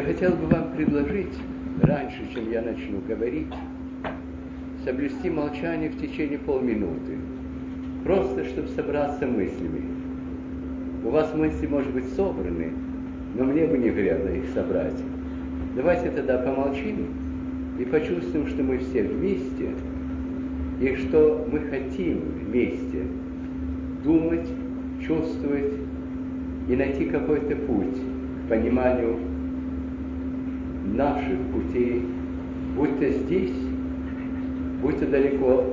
Я хотел бы вам предложить, раньше, чем я начну говорить, соблюсти молчание в течение полминуты. Просто, чтобы собраться мыслями. У вас мысли, может быть, собраны, но мне бы не вредно их собрать. Давайте тогда помолчим и почувствуем, что мы все вместе, и что мы хотим вместе думать, чувствовать и найти какой-то путь к пониманию наших путей, будь то здесь, будь то далеко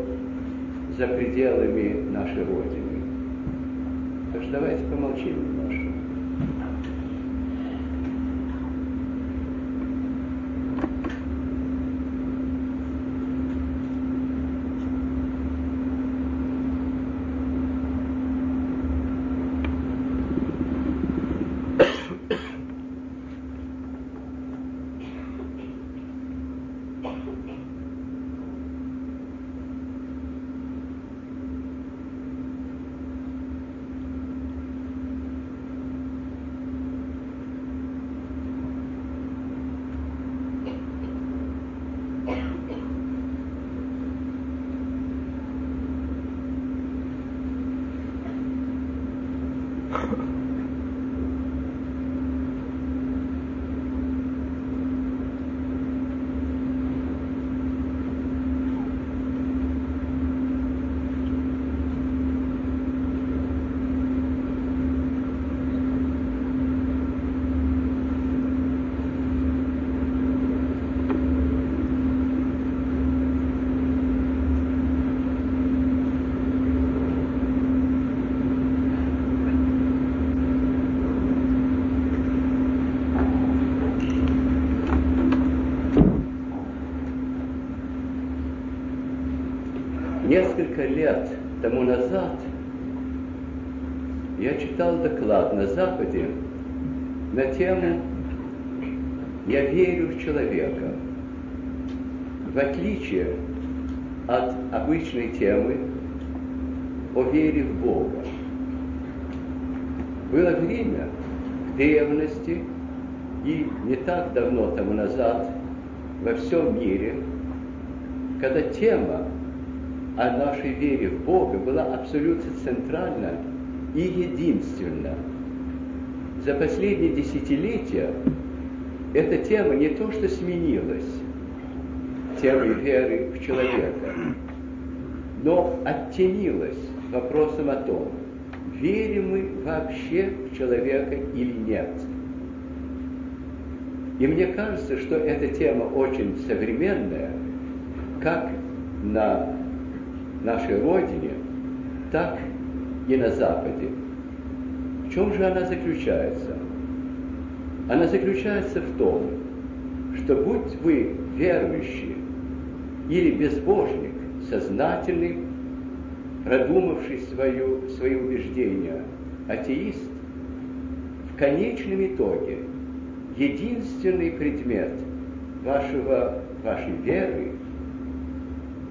за пределами нашей Родины. Так что давайте помолчим немножко. Несколько лет тому назад я читал доклад на Западе на тему «Я верю в человека». В отличие от обычной темы о вере в Бога. Было время в древности и не так давно тому назад во всем мире, когда тема о нашей вере в Бога была абсолютно центральна и единственна. За последние десятилетия эта тема не то что сменилась темой веры в человека, но оттенилась вопросом о том, верим мы вообще в человека или нет. И мне кажется, что эта тема очень современная, как на нашей Родине, так и на Западе. В чем же она заключается? Она заключается в том, что будь вы верующий или безбожник, сознательный, продумавший свое, свои убеждения, атеист, в конечном итоге единственный предмет вашего, вашей веры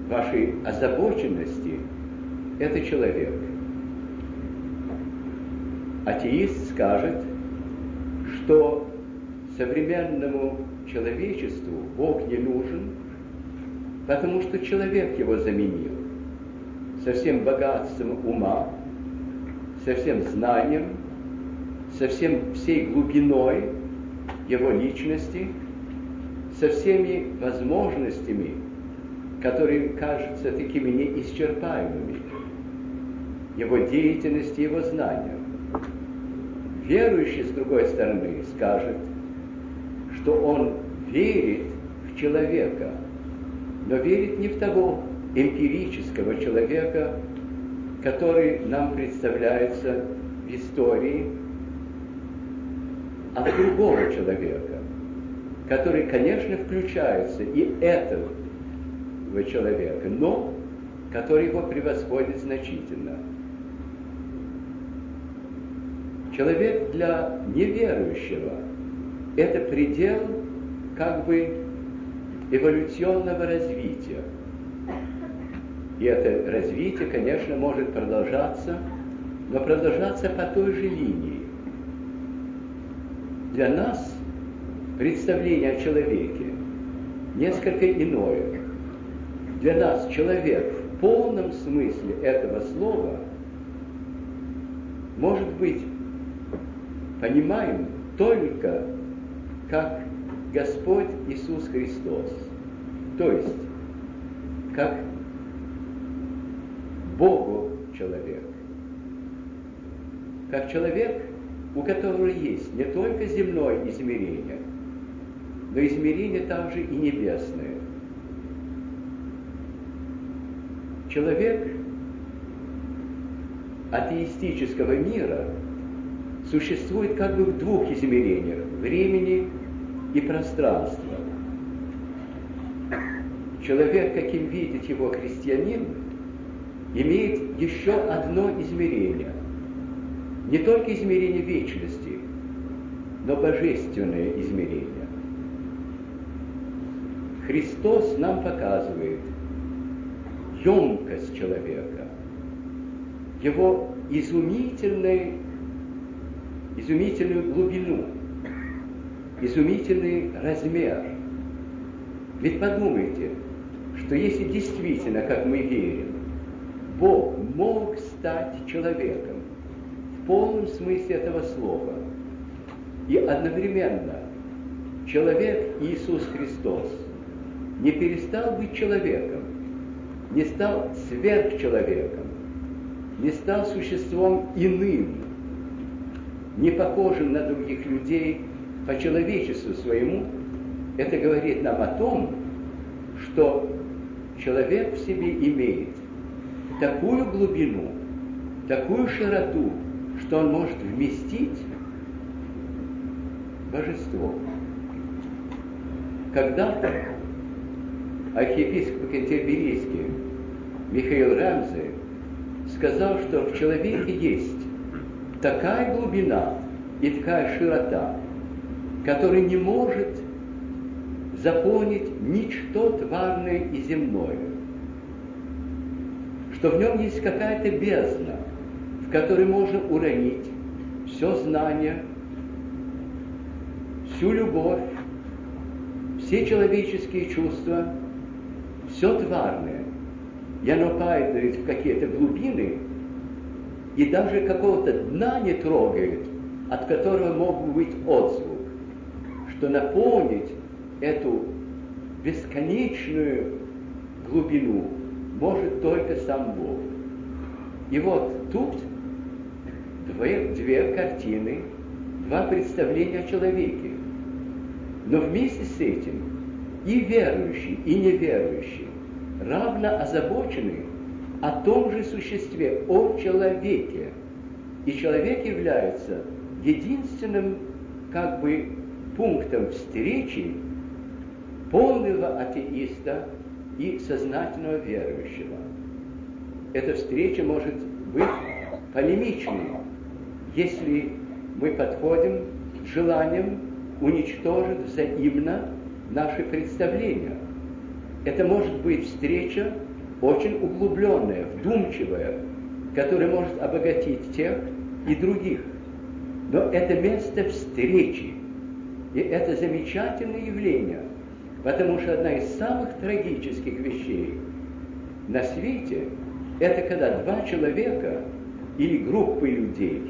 вашей озабоченности – это человек. Атеист скажет, что современному человечеству Бог не нужен, потому что человек его заменил со всем богатством ума, со всем знанием, со всем всей глубиной его личности, со всеми возможностями которые кажутся такими неисчерпаемыми. Его деятельность, его знания. Верующий, с другой стороны, скажет, что он верит в человека, но верит не в того эмпирического человека, который нам представляется в истории, а в другого человека, который, конечно, включается и этого человека, но который его превосходит значительно. Человек для неверующего – это предел как бы эволюционного развития. И это развитие, конечно, может продолжаться, но продолжаться по той же линии. Для нас представление о человеке несколько иное. Для нас человек в полном смысле этого слова может быть понимаем только как Господь Иисус Христос. То есть, как Богу человек. Как человек, у которого есть не только земное измерение, но измерение также и небесное. Человек атеистического мира существует как бы в двух измерениях – времени и пространства. Человек, каким видит его христианин, имеет еще одно измерение. Не только измерение вечности, но божественное измерение. Христос нам показывает емкость человека, его изумительный, изумительную глубину, изумительный размер. Ведь подумайте, что если действительно, как мы верим, Бог мог стать человеком в полном смысле этого слова, и одновременно человек Иисус Христос не перестал быть человеком, не стал сверхчеловеком, не стал существом иным, не похожим на других людей по человечеству своему, это говорит нам о том, что человек в себе имеет такую глубину, такую широту, что он может вместить божество. Когда-то архиепископ Кентерберийский Михаил Рамзе сказал, что в человеке есть такая глубина и такая широта, которая не может заполнить ничто тварное и земное, что в нем есть какая-то бездна, в которой можно уронить все знание, всю любовь, все человеческие чувства, все тварное – и оно падает в какие-то глубины, и даже какого-то дна не трогает, от которого мог бы быть отзвук, что наполнить эту бесконечную глубину может только сам Бог. И вот тут две, две картины, два представления о человеке. Но вместе с этим и верующий, и неверующий равно озабочены о том же существе, о человеке. И человек является единственным как бы пунктом встречи полного атеиста и сознательного верующего. Эта встреча может быть полемичной, если мы подходим с желанием уничтожить взаимно наши представления – это может быть встреча очень углубленная, вдумчивая, которая может обогатить тех и других. Но это место встречи. И это замечательное явление, потому что одна из самых трагических вещей на свете – это когда два человека или группы людей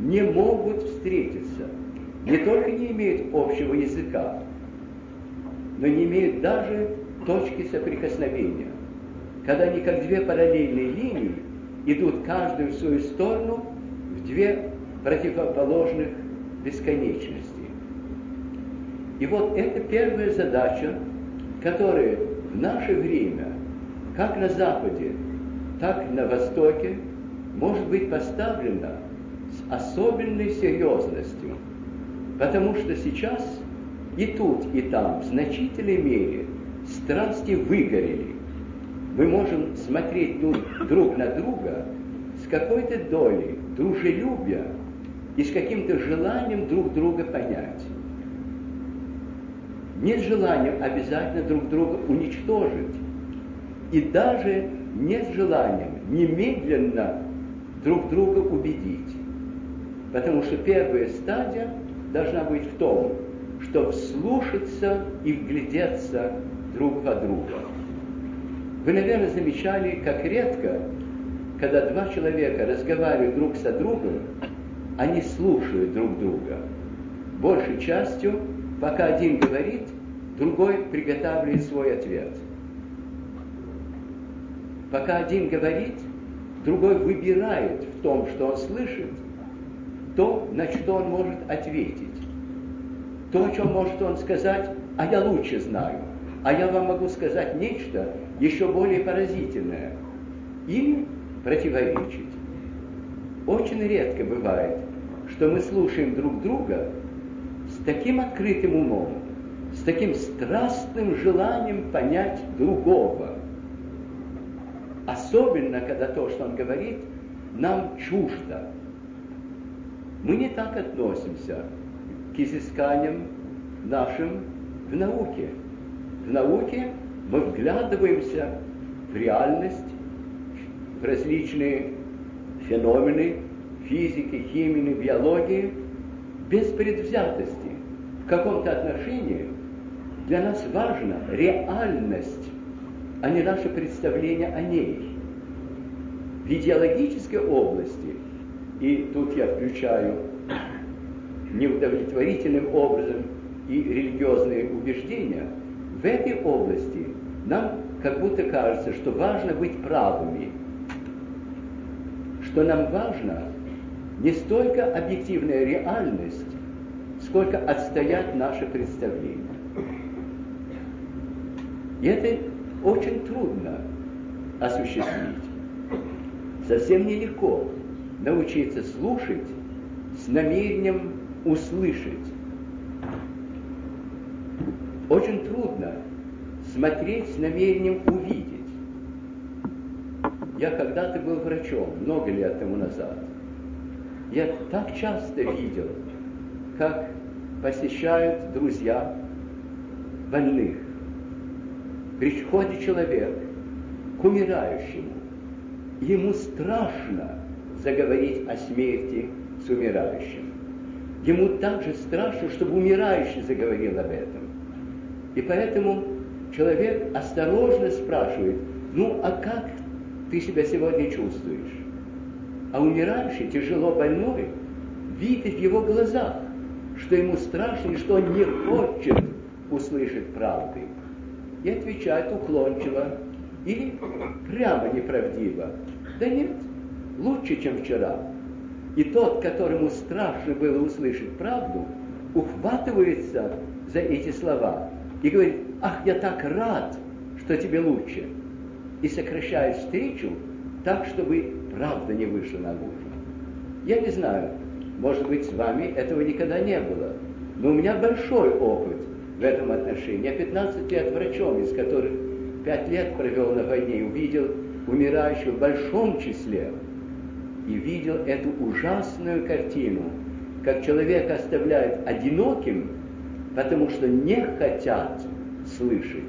не могут встретиться, не только не имеют общего языка, но не имеют даже точки соприкосновения, когда они как две параллельные линии идут каждую в свою сторону в две противоположных бесконечности. И вот это первая задача, которая в наше время, как на Западе, так и на Востоке, может быть поставлена с особенной серьезностью, потому что сейчас и тут, и там в значительной мере страсти выгорели. Мы можем смотреть друг на друга с какой-то долей дружелюбия и с каким-то желанием друг друга понять. Не с желанием обязательно друг друга уничтожить. И даже не с желанием немедленно друг друга убедить. Потому что первая стадия должна быть в том, чтобы слушаться и вглядеться друг во друга. Вы, наверное, замечали, как редко, когда два человека разговаривают друг со другом, они слушают друг друга. Большей частью, пока один говорит, другой приготавливает свой ответ. Пока один говорит, другой выбирает в том, что он слышит, то, на что он может ответить. То, о чем может он сказать, а я лучше знаю, а я вам могу сказать нечто еще более поразительное. Или противоречить. Очень редко бывает, что мы слушаем друг друга таким открытым умом, с таким страстным желанием понять другого. Особенно, когда то, что он говорит, нам чуждо. Мы не так относимся к изысканиям нашим в науке. В науке мы вглядываемся в реальность, в различные феномены физики, химии, биологии без предвзятости. В каком-то отношении для нас важна реальность, а не наше представление о ней. В идеологической области, и тут я включаю неудовлетворительным образом и религиозные убеждения, в этой области нам как будто кажется, что важно быть правыми, что нам важно не столько объективная реальность, сколько отстоять наше представление. И это очень трудно осуществить. Совсем нелегко научиться слушать с намерением услышать. Очень трудно смотреть с намерением увидеть. Я когда-то был врачом, много лет тому назад. Я так часто видел, как посещают друзья больных. Приходит человек к умирающему. Ему страшно заговорить о смерти с умирающим. Ему также страшно, чтобы умирающий заговорил об этом. И поэтому человек осторожно спрашивает, ну а как ты себя сегодня чувствуешь. А умирающий, тяжело больной, видит в его глазах, что ему страшно и что он не хочет услышать правды. И отвечает уклончиво или прямо неправдиво. Да нет, лучше, чем вчера. И тот, которому страшно было услышать правду, ухватывается за эти слова и говорит, ах, я так рад, что тебе лучше и сокращает встречу так, чтобы правда не вышла наружу. Я не знаю, может быть, с вами этого никогда не было, но у меня большой опыт в этом отношении. Я 15 лет врачом, из которых 5 лет провел на войне увидел умирающего в большом числе. И видел эту ужасную картину, как человека оставляют одиноким, потому что не хотят слышать,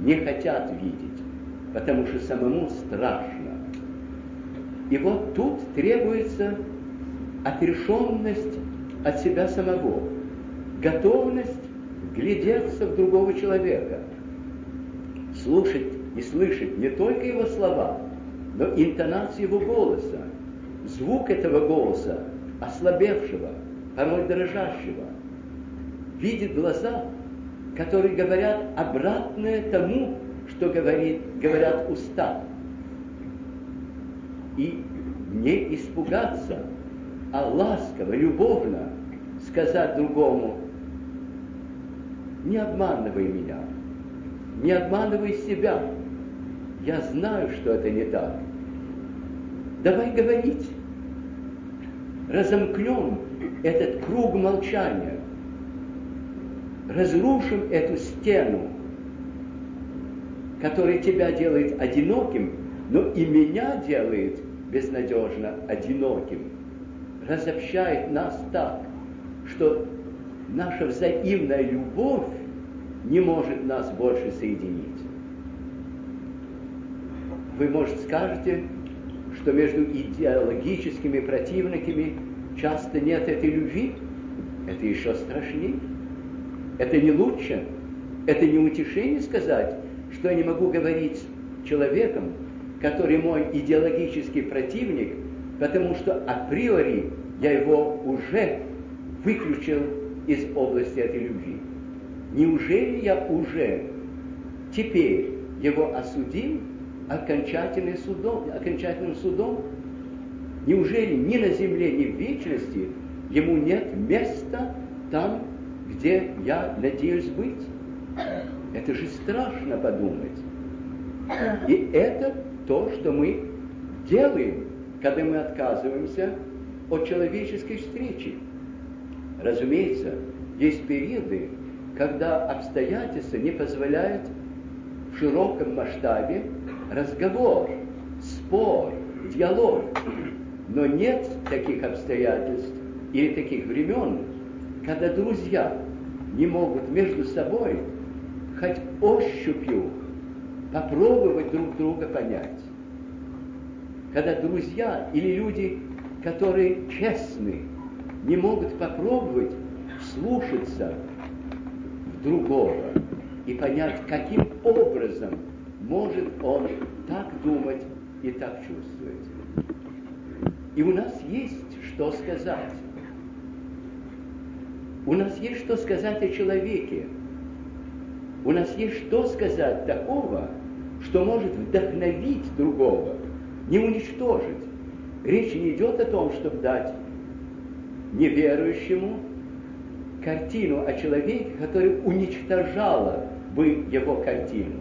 не хотят видеть потому что самому страшно. И вот тут требуется отрешенность от себя самого, готовность глядеться в другого человека, слушать и слышать не только его слова, но интонацию его голоса, звук этого голоса, ослабевшего, порой дрожащего, видит глаза, которые говорят обратное тому, что говорит, говорят уста. И не испугаться, а ласково, любовно сказать другому, не обманывай меня, не обманывай себя. Я знаю, что это не так. Давай говорить. Разомкнем этот круг молчания. Разрушим эту стену который тебя делает одиноким, но и меня делает безнадежно одиноким. Разобщает нас так, что наша взаимная любовь не может нас больше соединить. Вы, может, скажете, что между идеологическими противниками часто нет этой любви. Это еще страшнее. Это не лучше, это не утешение сказать, что я не могу говорить с человеком, который мой идеологический противник, потому что априори я его уже выключил из области этой любви. Неужели я уже теперь его осудил окончательным судом, окончательным судом? Неужели ни на земле, ни в вечности ему нет места там, где я надеюсь быть? Это же страшно подумать. И это то, что мы делаем, когда мы отказываемся от человеческой встречи. Разумеется, есть периоды, когда обстоятельства не позволяют в широком масштабе разговор, спор, диалог. Но нет таких обстоятельств или таких времен, когда друзья не могут между собой хоть ощупью попробовать друг друга понять. Когда друзья или люди, которые честны, не могут попробовать слушаться другого и понять, каким образом может он так думать и так чувствовать. И у нас есть что сказать. У нас есть что сказать о человеке. У нас есть что сказать такого, что может вдохновить другого, не уничтожить. Речь не идет о том, чтобы дать неверующему картину о человеке, который уничтожала бы его картину.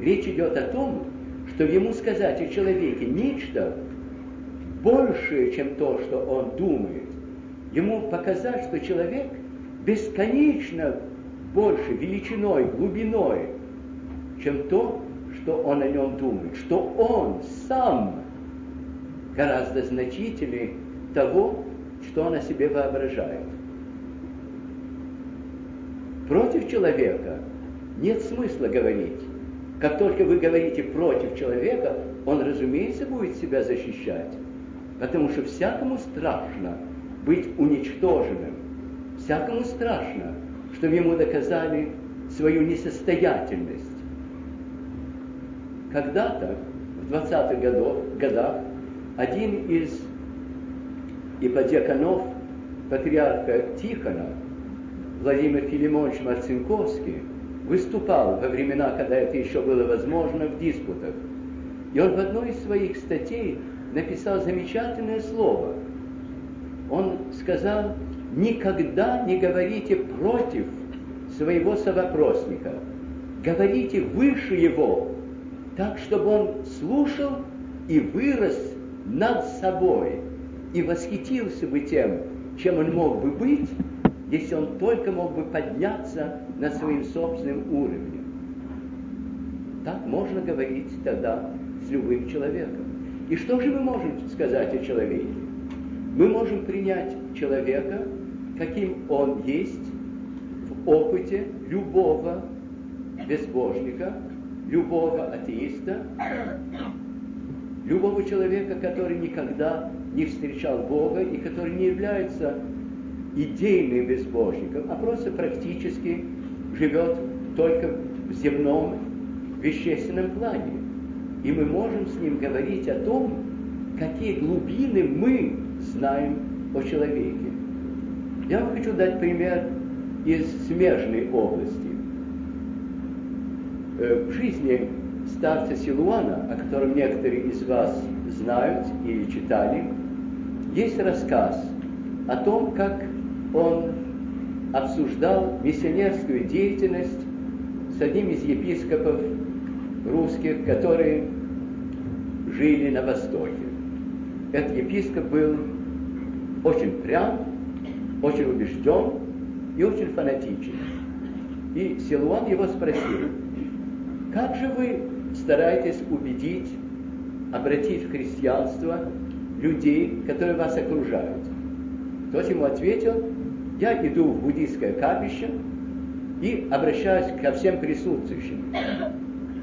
Речь идет о том, что ему сказать о человеке нечто большее, чем то, что он думает. Ему показать, что человек бесконечно больше величиной, глубиной, чем то, что он о нем думает, что он сам гораздо значительнее того, что он о себе воображает. Против человека нет смысла говорить. Как только вы говорите против человека, он, разумеется, будет себя защищать. Потому что всякому страшно быть уничтоженным. Всякому страшно, чтобы ему доказали свою несостоятельность. Когда-то, в 20-х годах, один из иподиаконов патриарха Тихона, Владимир Филимонович Марцинковский, выступал во времена, когда это еще было возможно, в диспутах. И он в одной из своих статей написал замечательное слово. Он сказал, никогда не говорите против своего совопросника. Говорите выше его, так, чтобы он слушал и вырос над собой и восхитился бы тем, чем он мог бы быть, если он только мог бы подняться над своим собственным уровнем. Так можно говорить тогда с любым человеком. И что же мы можем сказать о человеке? Мы можем принять человека, каким он есть, в опыте любого безбожника, любого атеиста, любого человека, который никогда не встречал Бога и который не является идейным безбожником, а просто практически живет только в земном вещественном плане. И мы можем с ним говорить о том, какие глубины мы знаем о человеке. Я вам хочу дать пример из смежной области. Э, в жизни старца Силуана, о котором некоторые из вас знают или читали, есть рассказ о том, как он обсуждал миссионерскую деятельность с одним из епископов русских, которые жили на Востоке. Этот епископ был очень прям, очень убежден и очень фанатичен. И Силуан его спросил, как же вы стараетесь убедить, обратить в христианство людей, которые вас окружают? Тот ему ответил, я иду в буддийское капище и обращаюсь ко всем присутствующим.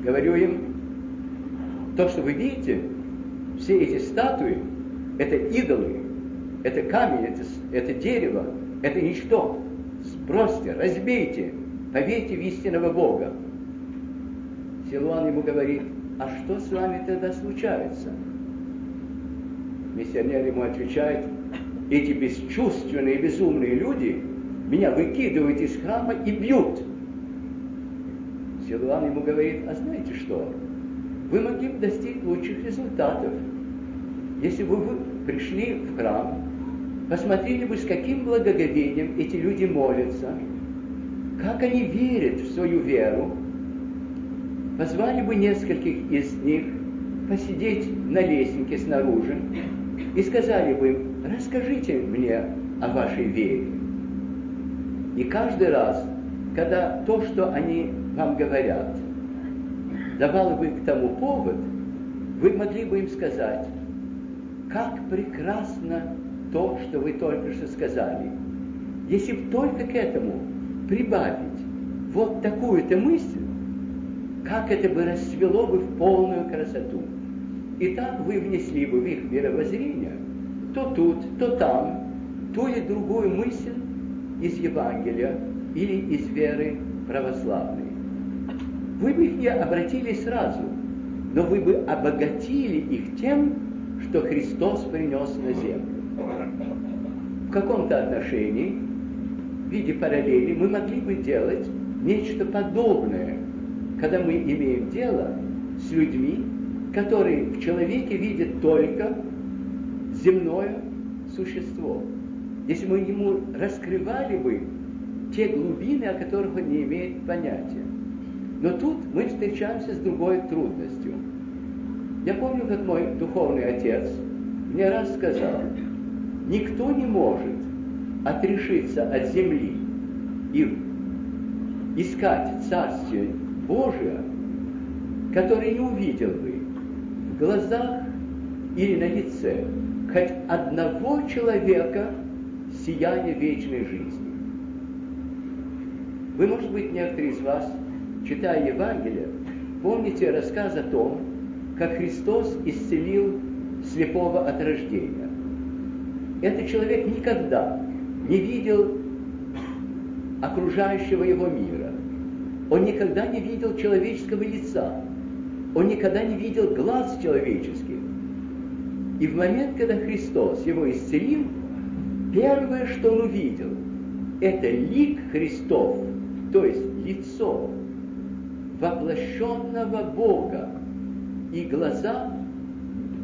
Говорю им, то, что вы видите, все эти статуи, это идолы, это камень, это, это дерево, это ничто. бросьте, разбейте, поверьте в истинного Бога. Силуан ему говорит, а что с вами тогда случается? Миссионер ему отвечает, эти бесчувственные, безумные люди меня выкидывают из храма и бьют. Силуан ему говорит, а знаете что? Вы могли бы достичь лучших результатов, если бы вы пришли в храм, посмотрели бы, с каким благоговением эти люди молятся, как они верят в свою веру, позвали бы нескольких из них посидеть на лестнике снаружи и сказали бы им, расскажите мне о вашей вере. И каждый раз, когда то, что они вам говорят, давало бы к тому повод, вы могли бы им сказать, как прекрасно то, что вы только что сказали. Если бы только к этому прибавить вот такую-то мысль, как это бы расцвело бы в полную красоту. И так вы внесли бы в их мировоззрение то тут, то там, ту или другую мысль из Евангелия или из веры православной. Вы бы их не обратили сразу, но вы бы обогатили их тем, что Христос принес на землю. В каком-то отношении, в виде параллели, мы могли бы делать нечто подобное, когда мы имеем дело с людьми, которые в человеке видят только земное существо. Если мы ему раскрывали бы те глубины, о которых он не имеет понятия. Но тут мы встречаемся с другой трудностью. Я помню, как мой духовный отец мне раз сказал, никто не может отрешиться от земли и искать Царствие Божие, которое не увидел бы в глазах или на лице хоть одного человека сияние вечной жизни. Вы, может быть, некоторые из вас, читая Евангелие, помните рассказ о том, как Христос исцелил слепого от рождения. Этот человек никогда не видел окружающего его мира. Он никогда не видел человеческого лица. Он никогда не видел глаз человеческих. И в момент, когда Христос его исцелил, первое, что он увидел, это лик Христов, то есть лицо воплощенного Бога и глаза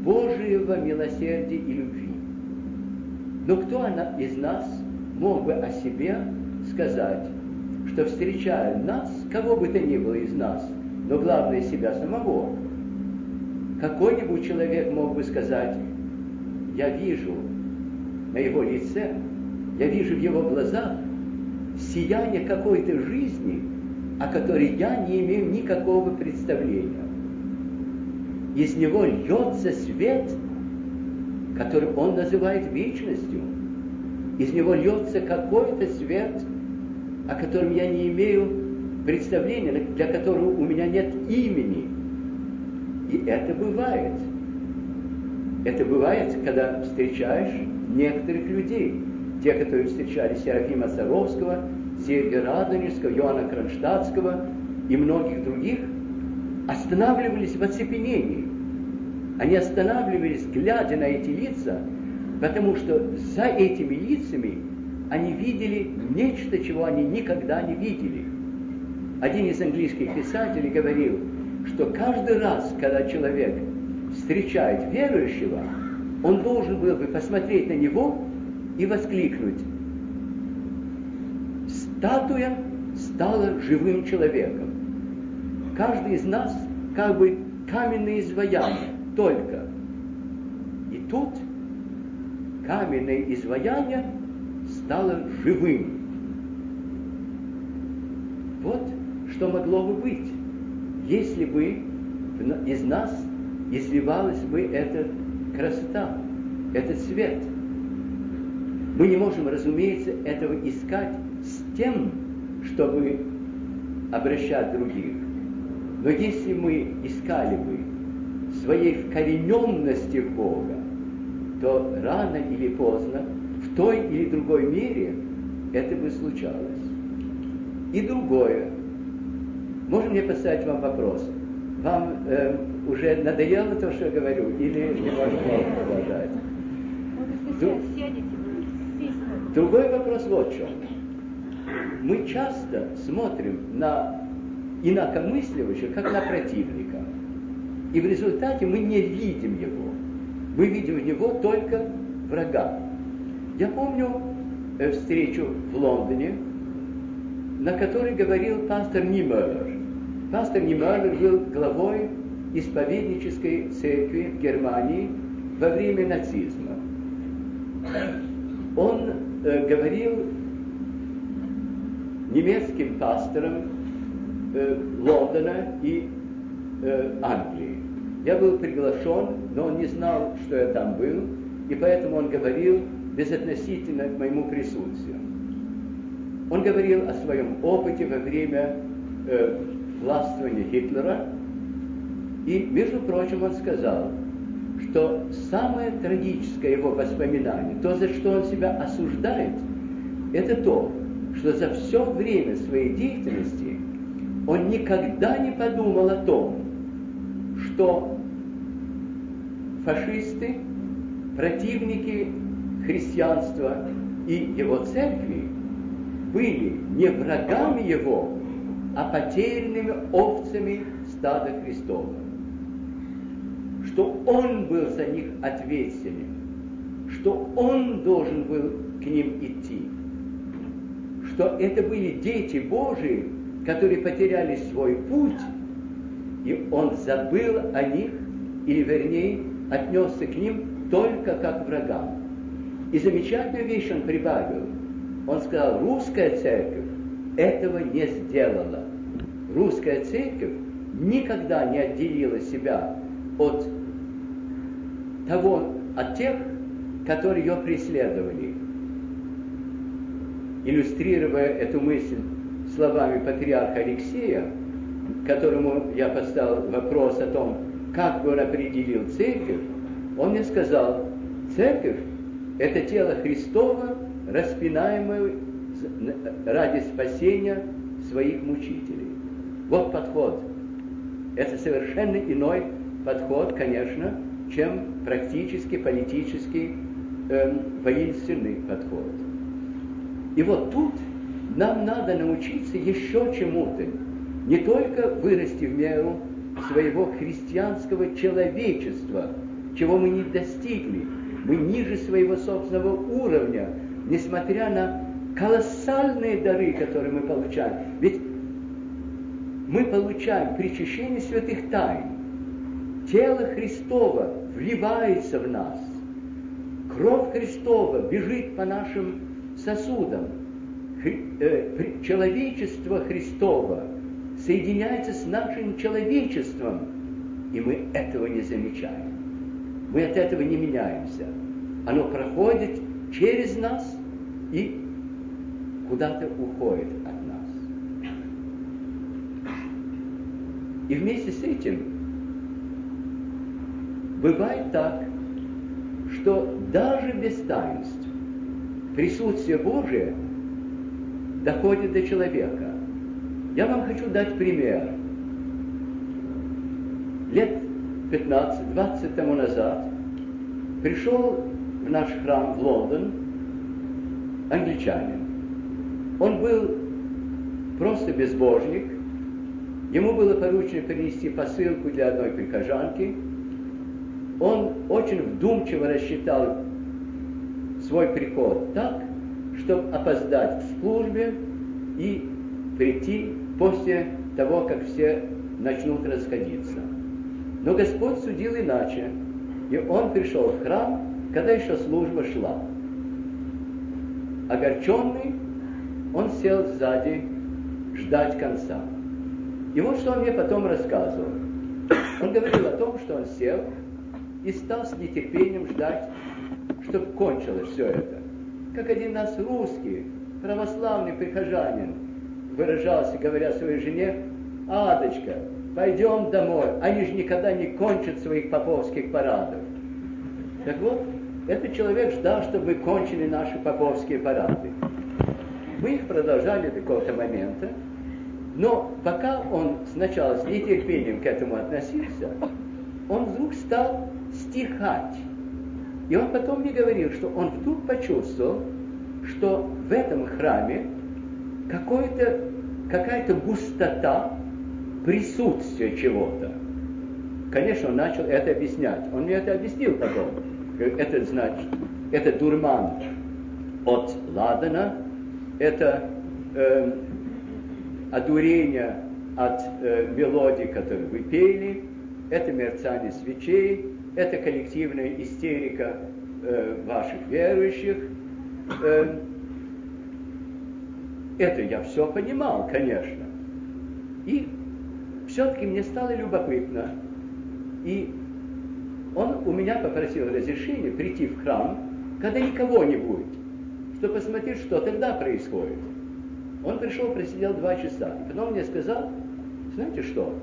Божьего милосердия и любви. Но кто из нас мог бы о себе сказать, что встречая нас, кого бы то ни было из нас, но главное себя самого, какой-нибудь человек мог бы сказать, я вижу на его лице, я вижу в его глазах сияние какой-то жизни, о которой я не имею никакого представления. Из него льется свет, который он называет вечностью. Из него льется какой-то свет, о котором я не имею представления, для которого у меня нет имени. И это бывает. Это бывает, когда встречаешь некоторых людей. Те, которые встречали Серафима Саровского, Сергия Радонежского, Иоанна Кронштадтского и многих других, останавливались в оцепенении. Они останавливались, глядя на эти лица, потому что за этими лицами они видели нечто, чего они никогда не видели. Один из английских писателей говорил, что каждый раз, когда человек встречает верующего, он должен был бы посмотреть на него и воскликнуть. Статуя стала живым человеком. Каждый из нас как бы каменное изваяние, только. И тут каменное изваяние стало живым. Вот что могло бы быть если бы из нас изливалась бы эта красота, этот свет. Мы не можем, разумеется, этого искать с тем, чтобы обращать других. Но если мы искали бы своей вкорененности в Бога, то рано или поздно, в той или другой мере, это бы случалось. И другое. Можно мне поставить вам вопрос? Вам э, уже надоело то, что я говорю, или не можно продолжать? Другой вопрос вот в чем. Мы часто смотрим на инакомысливающего, как на противника. И в результате мы не видим его. Мы видим в него только врага. Я помню э, встречу в Лондоне, на которой говорил пастор Нимеллер. Пастор Нимеллер был главой исповеднической церкви в Германии во время нацизма. Он э, говорил немецким пасторам э, Лондона и э, Англии. Я был приглашен, но он не знал, что я там был, и поэтому он говорил безотносительно к моему присутствию. Он говорил о своем опыте во время э, властвования Гитлера, и, между прочим, он сказал, что самое трагическое его воспоминание, то, за что он себя осуждает, это то, что за все время своей деятельности он никогда не подумал о том, что фашисты, противники христианства и его церкви были не врагами его, а потерянными овцами стада Христова. Что он был за них ответственен, что он должен был к ним идти, что это были дети Божии, которые потеряли свой путь, и он забыл о них, или вернее, отнесся к ним только как врагам. И замечательную вещь он прибавил. Он сказал, русская церковь этого не сделала. Русская церковь никогда не отделила себя от того, от тех, которые ее преследовали. Иллюстрируя эту мысль словами патриарха Алексея, которому я поставил вопрос о том, как бы он определил церковь, он мне сказал, церковь – это тело Христова, распинаемое ради спасения своих мучителей. Вот подход. Это совершенно иной подход, конечно, чем практически политический э, воинственный подход. И вот тут нам надо научиться еще чему-то. Не только вырасти в меру своего христианского человечества, чего мы не достигли. Мы ниже своего собственного уровня, несмотря на колоссальные дары, которые мы получаем. Ведь мы получаем причащение святых тайн. Тело Христова вливается в нас. Кровь Христова бежит по нашим сосудам. Э, человечество Христова соединяется с нашим человечеством, и мы этого не замечаем. Мы от этого не меняемся. Оно проходит через нас и куда-то уходит от нас. И вместе с этим бывает так, что даже без таинств присутствие Божие доходит до человека. Я вам хочу дать пример. Лет 15-20 тому назад пришел в наш храм в Лондон англичанин. Он был просто безбожник. Ему было поручено принести посылку для одной прихожанки. Он очень вдумчиво рассчитал свой приход так, чтобы опоздать к службе и прийти после того, как все начнут расходиться. Но Господь судил иначе, и он пришел в храм, когда еще служба шла. Огорченный, он сел сзади ждать конца. И вот что он мне потом рассказывал. Он говорил о том, что он сел и стал с нетерпением ждать, чтобы кончилось все это. Как один нас русский, православный прихожанин, выражался, говоря своей жене, «Адочка, пойдем домой, они же никогда не кончат своих поповских парадов». Так вот, этот человек ждал, чтобы мы кончили наши поповские парады. Мы их продолжали до какого-то момента, но пока он сначала с нетерпением к этому относился, он вдруг стал стихать. И он потом мне говорил, что он вдруг почувствовал, что в этом храме какая-то густота присутствия чего-то. Конечно, он начал это объяснять. Он мне это объяснил потом. Это значит, это дурман от ладана, это э, одурение от э, мелодий, которые вы пели, это мерцание свечей, это коллективная истерика э, ваших верующих. Э, это я все понимал, конечно. И все-таки мне стало любопытно. И он у меня попросил разрешения прийти в храм, когда никого не будет, чтобы посмотреть, что тогда происходит. Он пришел, просидел два часа. И потом мне сказал, знаете что,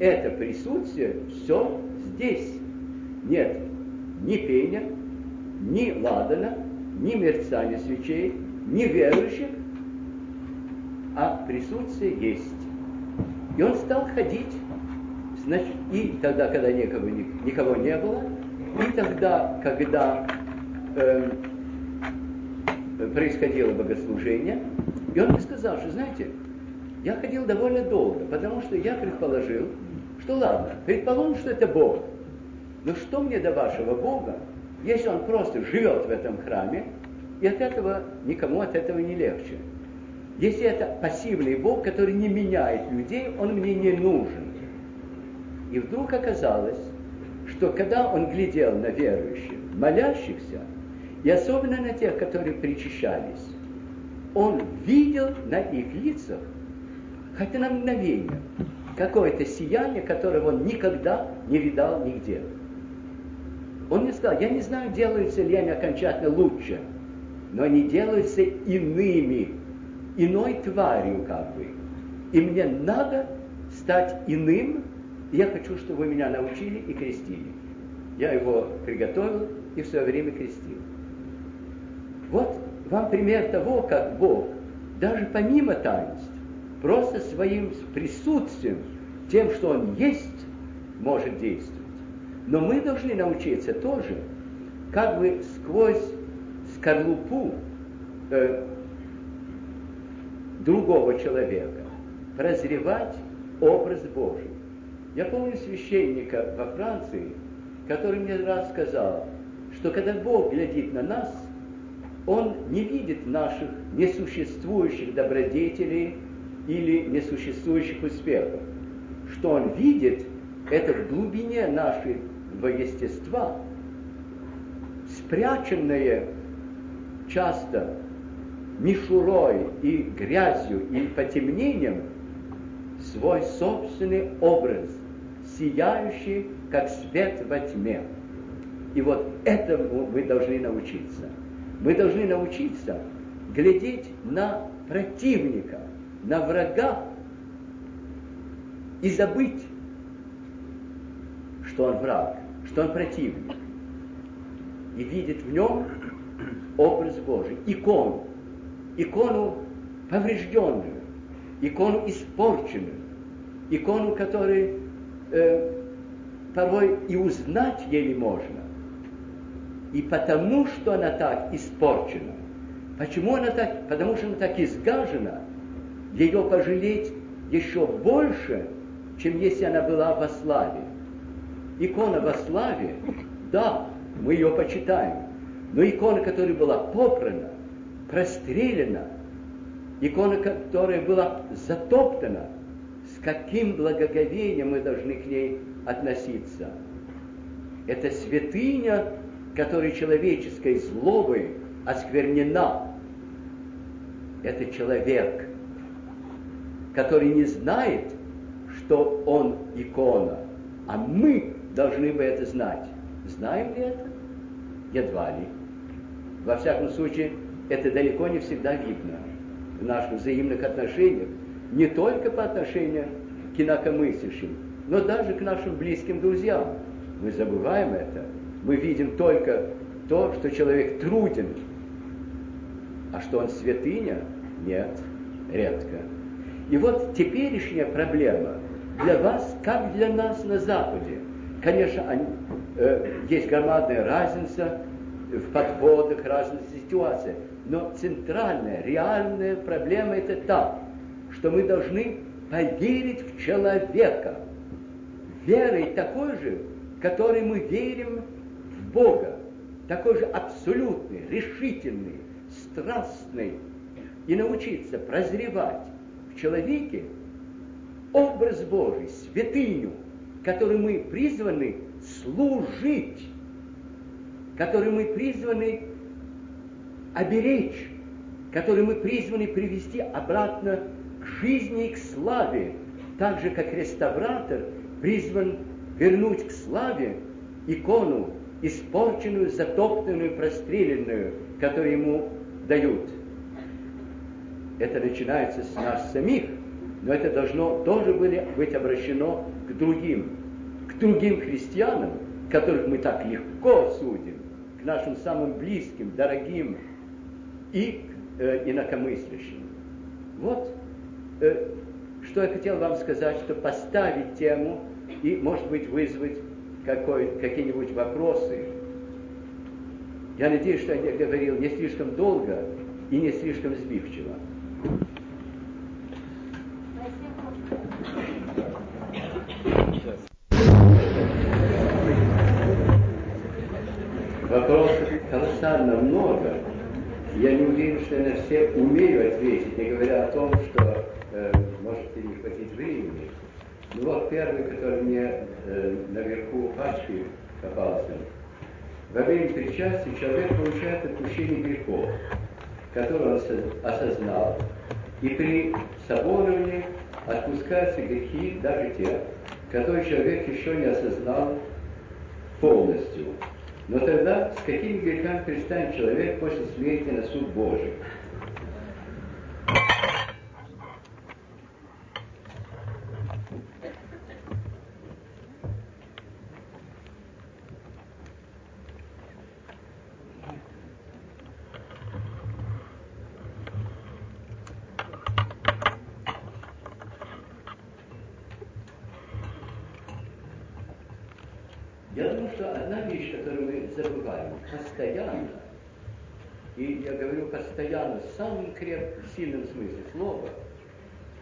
это присутствие все здесь. Нет ни пения, ни ладана, ни мерцания свечей, ни верующих, а присутствие есть. И он стал ходить, значит, и тогда, когда никого, никого не было, и тогда, когда э, происходило богослужение, и он мне сказал, что, знаете, я ходил довольно долго, потому что я предположил, что ладно, предположим, что это Бог. Но что мне до вашего Бога, если он просто живет в этом храме, и от этого никому от этого не легче. Если это пассивный Бог, который не меняет людей, он мне не нужен. И вдруг оказалось, что когда он глядел на верующих, молящихся, и особенно на тех, которые причащались, он видел на их лицах, хотя на мгновение, какое-то сияние, которого он никогда не видал нигде. Он мне сказал, я не знаю, делаются ли они окончательно лучше, но они делаются иными, иной тварью как бы. И мне надо стать иным, я хочу, чтобы вы меня научили и крестили. Я его приготовил и в свое время крестил. Вот вам пример того, как Бог, даже помимо таинств, просто своим присутствием, тем, что Он есть, может действовать. Но мы должны научиться тоже, как бы сквозь скорлупу э, другого человека прозревать образ Божий. Я помню священника во Франции, который мне раз сказал, что когда Бог глядит на нас, Он не видит наших несуществующих добродетелей или несуществующих успехов. Что Он видит, это в глубине нашего естества, спряченное часто мишурой и грязью и потемнением свой собственный образ, сияющий, как свет во тьме. И вот этому мы должны научиться. Мы должны научиться глядеть на противника, на врага и забыть, что он враг, что он противник. И видеть в нем образ Божий, икону, икону поврежденную, икону испорченную, икону, которой э, порой и узнать еле можно. И потому, что она так испорчена. Почему она так? Потому что она так изгажена. Ее пожалеть еще больше, чем если она была во славе. Икона во славе, да, мы ее почитаем. Но икона, которая была попрана, прострелена, икона, которая была затоптана, с каким благоговением мы должны к ней относиться. Это святыня, которая человеческой злобой осквернена. Это человек, который не знает, что он икона, а мы должны бы это знать. Знаем ли это? Едва ли. Во всяком случае, это далеко не всегда видно в наших взаимных отношениях, не только по отношению к инакомыслящим, но даже к нашим близким друзьям. Мы забываем это. Мы видим только то, что человек труден, а что он святыня, Нет, редко. И вот теперешняя проблема для вас, как для нас на Западе. Конечно, они, э, есть громадная разница в подходах, разница ситуации. Но центральная, реальная проблема это та, что мы должны поверить в человека. Верой такой же, которой мы верим в Бога. Такой же абсолютный, решительный, страстный. И научиться прозревать в человеке образ Божий, святыню, которой мы призваны служить, который мы призваны оберечь, который мы призваны привести обратно к жизни и к славе, так же, как реставратор призван вернуть к славе икону, испорченную, затоптанную, простреленную, которую ему дают. Это начинается с нас самих, но это должно тоже быть обращено к другим, к другим христианам, которых мы так легко судим, к нашим самым близким, дорогим и э, инакомыслящим. Вот э, что я хотел вам сказать, что поставить тему и, может быть, вызвать какие-нибудь вопросы. Я надеюсь, что я говорил не слишком долго и не слишком сбивчиво. Вопросов колоссально много. Я не уверен, что я на все умею ответить, не говоря о том, что э, может и не хватить времени. Ну вот первый, который мне э, наверху пачки попался. Во время причастия человек получает отпущение грехов, которые он осознал, и при соборивании отпускаются грехи, даже те, которые человек еще не осознал полностью. Но тогда с какими грехами предстанет человек после смерти на суд Божий? Постоянно, и я говорю постоянно в самом крепком, сильном смысле слова,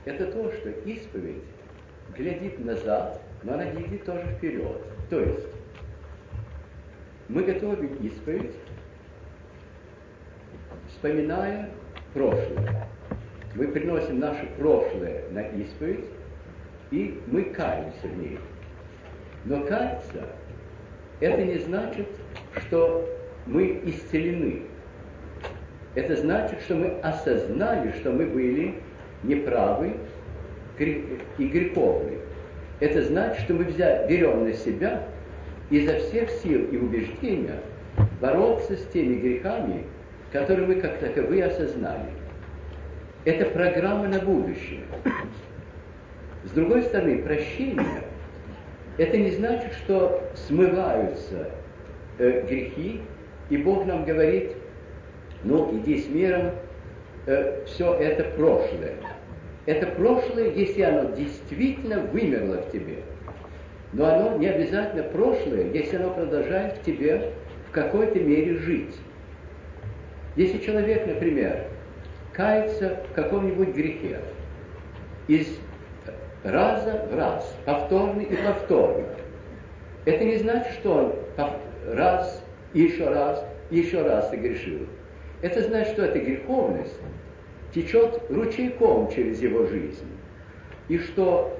это то, что исповедь глядит назад, но она глядит тоже вперед. То есть мы готовим исповедь, вспоминая прошлое. Мы приносим наше прошлое на исповедь, и мы каемся в ней. Но каяться – это не значит, что мы исцелены. Это значит, что мы осознали, что мы были неправы и греховны. Это значит, что мы взяли, берем на себя изо всех сил и убеждения бороться с теми грехами, которые мы как таковые осознали. Это программа на будущее. С другой стороны, прощение – это не значит, что смываются э, грехи и Бог нам говорит, ну, иди с миром, э, все это прошлое. Это прошлое, если оно действительно вымерло в тебе. Но оно не обязательно прошлое, если оно продолжает в тебе в какой-то мере жить. Если человек, например, кается в каком-нибудь грехе, из раза в раз, повторный и повторный, это не значит, что он раз еще раз, еще раз согрешил. Это значит, что эта греховность течет ручейком через его жизнь. И что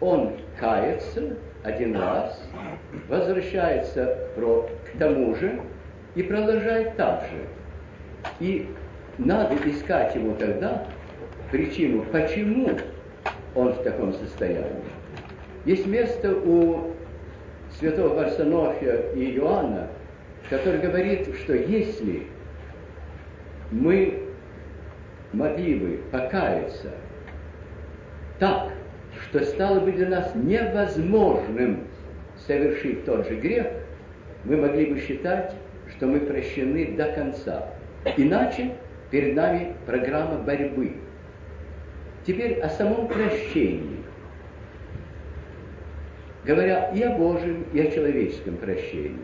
он кается один раз, возвращается к тому же и продолжает так же. И надо искать ему тогда причину, почему он в таком состоянии. Есть место у святого Варсонофия и Иоанна, который говорит, что если мы могли бы покаяться так, что стало бы для нас невозможным совершить тот же грех, мы могли бы считать, что мы прощены до конца. Иначе Перед нами программа борьбы. Теперь о самом прощении. Говоря и о Божьем, и о человеческом прощении.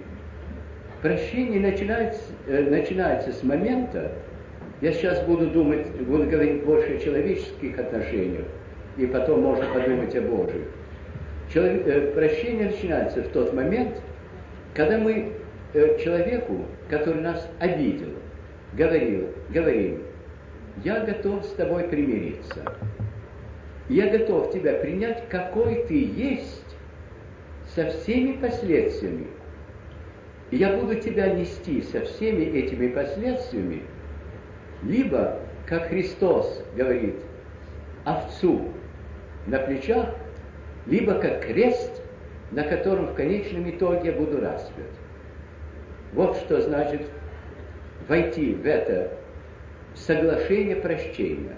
Прощение начинается, э, начинается с момента, я сейчас буду думать, буду говорить больше о человеческих отношениях, и потом можно подумать о Божьих. Человек, э, прощение начинается в тот момент, когда мы э, человеку, который нас обидел, говорил, говорим, я готов с тобой примириться. Я готов тебя принять, какой ты есть, со всеми последствиями. Я буду тебя нести со всеми этими последствиями, либо, как Христос говорит, овцу на плечах, либо как крест, на котором в конечном итоге буду распят. Вот что значит войти в это соглашение прощения.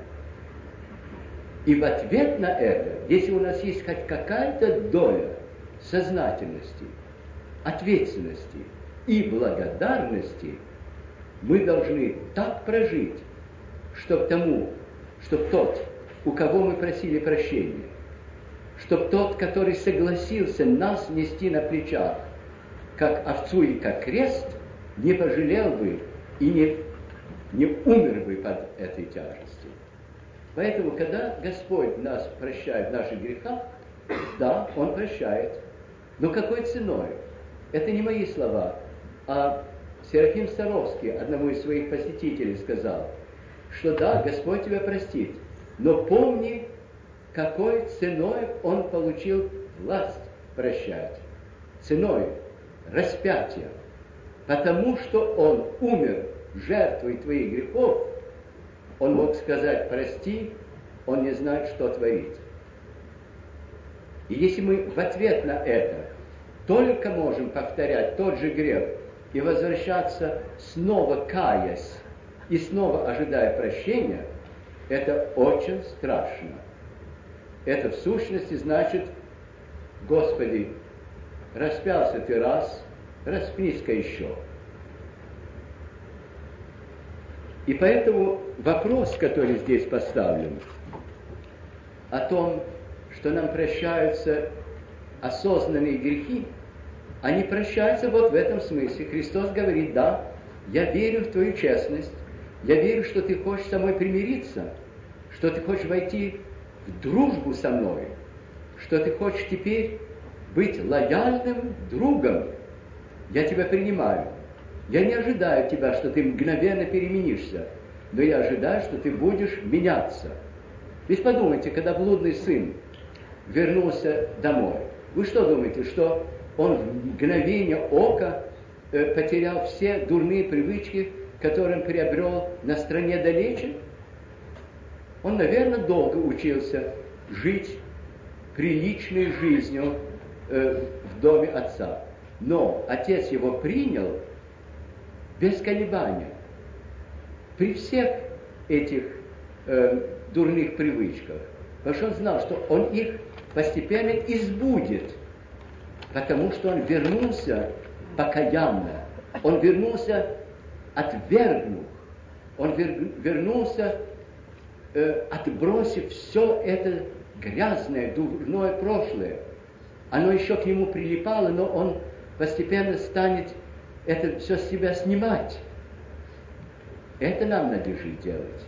И в ответ на это, если у нас есть хоть какая-то доля сознательности, ответственности и благодарности, мы должны так прожить, чтобы тому, чтобы тот, у кого мы просили прощения, чтобы тот, который согласился нас нести на плечах, как овцу и как крест, не пожалел бы и не, не умер бы под этой тяжестью. Поэтому, когда Господь нас прощает в наших грехах, да, Он прощает. Но какой ценой? Это не мои слова, а Серафим Саровский, одному из своих посетителей, сказал, что да, Господь тебя простит, но помни, какой ценой Он получил власть прощать. Ценой распятия. Потому что Он умер жертвой твоих грехов, Он мог сказать, прости, Он не знает, что творит. И если мы в ответ на это только можем повторять тот же грех и возвращаться снова каясь и снова ожидая прощения, это очень страшно. Это в сущности значит, Господи, распялся ты раз, распнись-ка еще. И поэтому вопрос, который здесь поставлен, о том, что нам прощаются осознанные грехи, они прощаются вот в этом смысле. Христос говорит, да, я верю в твою честность, я верю, что ты хочешь со мной примириться, что ты хочешь войти в дружбу со мной, что ты хочешь теперь быть лояльным другом. Я тебя принимаю. Я не ожидаю тебя, что ты мгновенно переменишься, но я ожидаю, что ты будешь меняться. Ведь подумайте, когда блудный сын вернулся домой, вы что думаете, что он в мгновение ока э, потерял все дурные привычки, которые он приобрел на стране далече? Он, наверное, долго учился жить приличной жизнью э, в доме отца. Но отец его принял без колебания. При всех этих э, дурных привычках. Потому что он знал, что он их постепенно избудет. Потому что он вернулся покаянно. Он вернулся отвергнув. Он вернулся э, отбросив все это грязное, дурное прошлое, оно еще к нему прилипало, но он постепенно станет это все с себя снимать. Это нам надлежит делать.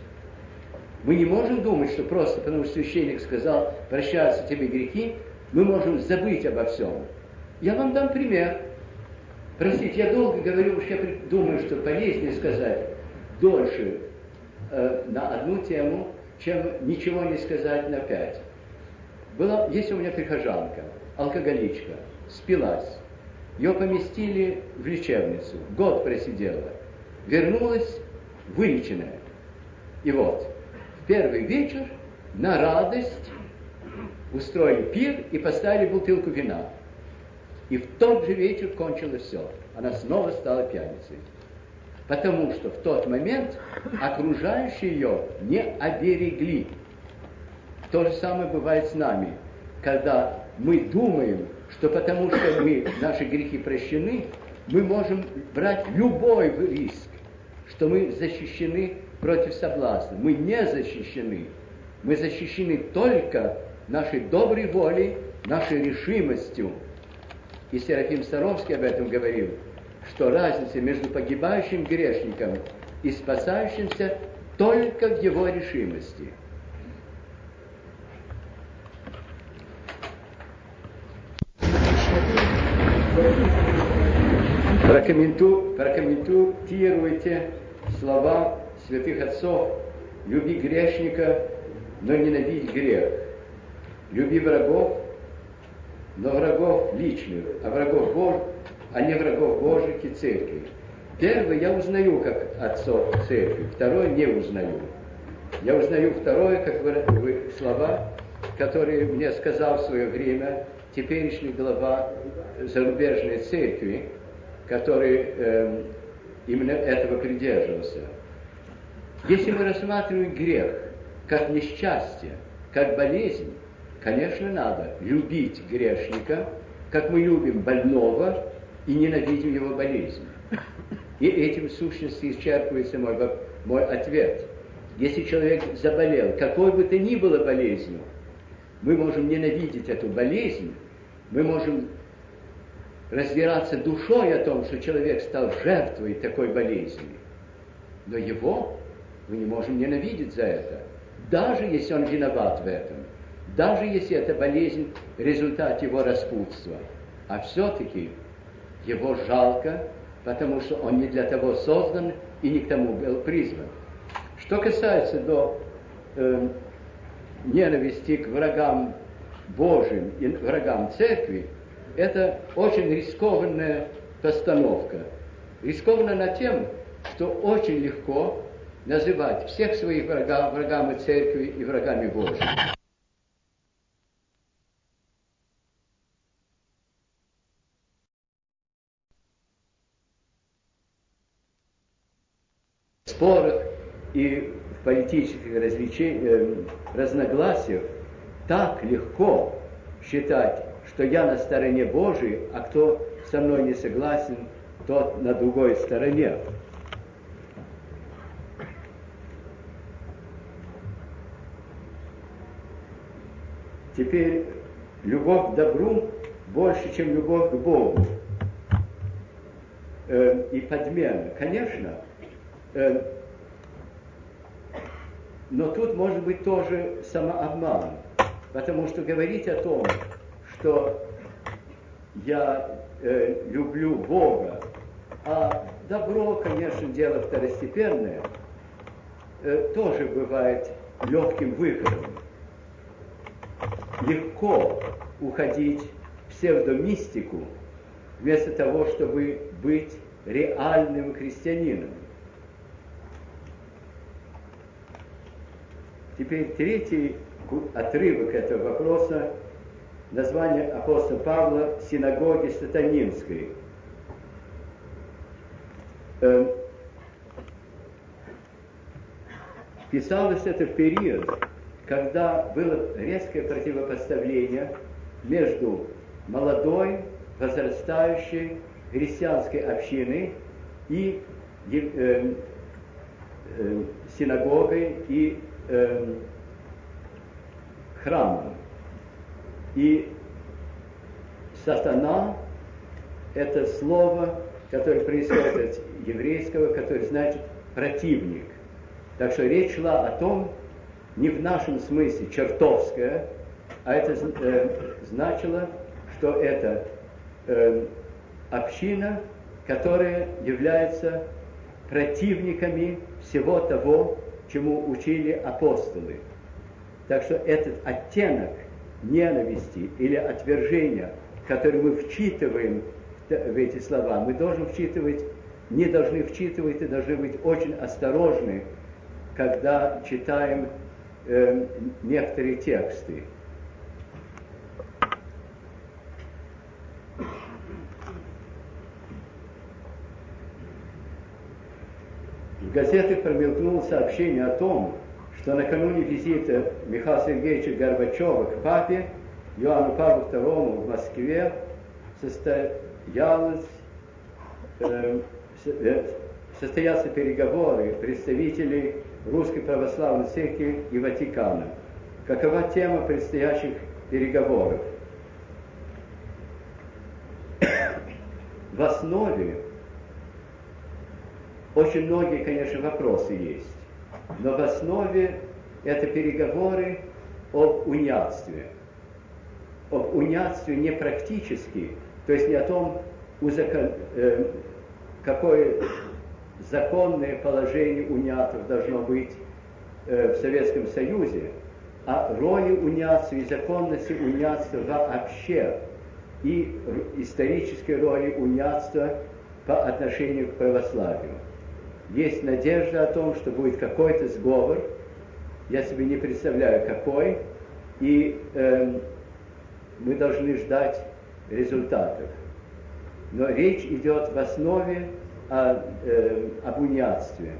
Мы не можем думать, что просто потому что священник сказал, прощаются тебе грехи, мы можем забыть обо всем. Я вам дам пример. Простите, я долго говорю, уж я думаю, что полезнее сказать дольше э, на одну тему, чем ничего не сказать на пять. Была, есть у меня прихожанка, алкоголичка, спилась. Ее поместили в лечебницу, год просидела. Вернулась вылеченная. И вот, в первый вечер на радость устроили пир и поставили бутылку вина. И в тот же вечер кончилось все. Она снова стала пьяницей. Потому что в тот момент окружающие ее не оберегли. То же самое бывает с нами, когда мы думаем, что потому что мы, наши грехи прощены, мы можем брать любой риск, что мы защищены против соблазна. Мы не защищены. Мы защищены только нашей доброй волей, нашей решимостью. И Серафим Саровский об этом говорил, что разница между погибающим грешником и спасающимся только в его решимости. Прокомменту, прокомментируйте слова святых отцов «Люби грешника, но ненавидь грех». «Люби врагов, но врагов личных, а врагов Божьих, а не врагов Божьих и церкви». Первый я узнаю как отцов церкви, второй не узнаю. Я узнаю второе, как вы, вы, слова, которые мне сказал в свое время теперешний глава зарубежной церкви, который э, именно этого придерживался. Если мы рассматриваем грех как несчастье, как болезнь, конечно, надо любить грешника, как мы любим больного и ненавидим его болезнь. И этим в сущности исчерпывается мой, мой ответ. Если человек заболел, какой бы то ни было болезнью, мы можем ненавидеть эту болезнь, мы можем разбираться душой о том, что человек стал жертвой такой болезни. Но его мы не можем ненавидеть за это, даже если он виноват в этом, даже если это болезнь результат его распутства. А все-таки его жалко, потому что он не для того создан и не к тому был призван. Что касается до э, ненависти к врагам Божьим и врагам церкви, это очень рискованная постановка. Рискованно на тем, что очень легко называть всех своих врагов врагами церкви и врагами Божьими. Спорах и в политических э, разногласиях так легко считать что я на стороне Божией, а кто со мной не согласен, тот на другой стороне. Теперь любовь к добру больше, чем любовь к Богу. Э, и подмена, конечно. Э, но тут может быть тоже самообман. Потому что говорить о том, что я э, люблю Бога, а добро, конечно, дело второстепенное, э, тоже бывает легким выходом. Легко уходить в псевдомистику, вместо того, чтобы быть реальным христианином. Теперь третий отрывок этого вопроса название апостола Павла синагоги сатанинской. Эм, писалось это в период, когда было резкое противопоставление между молодой, возрастающей христианской общиной и э, э, синагогой и э, храмом. И сатана – это слово, которое происходит от еврейского, которое значит противник. Так что речь шла о том, не в нашем смысле чертовское, а это э, значило, что это э, община, которая является противниками всего того, чему учили апостолы. Так что этот оттенок ненависти или отвержения, которые мы вчитываем в эти слова, мы должны вчитывать, не должны вчитывать и должны быть очень осторожны, когда читаем э, некоторые тексты. В газетах промелькнуло сообщение о том, что накануне визита Михаила Сергеевича Горбачева к папе Иоанну Павлу II в Москве состоялось, э, э состоятся переговоры представителей Русской Православной Церкви и Ватикана. Какова тема предстоящих переговоров? В основе очень многие, конечно, вопросы есть, но в основе это переговоры об униатстве. Об униатстве не практически, то есть не о том, э, какое законное положение униатов должно быть э, в Советском Союзе, а роли униации и законности униатства вообще и исторической роли униатства по отношению к православию. Есть надежда о том, что будет какой-то сговор, я себе не представляю какой, и э, мы должны ждать результатов. Но речь идет в основе о, э, об униатстве.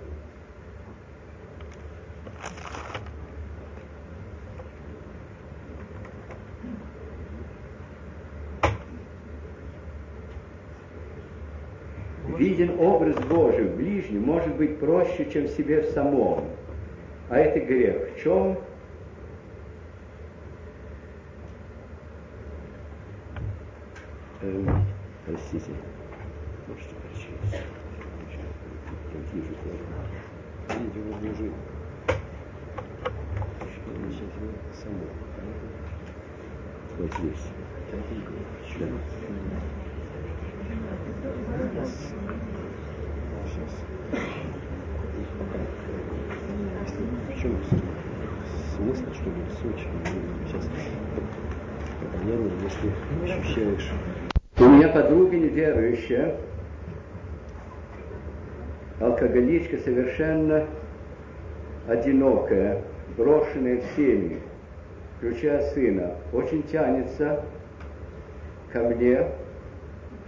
Виден образ Божий в ближнем может быть проще, чем в себе в самом. А это грех. В чем? Эм, простите. Можете прочесть. Вижу тоже. Видите, вот лежит. Само. Вот здесь. Да. Смысл, что ли, Сочи? Сейчас понятно, если ощущаешь. У меня подруга неверующая, алкоголичка совершенно одинокая, брошенная в семьи, включая сына, очень тянется ко мне,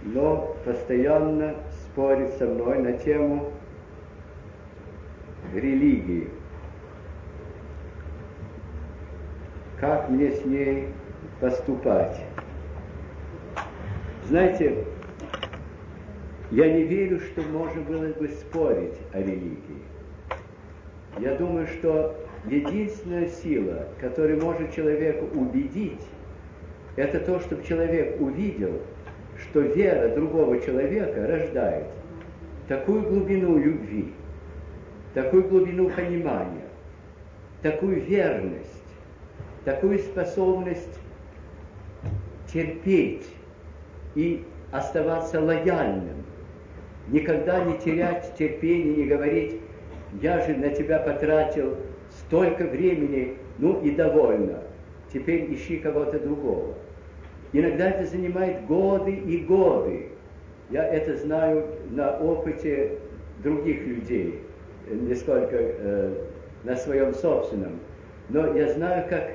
но постоянно спорит со мной на тему религии. Как мне с ней поступать? Знаете, я не верю, что можно было бы спорить о религии. Я думаю, что единственная сила, которая может человека убедить, это то, чтобы человек увидел, что вера другого человека рождает такую глубину любви, такую глубину понимания, такую верность, такую способность терпеть и оставаться лояльным, никогда не терять терпение, не говорить, я же на тебя потратил столько времени, ну и довольно, теперь ищи кого-то другого. Иногда это занимает годы и годы. Я это знаю на опыте других людей, не столько э, на своем собственном. Но я знаю, как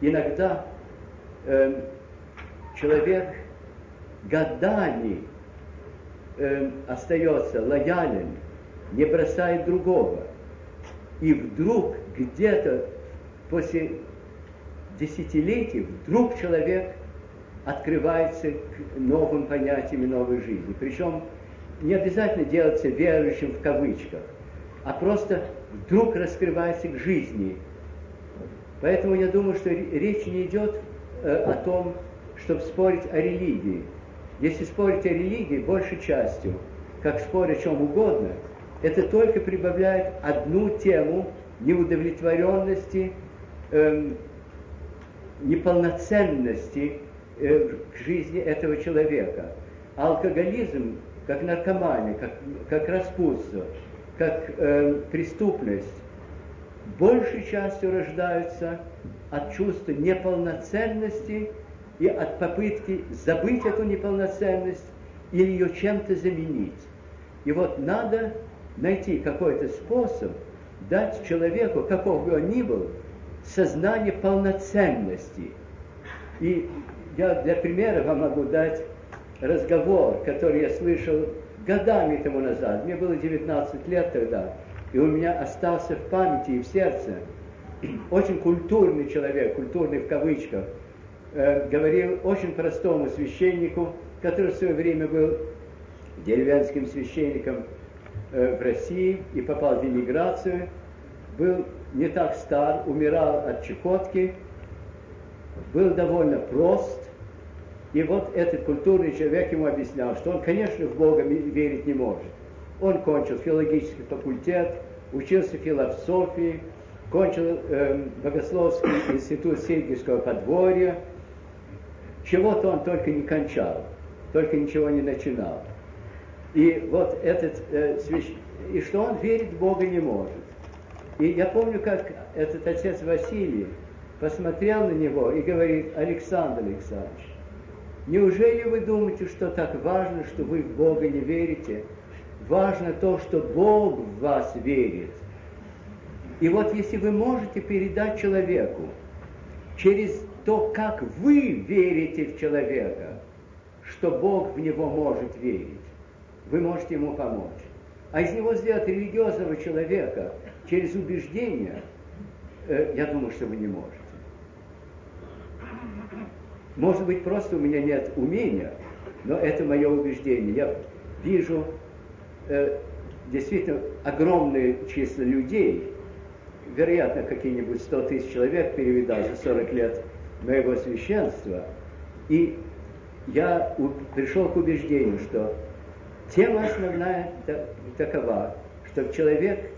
иногда э, человек годами э, остается лоялен, не бросает другого. И вдруг где-то после десятилетий вдруг человек открывается к новым понятиям и новой жизни. Причем не обязательно делаться верующим в кавычках, а просто вдруг раскрывается к жизни. Поэтому я думаю, что речь не идет э, о том, чтобы спорить о религии. Если спорить о религии большей частью, как спор о чем угодно, это только прибавляет одну тему неудовлетворенности, эм, неполноценности к жизни этого человека. Алкоголизм, как наркомания, как, как распутство, как э, преступность, большей частью рождаются от чувства неполноценности и от попытки забыть эту неполноценность или ее чем-то заменить. И вот надо найти какой-то способ дать человеку, каков бы он ни был, сознание полноценности. И я для примера вам могу дать разговор, который я слышал годами тому назад. Мне было 19 лет тогда, и у меня остался в памяти и в сердце очень культурный человек, культурный в кавычках, э, говорил очень простому священнику, который в свое время был деревенским священником, э, в России и попал в эмиграцию, был не так стар, умирал от чехотки, был довольно прост, и вот этот культурный человек ему объяснял, что он, конечно, в Бога верить не может. Он кончил филологический факультет, учился философии, кончил э, Богословский институт Сельгийского подворья. Чего-то он только не кончал, только ничего не начинал. И вот этот э, свящ... и что он верить в Бога не может. И я помню, как этот отец Василий посмотрел на него и говорит, Александр Александрович, неужели вы думаете, что так важно, что вы в Бога не верите? Важно то, что Бог в вас верит. И вот если вы можете передать человеку через то, как вы верите в человека, что Бог в него может верить, вы можете ему помочь. А из него сделать религиозного человека через убеждение, э, я думаю, что вы не можете. Может быть, просто у меня нет умения, но это мое убеждение. Я вижу э, действительно огромное число людей, вероятно, какие-нибудь 100 тысяч человек перевидал за 40 лет моего священства. И я пришел к убеждению, что тема основная такова, что человек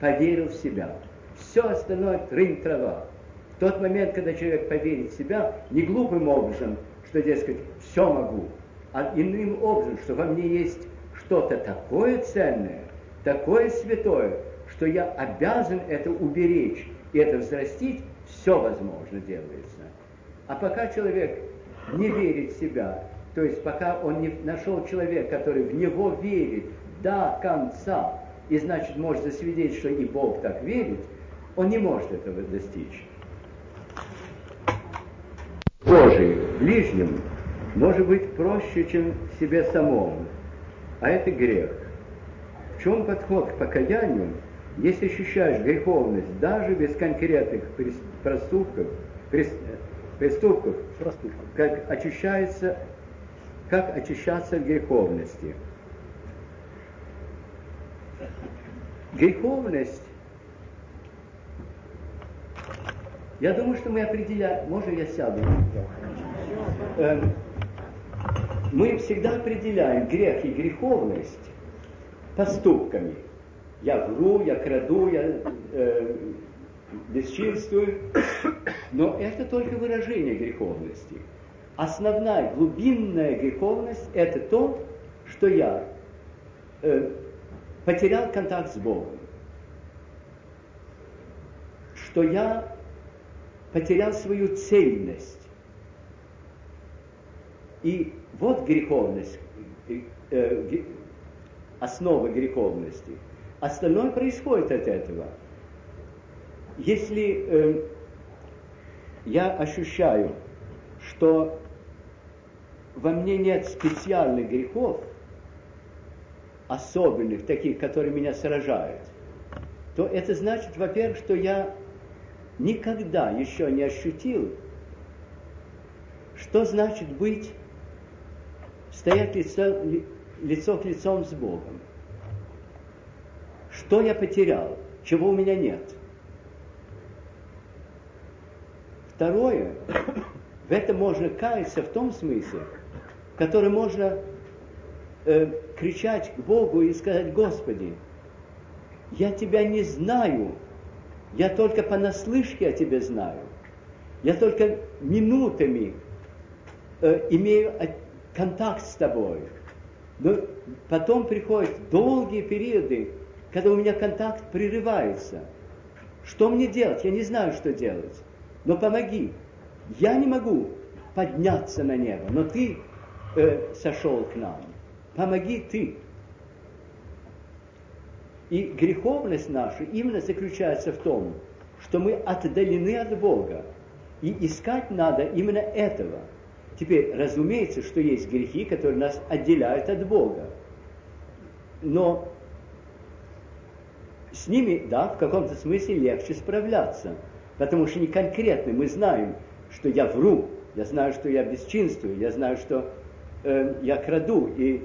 поверил в себя. Все остальное трын трава. Тот момент, когда человек поверит в себя, не глупым образом, что, дескать, все могу, а иным образом, что во мне есть что-то такое ценное, такое святое, что я обязан это уберечь и это взрастить, все возможно делается. А пока человек не верит в себя, то есть пока он не нашел человека, который в него верит до конца, и значит может засвидеть, что и Бог так верит, он не может этого достичь. Божий ближним может быть проще, чем себе самому, а это грех. В чем подход к покаянию, если ощущаешь греховность даже без конкретных проступков, преступков, как очищается, как очищаться от греховности – Греховность, я думаю, что мы определяем, можно я сяду? Эм, мы всегда определяем грех и греховность поступками. Я вру, я краду, я э, бесчинствую. Но это только выражение греховности. Основная глубинная греховность – это то, что я э, потерял контакт с Богом, что я потерял свою цельность. И вот греховность, э, э, основа греховности. Остальное происходит от этого. Если э, я ощущаю, что во мне нет специальных грехов, особенных, таких, которые меня сражают, то это значит, во-первых, что я никогда еще не ощутил, что значит быть, стоять лицо, лицо к лицом с Богом. Что я потерял, чего у меня нет. Второе, в этом можно каяться в том смысле, который можно э, кричать к Богу и сказать, Господи, я Тебя не знаю, я только понаслышке о Тебе знаю, я только минутами э, имею контакт с Тобой. Но потом приходят долгие периоды, когда у меня контакт прерывается. Что мне делать? Я не знаю, что делать. Но помоги. Я не могу подняться на небо, но Ты э, сошел к нам помоги ты. И греховность наша именно заключается в том, что мы отдалены от Бога. И искать надо именно этого. Теперь, разумеется, что есть грехи, которые нас отделяют от Бога. Но с ними, да, в каком-то смысле легче справляться. Потому что не конкретно мы знаем, что я вру, я знаю, что я бесчинствую, я знаю, что э, я краду. И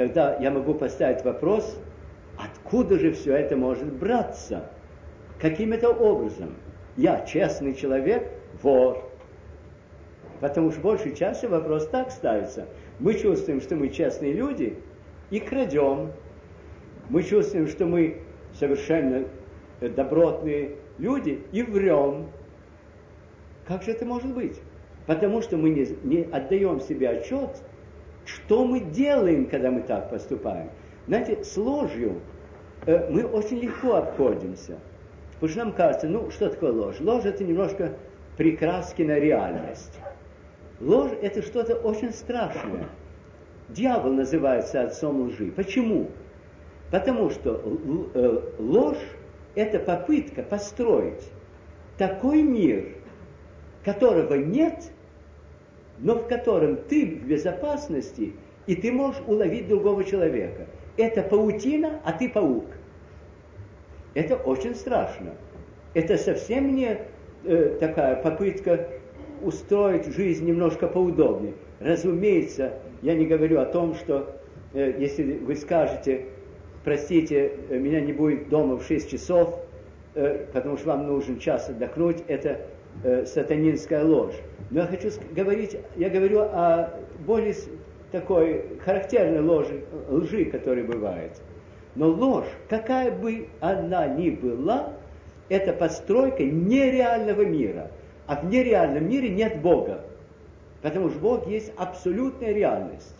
Тогда я могу поставить вопрос, откуда же все это может браться? Каким это образом? Я честный человек, вор. Потому что большей части вопрос так ставится. Мы чувствуем, что мы честные люди и крадем. Мы чувствуем, что мы совершенно добротные люди и врем. Как же это может быть? Потому что мы не, не отдаем себе отчет, что мы делаем, когда мы так поступаем. Знаете, с ложью э, мы очень легко обходимся. Потому что нам кажется, ну, что такое ложь? Ложь это немножко прикраски на реальность. Ложь это что-то очень страшное. Дьявол называется отцом лжи. Почему? Потому что э, ложь это попытка построить такой мир, которого нет, но в котором ты в безопасности, и ты можешь уловить другого человека. Это паутина, а ты паук. Это очень страшно. Это совсем не э, такая попытка устроить жизнь немножко поудобнее. Разумеется, я не говорю о том, что э, если вы скажете, простите, э, меня не будет дома в 6 часов, э, потому что вам нужен час отдохнуть, это э, сатанинская ложь. Но я хочу говорить, я говорю о более такой характерной ложи, лжи, которая бывает. Но ложь, какая бы она ни была, это постройка нереального мира. А в нереальном мире нет Бога. Потому что Бог есть абсолютная реальность.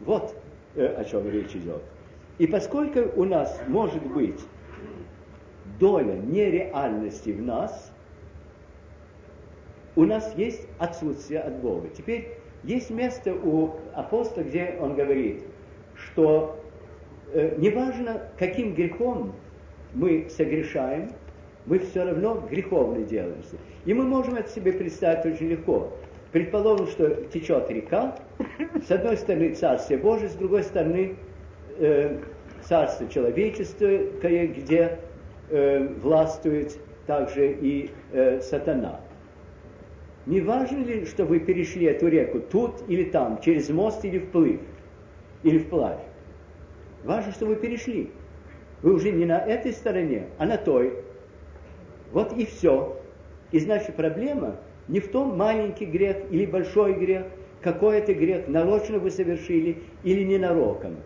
Вот э, о чем речь идет. И поскольку у нас может быть доля нереальности в нас, у нас есть отсутствие от Бога. Теперь есть место у апостола, где он говорит, что э, неважно, каким грехом мы согрешаем, мы все равно греховно делаемся. И мы можем это себе представить очень легко. Предположим, что течет река, с одной стороны Царствие Божие, с другой стороны э, Царство человеческое, где э, властвует также и э, сатана. Не важно ли, что вы перешли эту реку тут или там, через мост или вплыв, или вплавь? Важно, что вы перешли. Вы уже не на этой стороне, а на той. Вот и все. И значит, проблема не в том, маленький грех или большой грех, какой это грех, нарочно вы совершили или ненароком.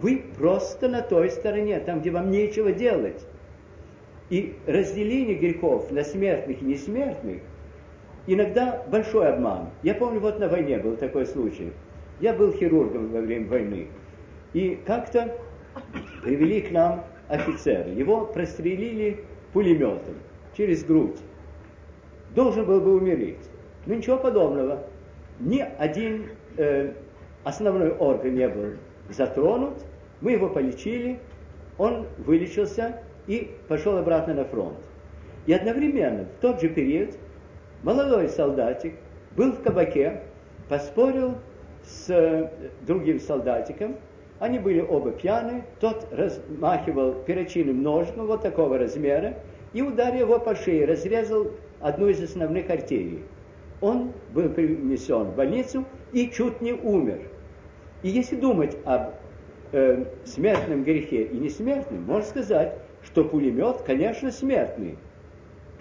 Вы просто на той стороне, там, где вам нечего делать. И разделение грехов на смертных и несмертных иногда большой обман. Я помню, вот на войне был такой случай. Я был хирургом во время войны. И как-то привели к нам офицера. Его прострелили пулеметом через грудь. Должен был бы умереть. Но ничего подобного. Ни один э, основной орган не был затронут. Мы его полечили. Он вылечился и пошел обратно на фронт. И одновременно, в тот же период, молодой солдатик был в кабаке, поспорил с э, другим солдатиком, они были оба пьяны, тот размахивал перочинным ножом вот такого размера и ударил его по шее, разрезал одну из основных артерий. Он был принесен в больницу и чуть не умер. И если думать об э, смертном грехе и несмертном, можно сказать, что пулемет, конечно, смертный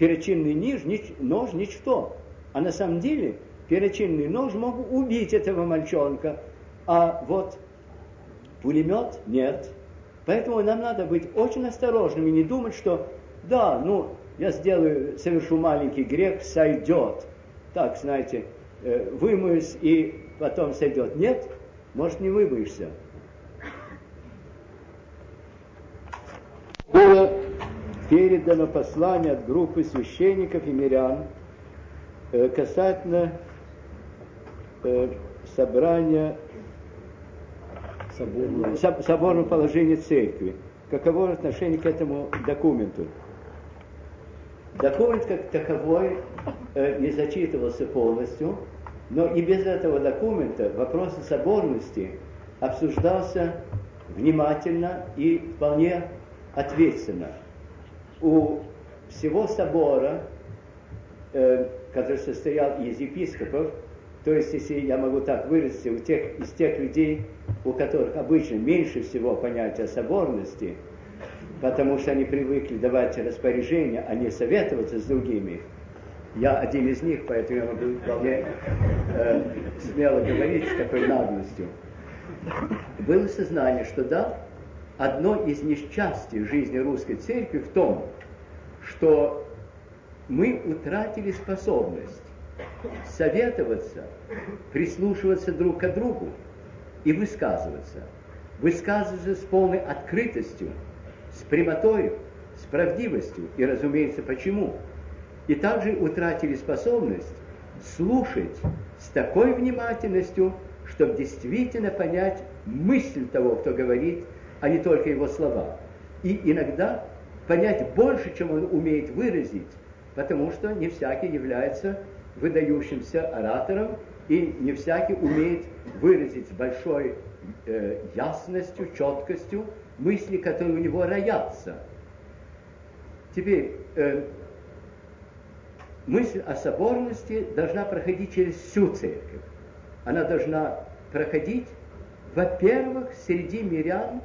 перочинный нож, нич, нож ничто. А на самом деле перочинный нож мог убить этого мальчонка, а вот пулемет нет. Поэтому нам надо быть очень осторожными, не думать, что да, ну, я сделаю, совершу маленький грех, сойдет. Так, знаете, э, вымоюсь и потом сойдет. Нет, может не вымоешься. Передано послание от группы священников и мирян э, касательно э, собрания соборного, соборного положения церкви. Каково отношение к этому документу? Документ как таковой э, не зачитывался полностью, но и без этого документа вопрос соборности обсуждался внимательно и вполне ответственно у всего собора, э, который состоял из епископов, То есть, если я могу так выразиться, у тех, из тех людей, у которых обычно меньше всего понятия соборности, потому что они привыкли давать распоряжения, а не советоваться с другими, я один из них, поэтому я могу вполне э, смело говорить с такой наглостью. Было сознание, что да, одно из несчастий жизни русской церкви в том, что мы утратили способность советоваться, прислушиваться друг к другу и высказываться. Высказываться с полной открытостью, с прямотой, с правдивостью. И, разумеется, почему? И также утратили способность слушать с такой внимательностью, чтобы действительно понять мысль того, кто говорит, а не только его слова. И иногда понять больше, чем он умеет выразить, потому что не всякий является выдающимся оратором, и не всякий умеет выразить с большой э, ясностью, четкостью мысли, которые у него роятся. Теперь, э, мысль о соборности должна проходить через всю церковь. Она должна проходить, во-первых, среди мирян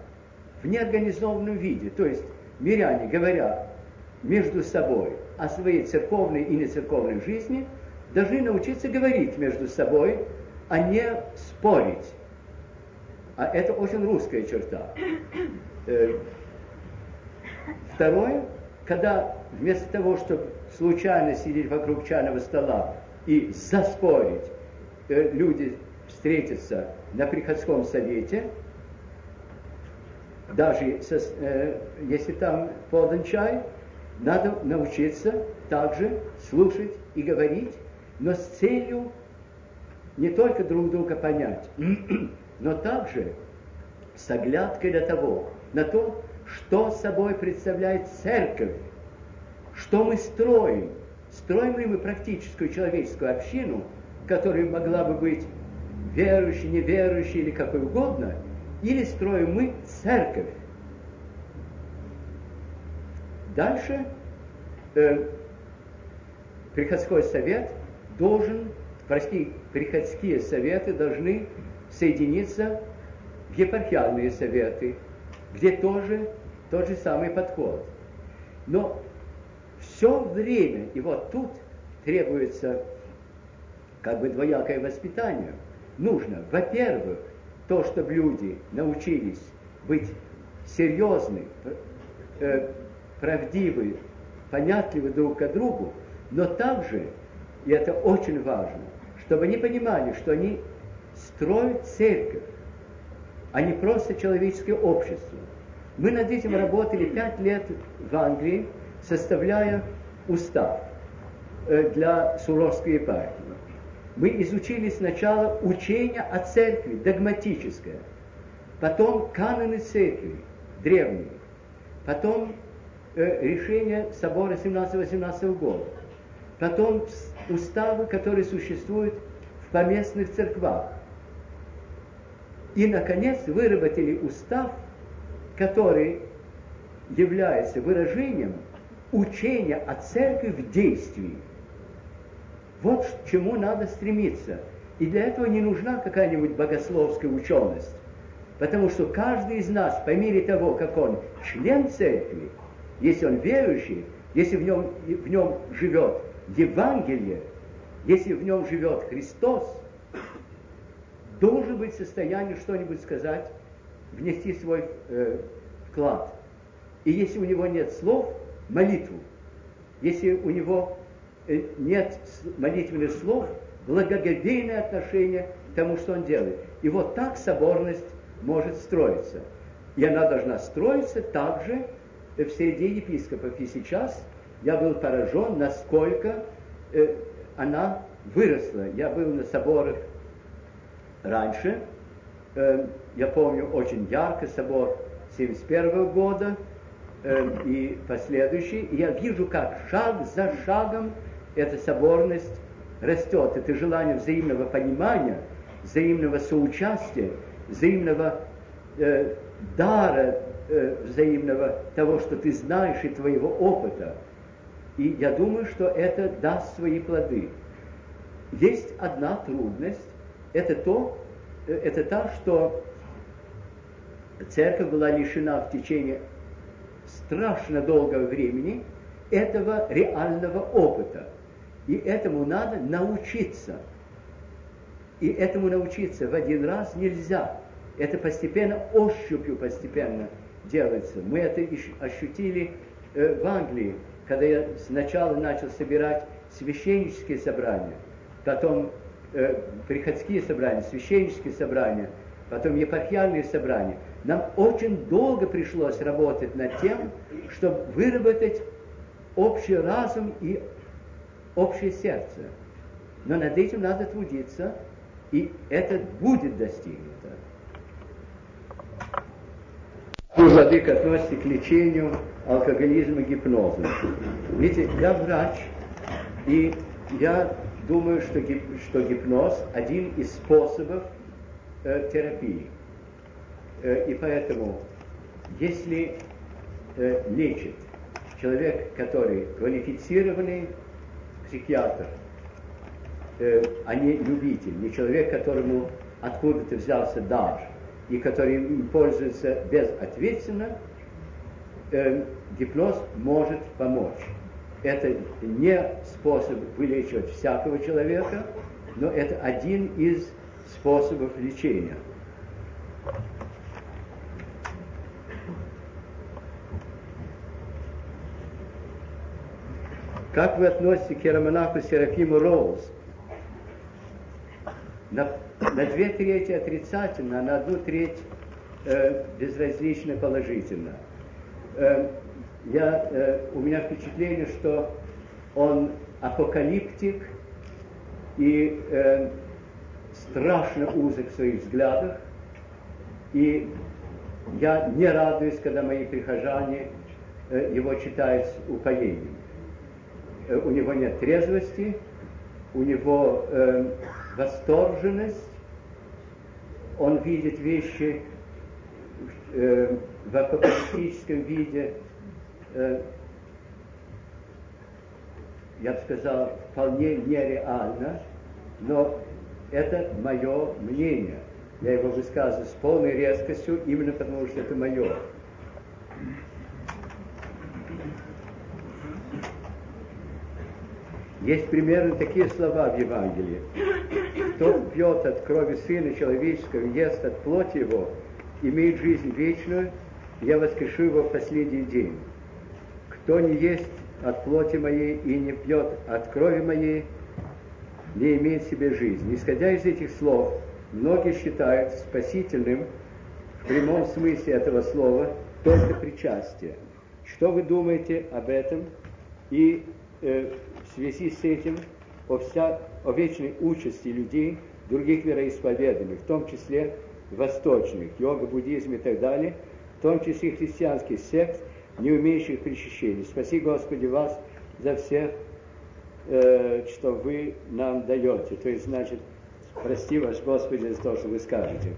в неорганизованном виде. То есть миряне, говоря между собой о своей церковной и нецерковной жизни, должны научиться говорить между собой, а не спорить. А это очень русская черта. Э, второе, когда вместо того, чтобы случайно сидеть вокруг чайного стола и заспорить, э, люди встретятся на приходском совете, даже со, э, если там подан чай, надо научиться также слушать и говорить, но с целью не только друг друга понять, но также с оглядкой на того, на то, что собой представляет церковь, что мы строим. Строим ли мы практическую человеческую общину, которая могла бы быть верующей, неверующей или какой угодно, или строим мы церковь. Дальше э, приходской совет должен, прости, приходские советы должны соединиться в епархиальные советы, где тоже тот же самый подход. Но все время, и вот тут требуется как бы двоякое воспитание. Нужно, во-первых, то, чтобы люди научились быть серьезны, э, правдивы, понятливы друг к другу, но также, и это очень важно, чтобы они понимали, что они строят церковь, а не просто человеческое общество. Мы над этим работали пять лет в Англии, составляя устав э, для Суровской епархии. Мы изучили сначала учение о церкви, догматическое, потом каноны церкви, древние, потом э, решение собора 17-18 года, потом уставы, которые существуют в поместных церквах. И, наконец, выработали устав, который является выражением учения о церкви в действии. Вот к чему надо стремиться. И для этого не нужна какая-нибудь богословская ученость. Потому что каждый из нас, по мере того, как он член церкви, если он верующий, если в нем, в нем живет Евангелие, если в нем живет Христос, должен быть в состоянии что-нибудь сказать, внести свой э, вклад. И если у него нет слов, молитву. Если у него э, нет молитвенных слов, благоговейное отношение к тому, что он делает. И вот так соборность может строиться. И она должна строиться также в среде епископов. И сейчас я был поражен, насколько э, она выросла. Я был на соборах раньше. Э, я помню очень ярко собор 71 года, э, и последующий, я вижу, как шаг за шагом эта соборность растет. Это желание взаимного понимания, взаимного соучастия, взаимного э, дара, э, взаимного того, что ты знаешь и твоего опыта. И я думаю, что это даст свои плоды. есть одна трудность, это то, э, это та, что церковь была лишена в течение страшно долгого времени этого реального опыта. И этому надо научиться. И этому научиться в один раз нельзя. Это постепенно, ощупью постепенно делается. Мы это ощутили э, в Англии, когда я сначала начал собирать священнические собрания, потом э, приходские собрания, священнические собрания, потом епархиальные собрания. Нам очень долго пришлось работать над тем, чтобы выработать общий разум и общее сердце. Но над этим надо трудиться, и это будет достигнуто. Владыка относится к лечению алкоголизма гипноза. Видите, я врач, и я думаю, что, гип, что гипноз один из способов э, терапии. Э, и поэтому, если э, лечит человек, который квалифицированный психиатр, э, а не любитель, не человек, которому откуда-то взялся дар, и который им пользуется безответственно, э, гипноз может помочь. Это не способ вылечивать всякого человека, но это один из способов лечения. Как вы относитесь к иеромонаху Серафиму Роуз? На, на две трети отрицательно, а на одну треть э, безразлично положительно. Э, я, э, у меня впечатление, что он апокалиптик и э, страшно узок в своих взглядах. И я не радуюсь, когда мои прихожане э, его читают с упоением. Э, у него нет трезвости, у него э, восторженность, он видит вещи э, в апокалиптическом виде, э, я бы сказал, вполне нереально, но это мое мнение. Я его высказываю с полной резкостью, именно потому что это мое. Есть примерно такие слова в Евангелии. Кто пьет от крови Сына Человеческого, ест от плоти Его, имеет жизнь вечную, я воскрешу его в последний день. Кто не есть от плоти моей и не пьет от крови моей, не имеет в себе жизни. Исходя из этих слов, многие считают спасительным в прямом смысле этого слова только причастие. Что вы думаете об этом? И э, связи с этим о, вся, о вечной участи людей других вероисповеданий, в том числе восточных, йога, буддизм и так далее, в том числе христианских сект, не умеющих причащения. Спаси, Господи, вас за всех, э, что вы нам даете. То есть, значит, прости вас, Господи, за то, что вы скажете.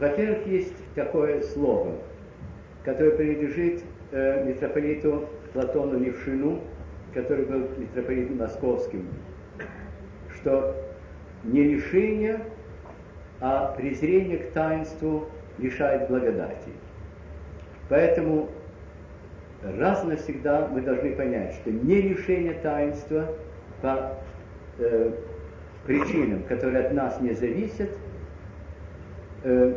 Во-первых, есть такое слово, которое принадлежит э, митрополиту Платону Левшину, который был митрополитом московским, что не лишение, а презрение к таинству лишает благодати. Поэтому раз навсегда мы должны понять, что не лишение таинства по э, причинам, которые от нас не зависят, э,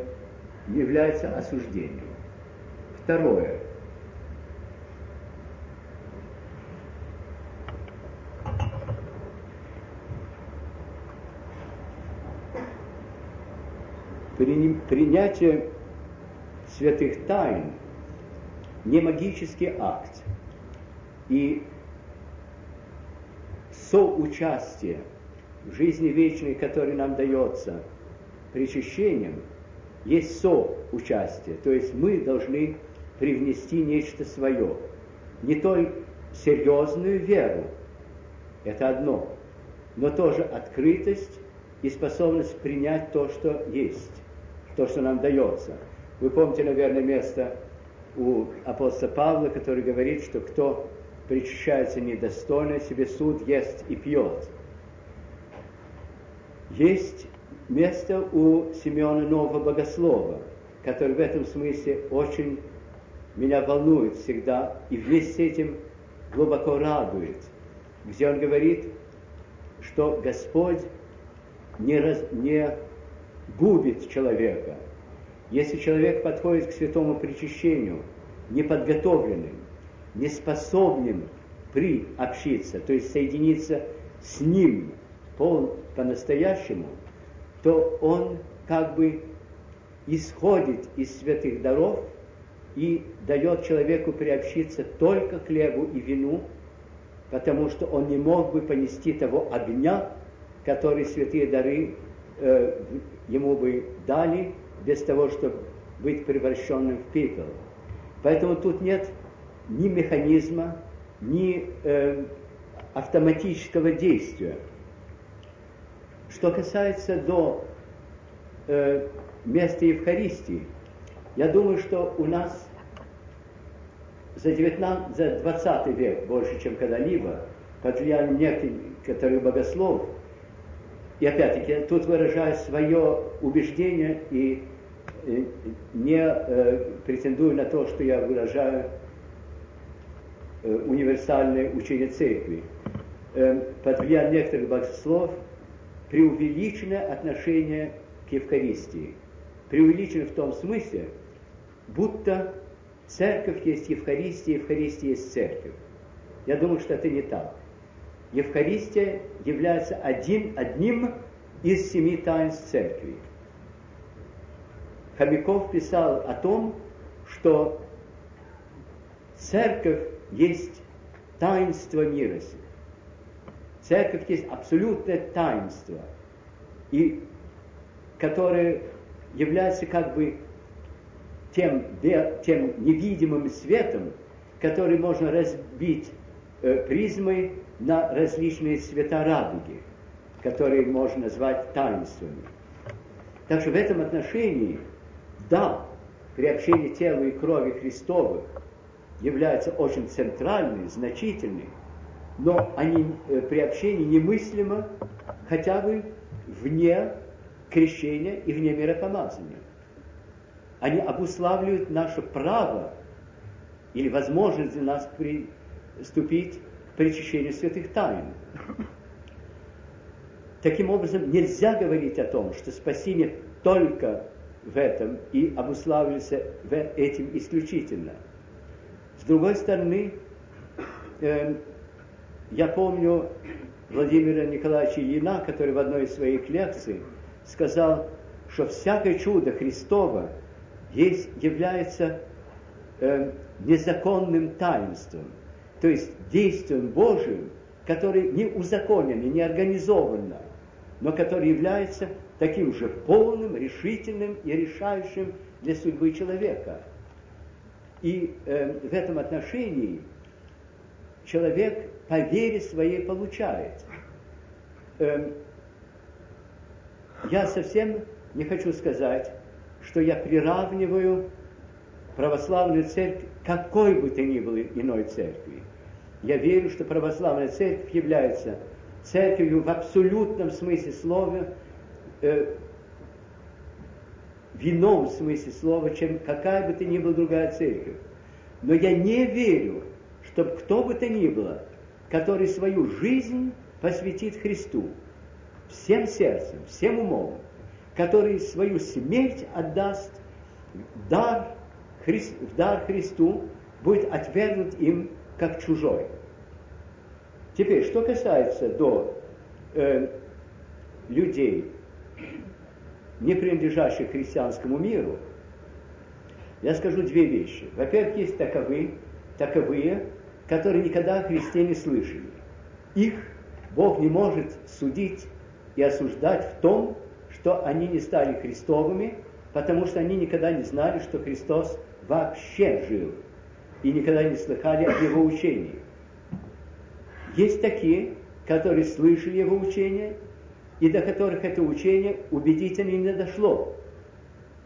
является осуждением. Второе. Принятие святых тайн не магический акт. И соучастие в жизни вечной, которая нам дается причащением – есть соучастие. То есть мы должны привнести нечто свое. Не только серьезную веру, это одно, но тоже открытость и способность принять то, что есть, то, что нам дается. Вы помните, наверное, место у апостола Павла, который говорит, что кто причащается недостойно, себе суд ест и пьет. Есть место у Семена Нового Богослова, который в этом смысле очень меня волнует всегда и вместе с этим глубоко радует, где он говорит, что Господь не, раз, не губит человека. Если человек подходит к святому причащению неподготовленным, неспособным приобщиться, то есть соединиться с ним по-настоящему, то он как бы исходит из святых даров и дает человеку приобщиться только к хлебу и вину, потому что он не мог бы понести того огня, который святые дары э, ему бы дали, без того, чтобы быть превращенным в пепел. Поэтому тут нет ни механизма, ни э, автоматического действия. Что касается до э, места Евхаристии, я думаю, что у нас за, 19, за 20 век, больше, чем когда-либо, под влиянием некоторых богослов, и опять-таки тут выражаю свое убеждение и э, не э, претендую на то, что я выражаю э, универсальное учение церкви. Э, под влиянием некоторых богослов преувеличенное отношение к Евхаристии. Преувеличено в том смысле, будто церковь есть Евхаристия, Евхаристия есть церковь. Я думаю, что это не так. Евхаристия является один, одним из семи таинств церкви. Хомяков писал о том, что церковь есть таинство мира. Церковь есть абсолютное таинство, и которое является как бы тем, тем невидимым светом, который можно разбить э, призмой на различные цвета радуги, которые можно назвать таинствами. Так что в этом отношении, да, приобщение тела и крови Христовых является очень центральным, значительным, но они, э, приобщение немыслимо хотя бы вне крещения и вне миропомазания. Они обуславливают наше право или возможность для нас приступить к причащению святых тайн. Таким образом, нельзя говорить о том, что спасение только в этом и обуславливается этим исключительно. С другой стороны, э, я помню Владимира Николаевича Ильина, который в одной из своих лекций сказал, что всякое чудо Христово есть, является э, незаконным таинством, то есть действием Божьим, который не узаконен и не организован, но который является таким же полным, решительным и решающим для судьбы человека. И э, в этом отношении человек по вере своей получает. Эм, я совсем не хочу сказать, что я приравниваю православную церковь какой бы то ни было иной церкви. Я верю, что православная церковь является церковью в абсолютном смысле слова, э, в ином смысле слова, чем какая бы то ни была другая церковь. Но я не верю, чтобы кто бы то ни было который свою жизнь посвятит Христу, всем сердцем, всем умом, который свою смерть отдаст в дар, Христ, в дар Христу, будет отвергнут им как чужой. Теперь, что касается до э, людей, не принадлежащих христианскому миру, я скажу две вещи. Во-первых, есть таковые, таковые, которые никогда о Христе не слышали. Их Бог не может судить и осуждать в том, что они не стали Христовыми, потому что они никогда не знали, что Христос вообще жил и никогда не слыхали о Его учении. Есть такие, которые слышали Его учение, и до которых это учение убедительно не дошло.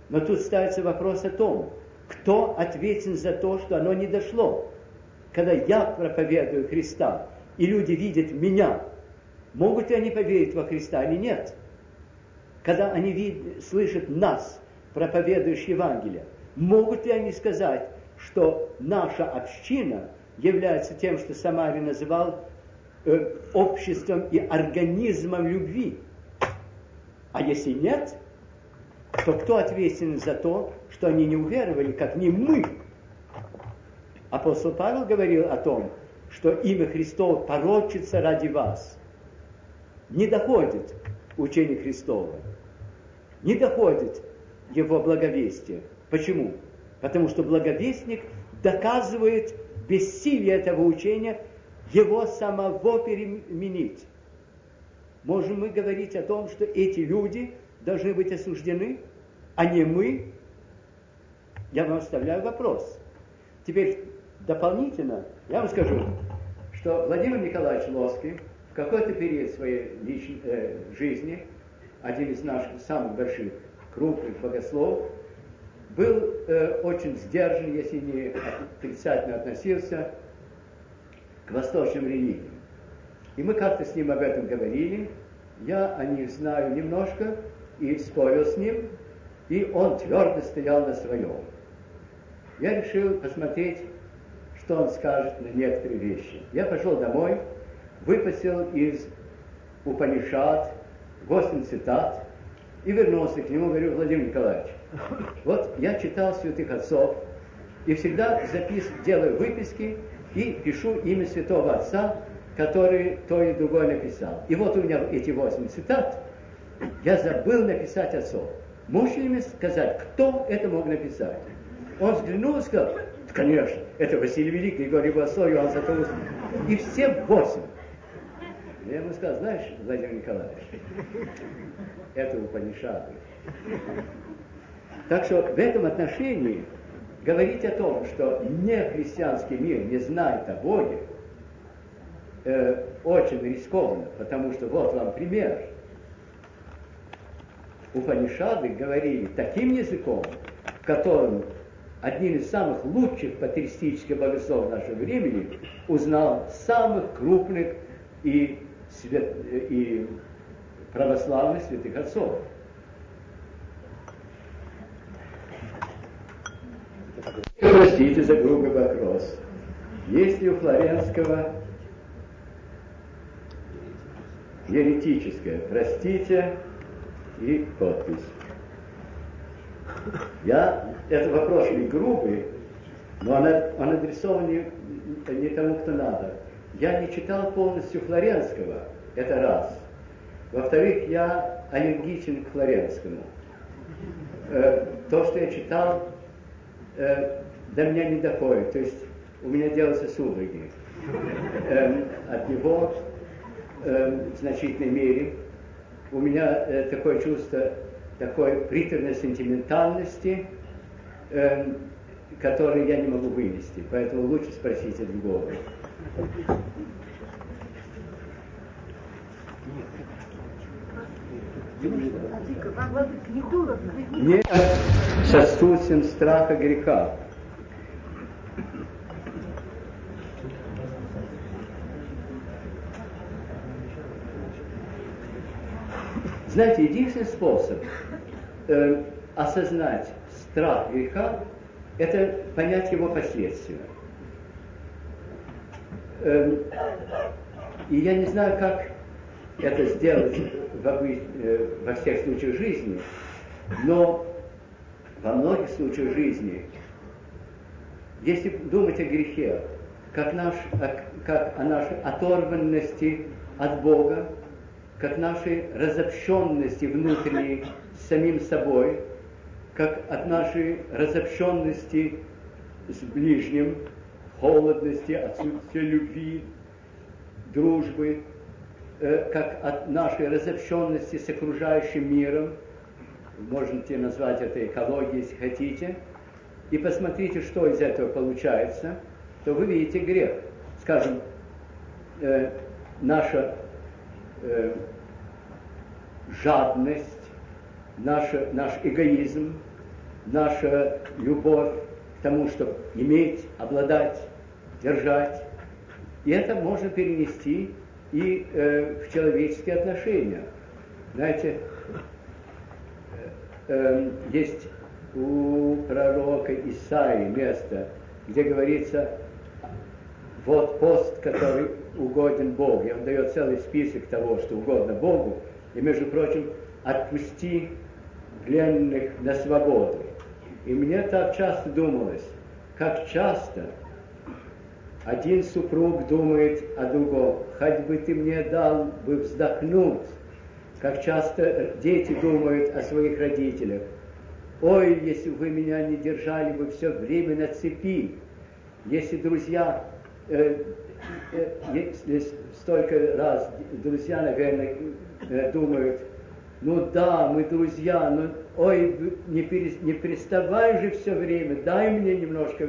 Но тут ставится вопрос о том, кто ответен за то, что оно не дошло. Когда я проповедую Христа, и люди видят меня, могут ли они поверить во Христа или нет? Когда они вид, слышат нас, проповедующих Евангелие, могут ли они сказать, что наша община является тем, что Самарий называл э, обществом и организмом любви? А если нет, то кто ответственен за то, что они не уверовали, как не мы? Апостол Павел говорил о том, что имя Христово порочится ради вас. Не доходит учение Христова. Не доходит его благовестие. Почему? Потому что благовестник доказывает бессилие этого учения его самого переменить. Можем мы говорить о том, что эти люди должны быть осуждены, а не мы? Я вам оставляю вопрос. Теперь дополнительно я вам скажу, что Владимир Николаевич Лоский в какой-то период своей личной, э, жизни, один из наших самых больших крупных богословов, был э, очень сдержан, если не отрицательно относился к восточным религиям. И мы как-то с ним об этом говорили, я о них знаю немножко и спорил с ним, и он твердо стоял на своем. Я решил посмотреть, что он скажет на некоторые вещи. Я пошел домой, выпустил из Упанишат 8 цитат и вернулся к нему, говорю, Владимир Николаевич, вот я читал святых отцов и всегда запис, делаю выписки и пишу имя святого отца, который то и другое написал. И вот у меня эти восемь цитат, я забыл написать отцов. Можете ли мне сказать, кто это мог написать? Он взглянул и сказал, конечно, это Василий Великий, Григорий Богослов, Иоанн Златоуст. И все восемь. Я ему сказал, знаешь, Владимир Николаевич, это Упанишады. Так что в этом отношении говорить о том, что не христианский мир не знает о Боге, э, очень рискованно, потому что вот вам пример. Упанишады говорили таким языком, в один из самых лучших патристических богословов нашего времени узнал самых крупных и, свят... и православных святых отцов. Простите за грубый вопрос. Есть ли у Флоренского еретическое «простите» и подпись? Я, это вопрос не грубый, но он, он адресован не, не тому, кто надо. Я не читал полностью Флоренского, это раз. Во-вторых, я аллергичен к Флоренскому. Э, то, что я читал, э, до меня не доходит. То есть у меня делаются судороги э, от него э, в значительной мере. У меня э, такое чувство такой приторной сентиментальности, э, которую я не могу вынести. Поэтому лучше спросите другого. Не сосудством страха греха. Знаете, единственный способ э, осознать страх греха – это понять его последствия. Э, и я не знаю, как это сделать э, во всех случаях жизни, но во многих случаях жизни, если думать о грехе, как, наш, как о нашей оторванности от Бога, как нашей разобщенности внутренней самим собой, как от нашей разобщенности с ближним, холодности, отсутствия любви, дружбы, э, как от нашей разобщенности с окружающим миром, можете назвать это экологией, если хотите, и посмотрите, что из этого получается, то вы видите грех. Скажем, э, наша э, жадность, наш, наш эгоизм, наша любовь к тому, чтобы иметь, обладать, держать. И это можно перенести и э, в человеческие отношения. Знаете, э, э, есть у пророка Исаи место, где говорится, вот пост, который угоден Богу. И он дает целый список того, что угодно Богу. И, между прочим, отпусти пленных на свободу. И мне так часто думалось, как часто один супруг думает о другом, хоть бы ты мне дал бы вздохнуть, как часто дети думают о своих родителях. Ой, если бы вы меня не держали бы все время на цепи, если друзья, э, э, если столько раз друзья, наверное, э, думают, ну да, мы друзья, но ой, не, перес, не переставай же все время, дай мне немножко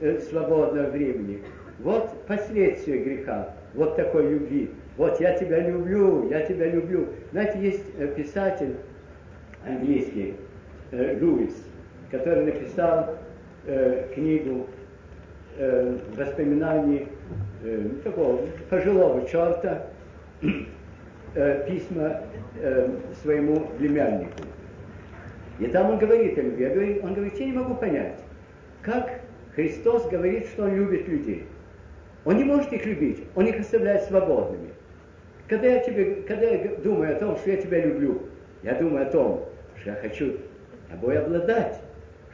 э, свободного времени. Вот последствия греха, вот такой любви. Вот я тебя люблю, я тебя люблю. Знаете, есть э, писатель английский, э, Луис, который написал э, книгу э, воспоминаний э, такого пожилого черта, э, письма э, своему племяннику. И там он говорит о любви. Он говорит, я не могу понять, как Христос говорит, что Он любит людей. Он не может их любить, Он их оставляет свободными. Когда я, тебе, когда я думаю о том, что я тебя люблю, я думаю о том, что я хочу тобой обладать,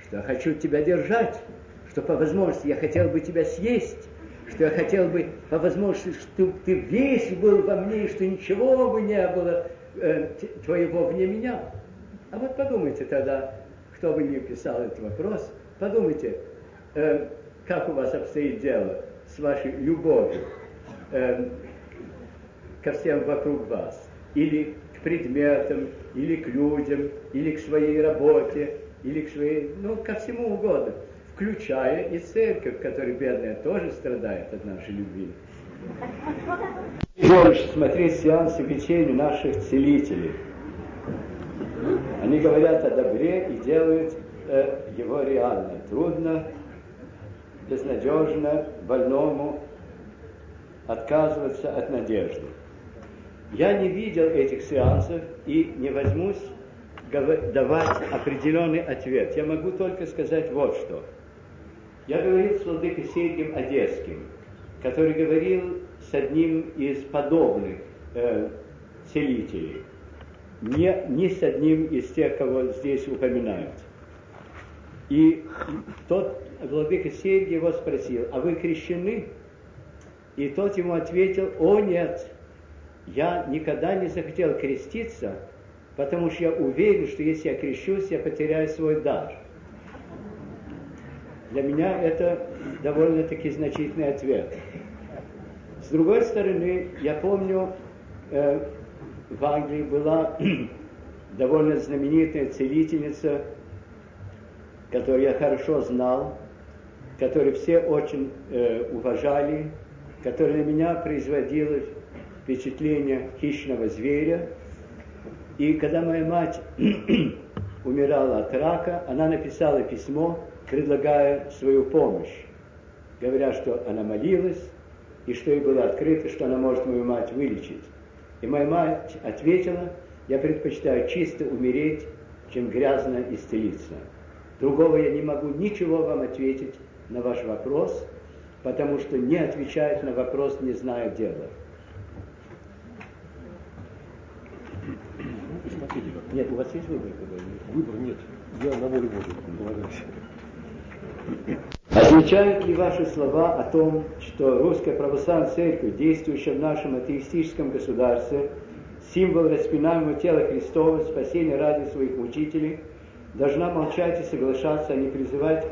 что я хочу тебя держать, что по возможности я хотел бы тебя съесть, что я хотел бы по возможности, чтобы ты весь был во мне, и что ничего бы не было э, твоего вне меня. А вот подумайте тогда, кто бы ни писал этот вопрос, подумайте, э, как у вас обстоит дело с вашей любовью э, ко всем вокруг вас, или к предметам, или к людям, или к своей работе, или к своей, ну, ко всему угодно, включая и церковь, которая бедная тоже страдает от нашей любви. Можешь смотреть сеансы вечерней наших целителей – они говорят о добре и делают э, его реально. Трудно, безнадежно больному отказываться от надежды. Я не видел этих сеансов и не возьмусь давать определенный ответ. Я могу только сказать вот что. Я говорил с владыкой Сергием Одесским, который говорил с одним из подобных э, целителей не, ни с одним из тех, кого здесь упоминают. И тот владыка Сергий его спросил, а вы крещены? И тот ему ответил, о нет, я никогда не захотел креститься, потому что я уверен, что если я крещусь, я потеряю свой дар. Для меня это довольно-таки значительный ответ. С другой стороны, я помню, э, в Англии была довольно знаменитая целительница, которую я хорошо знал, которую все очень э, уважали, которая на меня производила впечатление хищного зверя. И когда моя мать умирала от рака, она написала письмо, предлагая свою помощь, говоря, что она молилась, и что ей было открыто, что она может мою мать вылечить. И моя мать ответила, я предпочитаю чисто умереть, чем грязно исцелиться. Другого я не могу ничего вам ответить на ваш вопрос, потому что не отвечает на вопрос, не зная дела. Нет, у вас есть выбор? Выбор нет. Я на волю Божию полагаюсь. Означают ли ваши слова о том, что Русская Православная Церковь, действующая в нашем атеистическом государстве, символ распинаемого тела Христова, спасения ради своих мучителей, должна молчать и соглашаться, а не призывать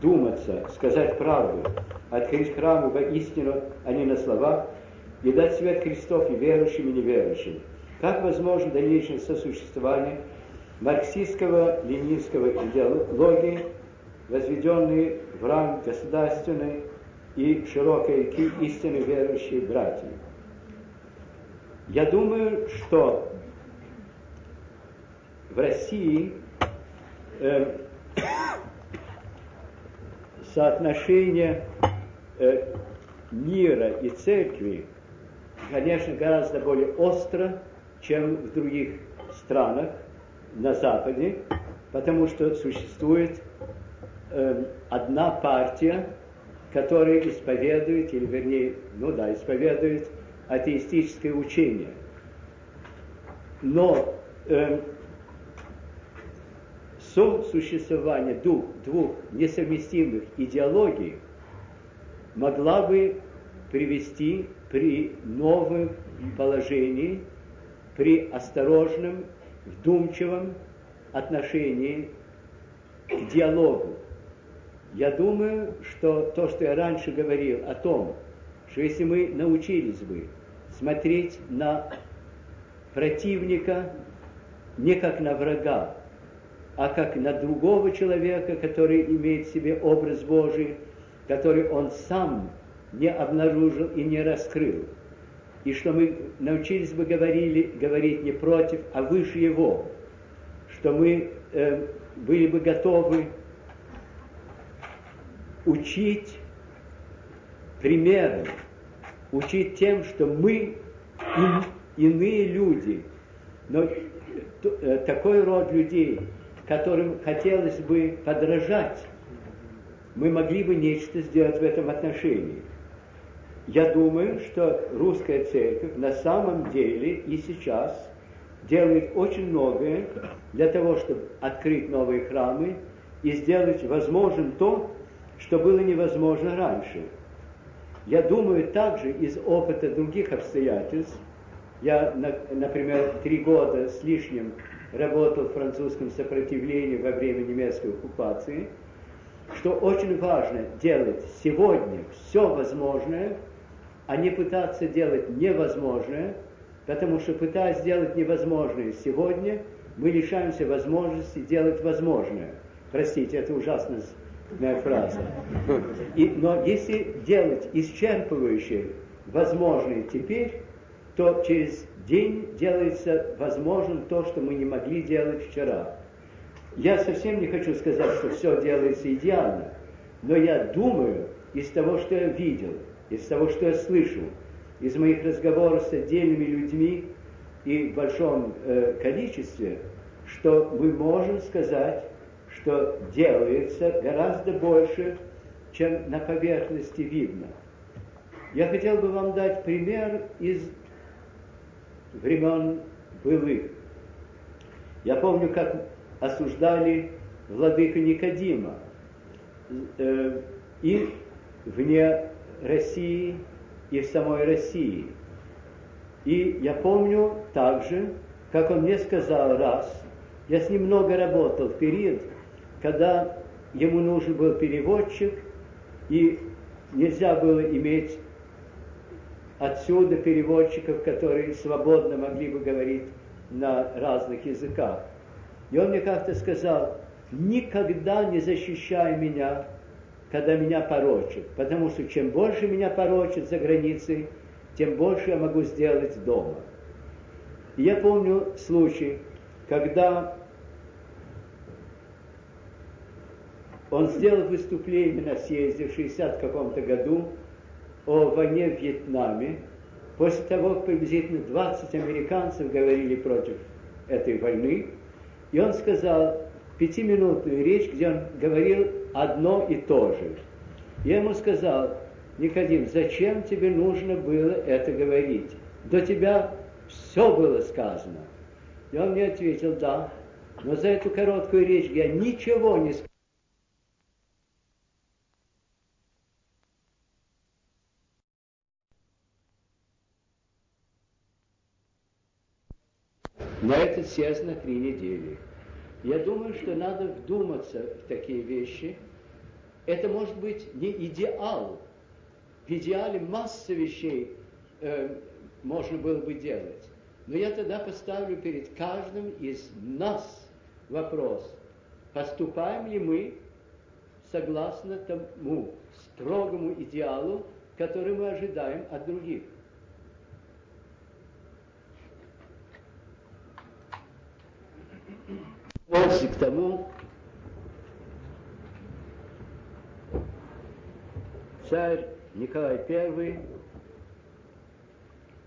думаться, сказать правду, открыть храму во истину, а не на слова, и дать свет Христов и верующим, и неверующим. Как возможно дальнейшее сосуществование марксистского ленинского идеологии возведенные в ранг государственной и широкой истины верующие братья. Я думаю, что в России э, соотношение э, мира и церкви, конечно, гораздо более остро, чем в других странах на Западе, потому что существует э, одна партия, которая исповедует, или вернее, ну да, исповедует атеистическое учение. Но э, сосуществование двух, двух несовместимых идеологий могла бы привести при новом положении, при осторожном, вдумчивом отношении к диалогу. Я думаю, что то, что я раньше говорил о том, что если мы научились бы смотреть на противника не как на врага, а как на другого человека, который имеет в себе образ Божий, который он сам не обнаружил и не раскрыл. И что мы научились бы говорили, говорить не против, а выше его. Что мы э, были бы готовы учить примером, учить тем, что мы иные люди, но э, такой род людей, которым хотелось бы подражать, мы могли бы нечто сделать в этом отношении. Я думаю, что русская церковь на самом деле и сейчас делает очень многое для того, чтобы открыть новые храмы и сделать возможным то, что было невозможно раньше. Я думаю также из опыта других обстоятельств, я, например, три года с лишним работал в французском сопротивлении во время немецкой оккупации, что очень важно делать сегодня все возможное, а не пытаться делать невозможное, потому что пытаясь сделать невозможное сегодня, мы лишаемся возможности делать возможное. Простите, это ужасная фраза. И, но если делать исчерпывающее возможное теперь, то через день делается возможным то, что мы не могли делать вчера. Я совсем не хочу сказать, что все делается идеально, но я думаю из того, что я видел, из того, что я слышал, из моих разговоров с отдельными людьми и в большом э, количестве, что мы можем сказать, что делается гораздо больше, чем на поверхности видно. Я хотел бы вам дать пример из времен былых. Я помню, как осуждали владыка Никодима э, и вне России, и в самой России. И я помню также, как он мне сказал раз, я с ним много работал в период, когда ему нужен был переводчик, и нельзя было иметь отсюда переводчиков, которые свободно могли бы говорить на разных языках. И он мне как-то сказал, никогда не защищай меня, когда меня порочат, потому что чем больше меня порочат за границей, тем больше я могу сделать дома. И я помню случай, когда он сделал выступление на съезде в 60 каком-то году о войне в Вьетнаме, после того, как приблизительно 20 американцев говорили против этой войны, и он сказал пятиминутную речь, где он говорил одно и то же. Я ему сказал, Никодим, зачем тебе нужно было это говорить? До тебя все было сказано. И он мне ответил, да, но за эту короткую речь я ничего не сказал. На этот съезд на три недели. Я думаю, что надо вдуматься в такие вещи. Это может быть не идеал. В идеале масса вещей э, можно было бы делать. Но я тогда поставлю перед каждым из нас вопрос, поступаем ли мы согласно тому строгому идеалу, который мы ожидаем от других. После к тому, царь Николай I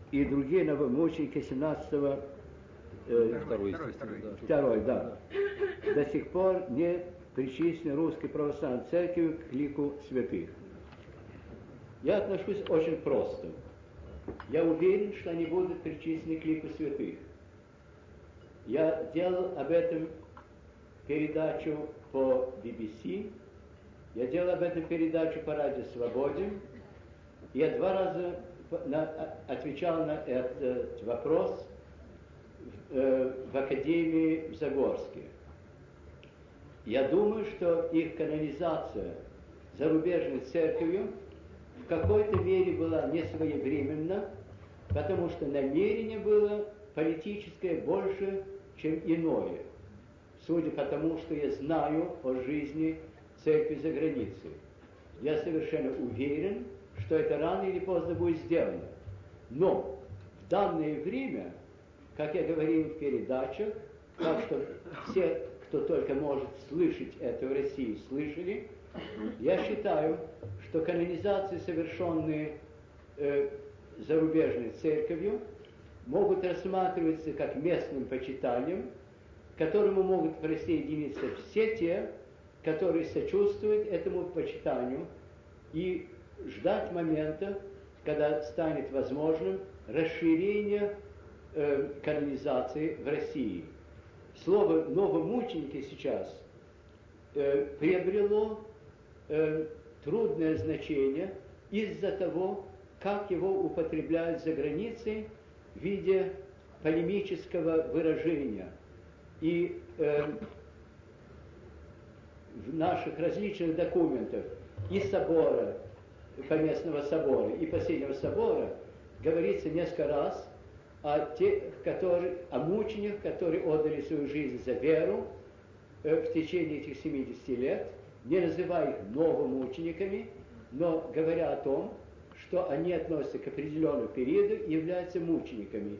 и другие новомученики 17 э, второй, второй, да. второй, да, до сих пор не причислены Русской Православной Церкви к лику святых. Я отношусь очень просто. Я уверен, что они будут причислены к лику святых. Я делал об этом передачу по BBC, я делал об этом передачу по Радио Свободе. Я два раза на, отвечал на этот вопрос в, э, в Академии в Загорске. Я думаю, что их канонизация зарубежной церковью в какой-то мере была не своевременна, потому что намерение было политическое больше, чем иное. Судя по тому, что я знаю о жизни церкви за границей. Я совершенно уверен, что это рано или поздно будет сделано. Но в данное время, как я говорил в передачах, так что все, кто только может слышать это в России, слышали, я считаю, что канонизации, совершенные э, зарубежной церковью, могут рассматриваться как местным почитанием, которому могут присоединиться все те, которые сочувствуют этому почитанию и ждать момента, когда станет возможным расширение э, канонизации в России. Слово «новомученики» сейчас э, приобрело э, трудное значение из-за того, как его употребляют за границей в виде полемического выражения. И э, в наших различных документах и собора, поместного собора, и последнего собора говорится несколько раз о тех, которые, о мучениях, которые отдали свою жизнь за веру э, в течение этих 70 лет, не называя их новомучениками, но говоря о том, что они относятся к определенному периоду и являются мучениками.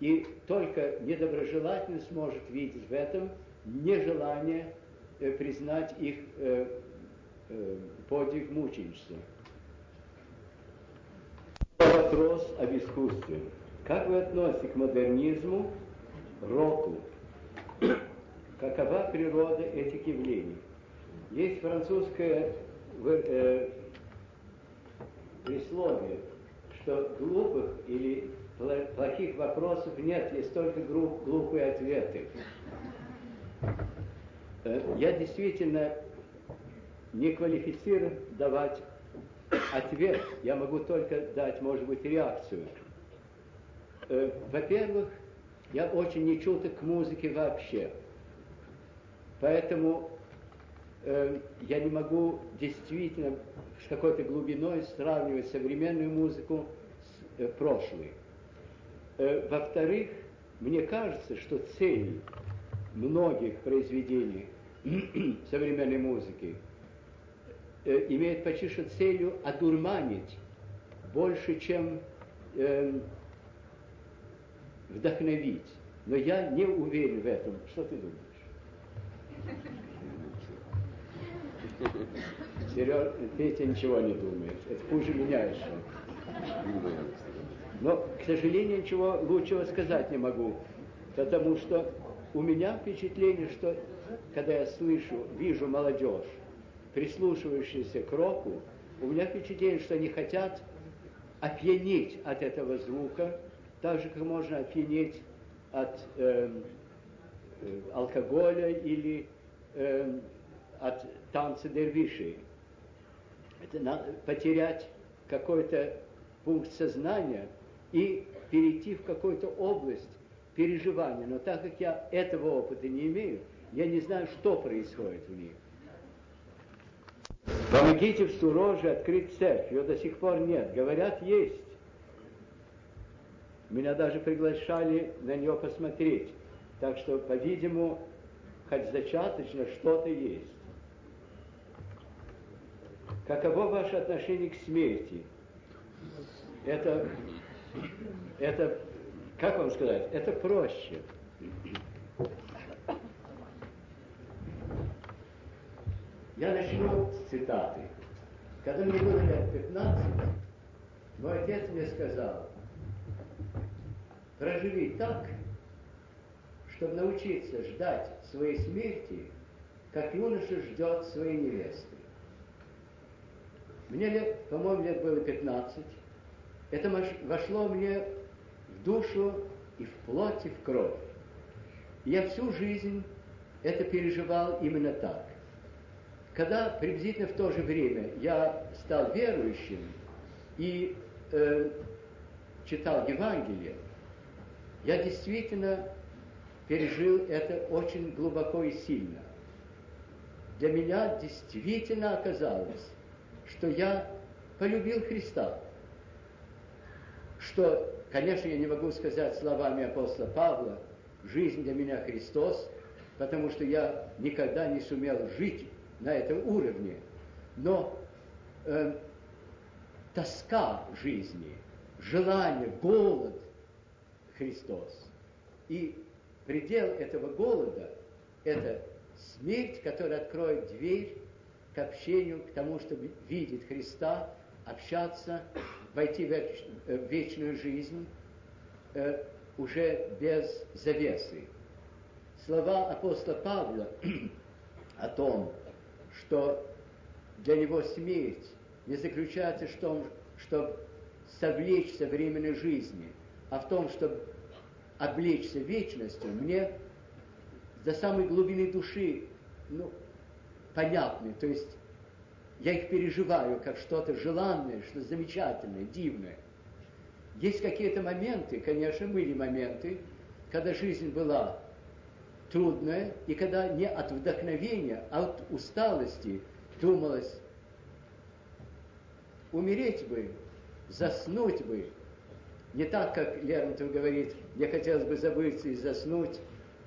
И только недоброжелательность может видеть в этом нежелание Э, признать их э, э, подвиг мученичества. Вопрос об искусстве. Как вы относитесь к модернизму, року? Какова природа этих явлений? Есть французское присловие, что глупых или плохих вопросов нет, есть только глупые ответы. Э, я действительно не квалифицирован давать ответ, я могу только дать, может быть, реакцию. Э, во-первых, я очень не чуток к музыке вообще. Поэтому э, я не могу действительно с какой-то глубиной сравнивать современную музыку с прошлой. Э, во-вторых, мне кажется, что цель многих произведений современной музыки э, имеет почти что целью одурманить больше, чем э, вдохновить. Но я не уверен в этом. Что ты думаешь? Сереж, Петя ничего не думает. Это хуже меня еще. Но, к сожалению, ничего лучшего сказать не могу. Потому что у меня впечатление, что когда я слышу, вижу молодежь, прислушивающуюся к року, у меня впечатление, что они хотят опьянеть от этого звука, так же, как можно опьянеть от э, э, алкоголя или э, от танца дервишей. Это надо потерять какой-то пункт сознания и перейти в какую-то область переживания. Но так как я этого опыта не имею, я не знаю, что происходит в них. Помогите в Суроже открыть церковь. Ее до сих пор нет. Говорят, есть. Меня даже приглашали на нее посмотреть. Так что, по-видимому, хоть зачаточно что-то есть. Каково ваше отношение к смерти? Это, это, как вам сказать, это проще. Я начну с цитаты. Когда мне было лет 15, мой отец мне сказал, проживи так, чтобы научиться ждать своей смерти, как юноша ждет своей невесты. Мне лет, по-моему, лет было 15. Это вошло мне в душу и в плоть, и в кровь. Я всю жизнь это переживал именно так. Когда приблизительно в то же время я стал верующим и э, читал Евангелие, я действительно пережил это очень глубоко и сильно. Для меня действительно оказалось, что я полюбил Христа. Что, конечно, я не могу сказать словами апостола Павла, жизнь для меня Христос, потому что я никогда не сумел жить на этом уровне. Но э, тоска жизни, желание, голод Христос. И предел этого голода – это смерть, которая откроет дверь к общению, к тому, чтобы видеть Христа, общаться, войти в э, вечную жизнь э, уже без завесы. Слова апостола Павла о том, что для него смерть не заключается в том, чтобы совлечься временной жизни, а в том, чтобы облечься вечностью, мне до самой глубины души ну, понятны. То есть я их переживаю как что-то желанное, что замечательное, дивное. Есть какие-то моменты, конечно, были моменты, когда жизнь была трудная, и когда не от вдохновения, а от усталости думалось, умереть бы, заснуть бы. Не так, как Лермонтов говорит, мне хотелось бы забыться и заснуть,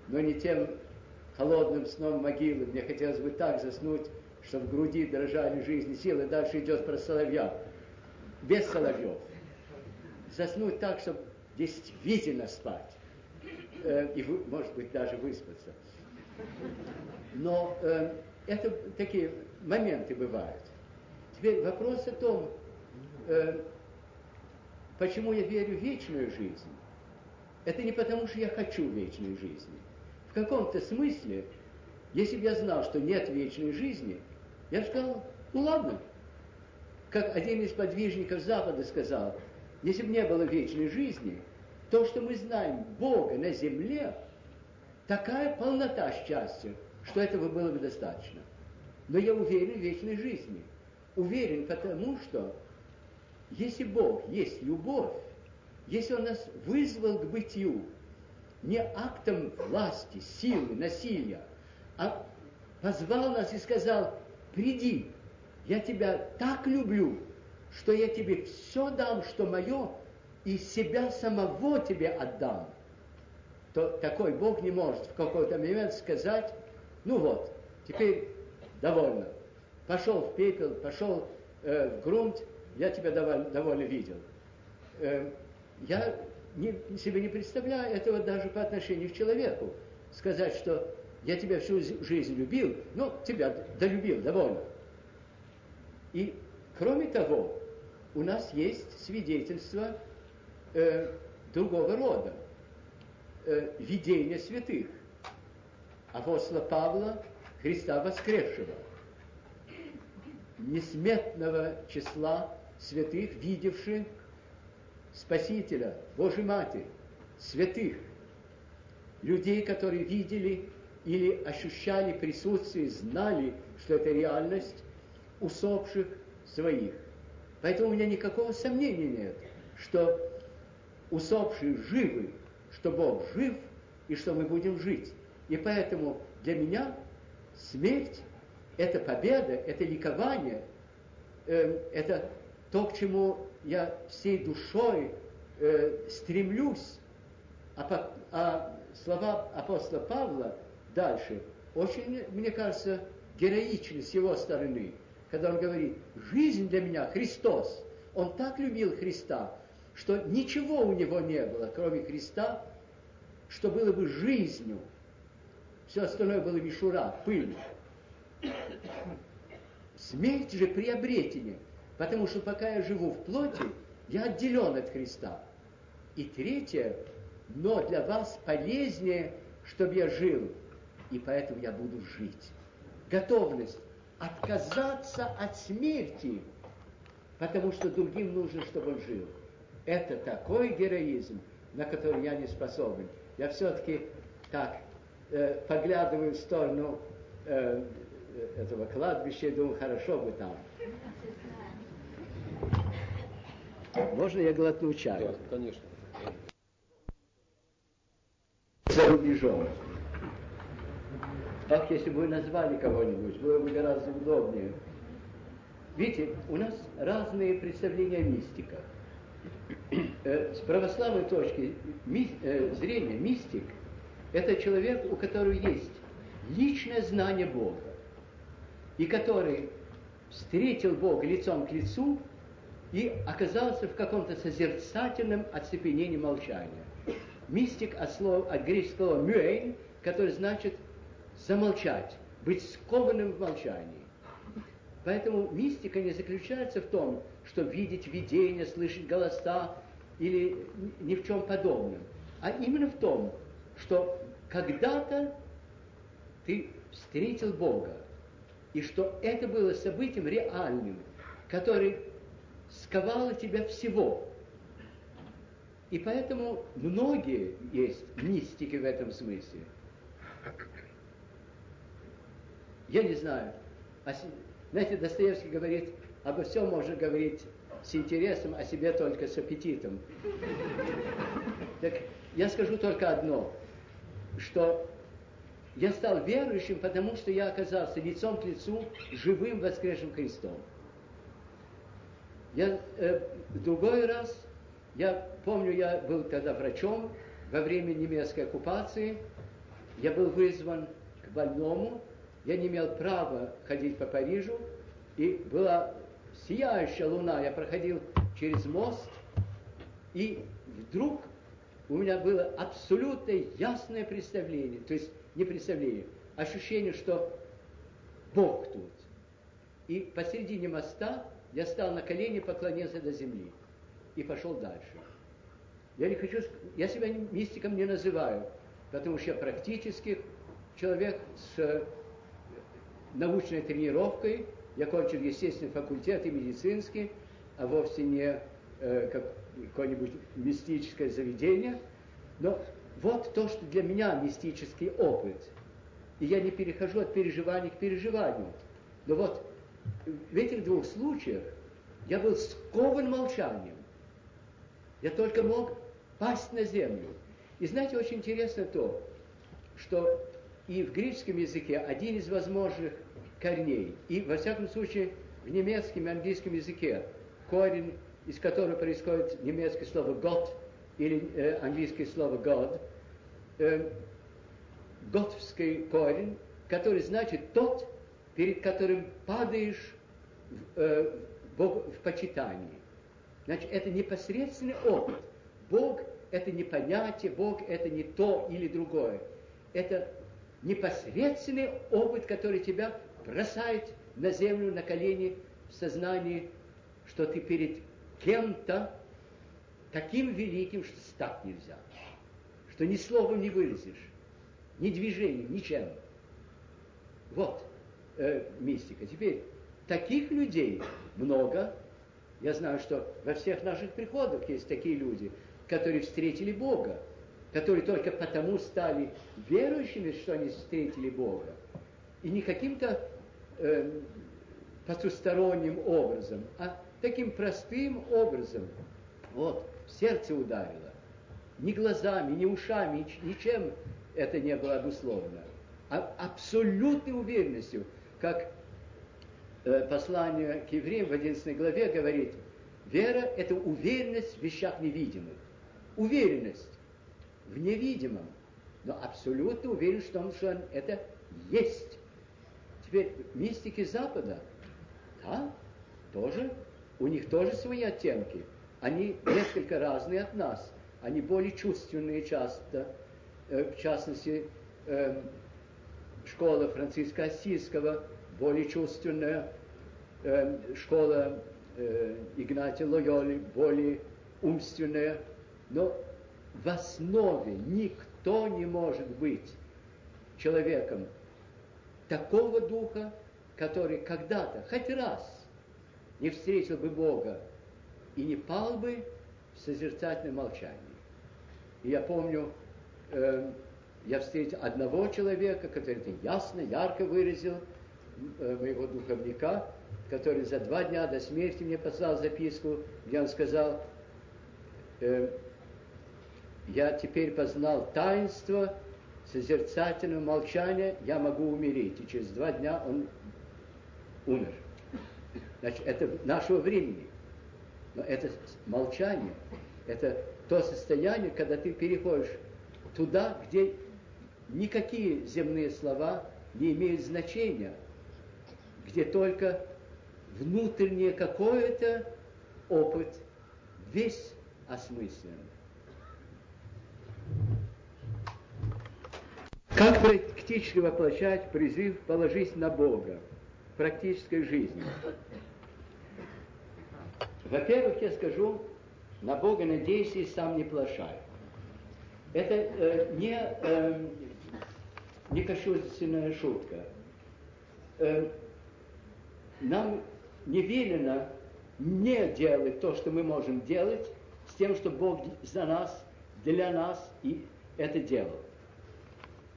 но не тем холодным сном могилы, мне хотелось бы так заснуть, чтобы в груди дрожали жизни силы. Дальше идет про соловья, без соловьев. Заснуть так, чтобы действительно спать. Э, и, может быть, даже выспаться. Но э, это такие моменты бывают. Теперь вопрос о том, э, почему я верю в вечную жизнь. Это не потому, что я хочу вечной жизни. В каком-то смысле, если бы я знал, что нет вечной жизни, я сказал, ну ладно. Как один из подвижников Запада сказал, если бы не было вечной жизни, то, что мы знаем Бога на земле, такая полнота счастья, что этого было бы достаточно. Но я уверен в вечной жизни. Уверен потому, что если Бог есть любовь, если Он нас вызвал к бытию, не актом власти, силы, насилия, а позвал нас и сказал, приди, я тебя так люблю, что я тебе все дам, что мое, и себя самого тебе отдам, то такой Бог не может в какой-то момент сказать, ну вот, теперь довольно. Пошел в пепел, пошел э, в грунт, я тебя довольно, довольно видел. Э, я не, себе не представляю этого даже по отношению к человеку. Сказать, что я тебя всю жизнь любил, ну, тебя долюбил, довольно. И кроме того, у нас есть свидетельство э, другого рода. Э, видение святых. Апостола Павла, Христа воскресшего. Несметного числа святых, видевших Спасителя, Божьей Матерь, святых, людей, которые видели или ощущали присутствие, знали, что это реальность усопших своих. Поэтому у меня никакого сомнения нет, что усопшие живы, что Бог жив и что мы будем жить. И поэтому для меня смерть – это победа, это ликование, э, это то, к чему я всей душой э, стремлюсь. А, а слова апостола Павла дальше очень, мне кажется, героичны с его стороны, когда он говорит, жизнь для меня Христос. Он так любил Христа, что ничего у него не было, кроме Христа, что было бы жизнью. Все остальное было мишура, пыль. Смерть же приобретение. Потому что пока я живу в плоти, я отделен от Христа. И третье, но для вас полезнее, чтобы я жил, и поэтому я буду жить. Готовность отказаться от смерти, потому что другим нужно, чтобы он жил. Это такой героизм, на который я не способен. Я все-таки так э, поглядываю в сторону э, этого кладбища и думаю, хорошо бы там. Можно я глотну чаю? Да, конечно. За рубежом. Ах, если бы вы назвали кого-нибудь, было бы гораздо удобнее. Видите, у нас разные представления о мистиках. Э, с православной точки э, зрения мистик – это человек, у которого есть личное знание Бога, и который встретил Бога лицом к лицу и оказался в каком-то созерцательном оцепенении молчания. Мистик от, слова, от греческого «мюэйн», который значит замолчать, быть скованным в молчании. Поэтому мистика не заключается в том, что видеть видения, слышать голоса или ни в чем подобном, а именно в том, что когда-то ты встретил Бога, и что это было событием реальным, который сковало тебя всего. И поэтому многие есть мистики в этом смысле. Я не знаю. А, знаете, Достоевский говорит, обо всем можно говорить с интересом, о себе только с аппетитом. Так я скажу только одно, что я стал верующим, потому что я оказался лицом к лицу живым воскресшим Христом. Я э, другой раз, я помню, я был тогда врачом во время немецкой оккупации, я был вызван к больному, я не имел права ходить по Парижу, и была сияющая луна, я проходил через мост, и вдруг у меня было абсолютно ясное представление, то есть не представление, ощущение, что Бог тут. И посередине моста я стал на колени, поклонился до земли и пошел дальше. Я не хочу, я себя мистиком не называю, потому что я практически человек с научной тренировкой, я кончил естественный факультет и медицинский, а вовсе не э, как какое-нибудь мистическое заведение. Но вот то, что для меня мистический опыт. И я не перехожу от переживания к переживанию. Но вот в этих двух случаях я был скован молчанием. Я только мог пасть на землю. И знаете, очень интересно то, что и в греческом языке один из возможных корней, и во всяком случае в немецком и английском языке корень, из которого происходит немецкое слово «год» или э, английское слово «god», э, готовский корень, который значит «тот», перед которым падаешь в, э, Бог, в почитании. Значит, это непосредственный опыт. Бог – это не понятие, Бог – это не то или другое. Это непосредственный опыт, который тебя бросает на землю, на колени, в сознании, что ты перед кем-то таким великим, что стать нельзя, что ни словом не выразишь, ни движением, ничем. Вот э, мистика. Теперь таких людей много. Я знаю, что во всех наших приходах есть такие люди, которые встретили Бога которые только потому стали верующими, что они встретили Бога, и не каким-то э, потусторонним образом, а таким простым образом. Вот, в сердце ударило. Ни глазами, ни ушами, ничем это не было обусловлено. А абсолютной уверенностью, как э, послание к евреям в 11 главе говорит, вера – это уверенность в вещах невидимых. Уверенность в невидимом, но абсолютно уверен в том, что он это есть. Теперь мистики Запада, да, тоже, у них тоже свои оттенки. Они несколько разные от нас. Они более чувственные часто, э, в частности, э, школа Франциска Осийского более чувственная, э, школа э, Игнатия Лойоли более умственная, но в основе никто не может быть человеком такого духа, который когда-то, хоть раз, не встретил бы Бога и не пал бы в созерцательном молчании. И я помню, э, я встретил одного человека, который это ясно, ярко выразил, э, моего духовника, который за два дня до смерти мне послал записку, где он сказал, э, я теперь познал таинство созерцательного молчания, я могу умереть. И через два дня он умер. Значит, это нашего времени. Но это молчание, это то состояние, когда ты переходишь туда, где никакие земные слова не имеют значения, где только внутреннее какое-то опыт, весь осмыслен. Как практически воплощать призыв «положись на Бога» в практической жизни? Во-первых, я скажу, на Бога надейся и сам не плашай. Это э, не, э, не кощунственная шутка. Э, нам не велено не делать то, что мы можем делать, с тем, что Бог за нас, для нас и это делал.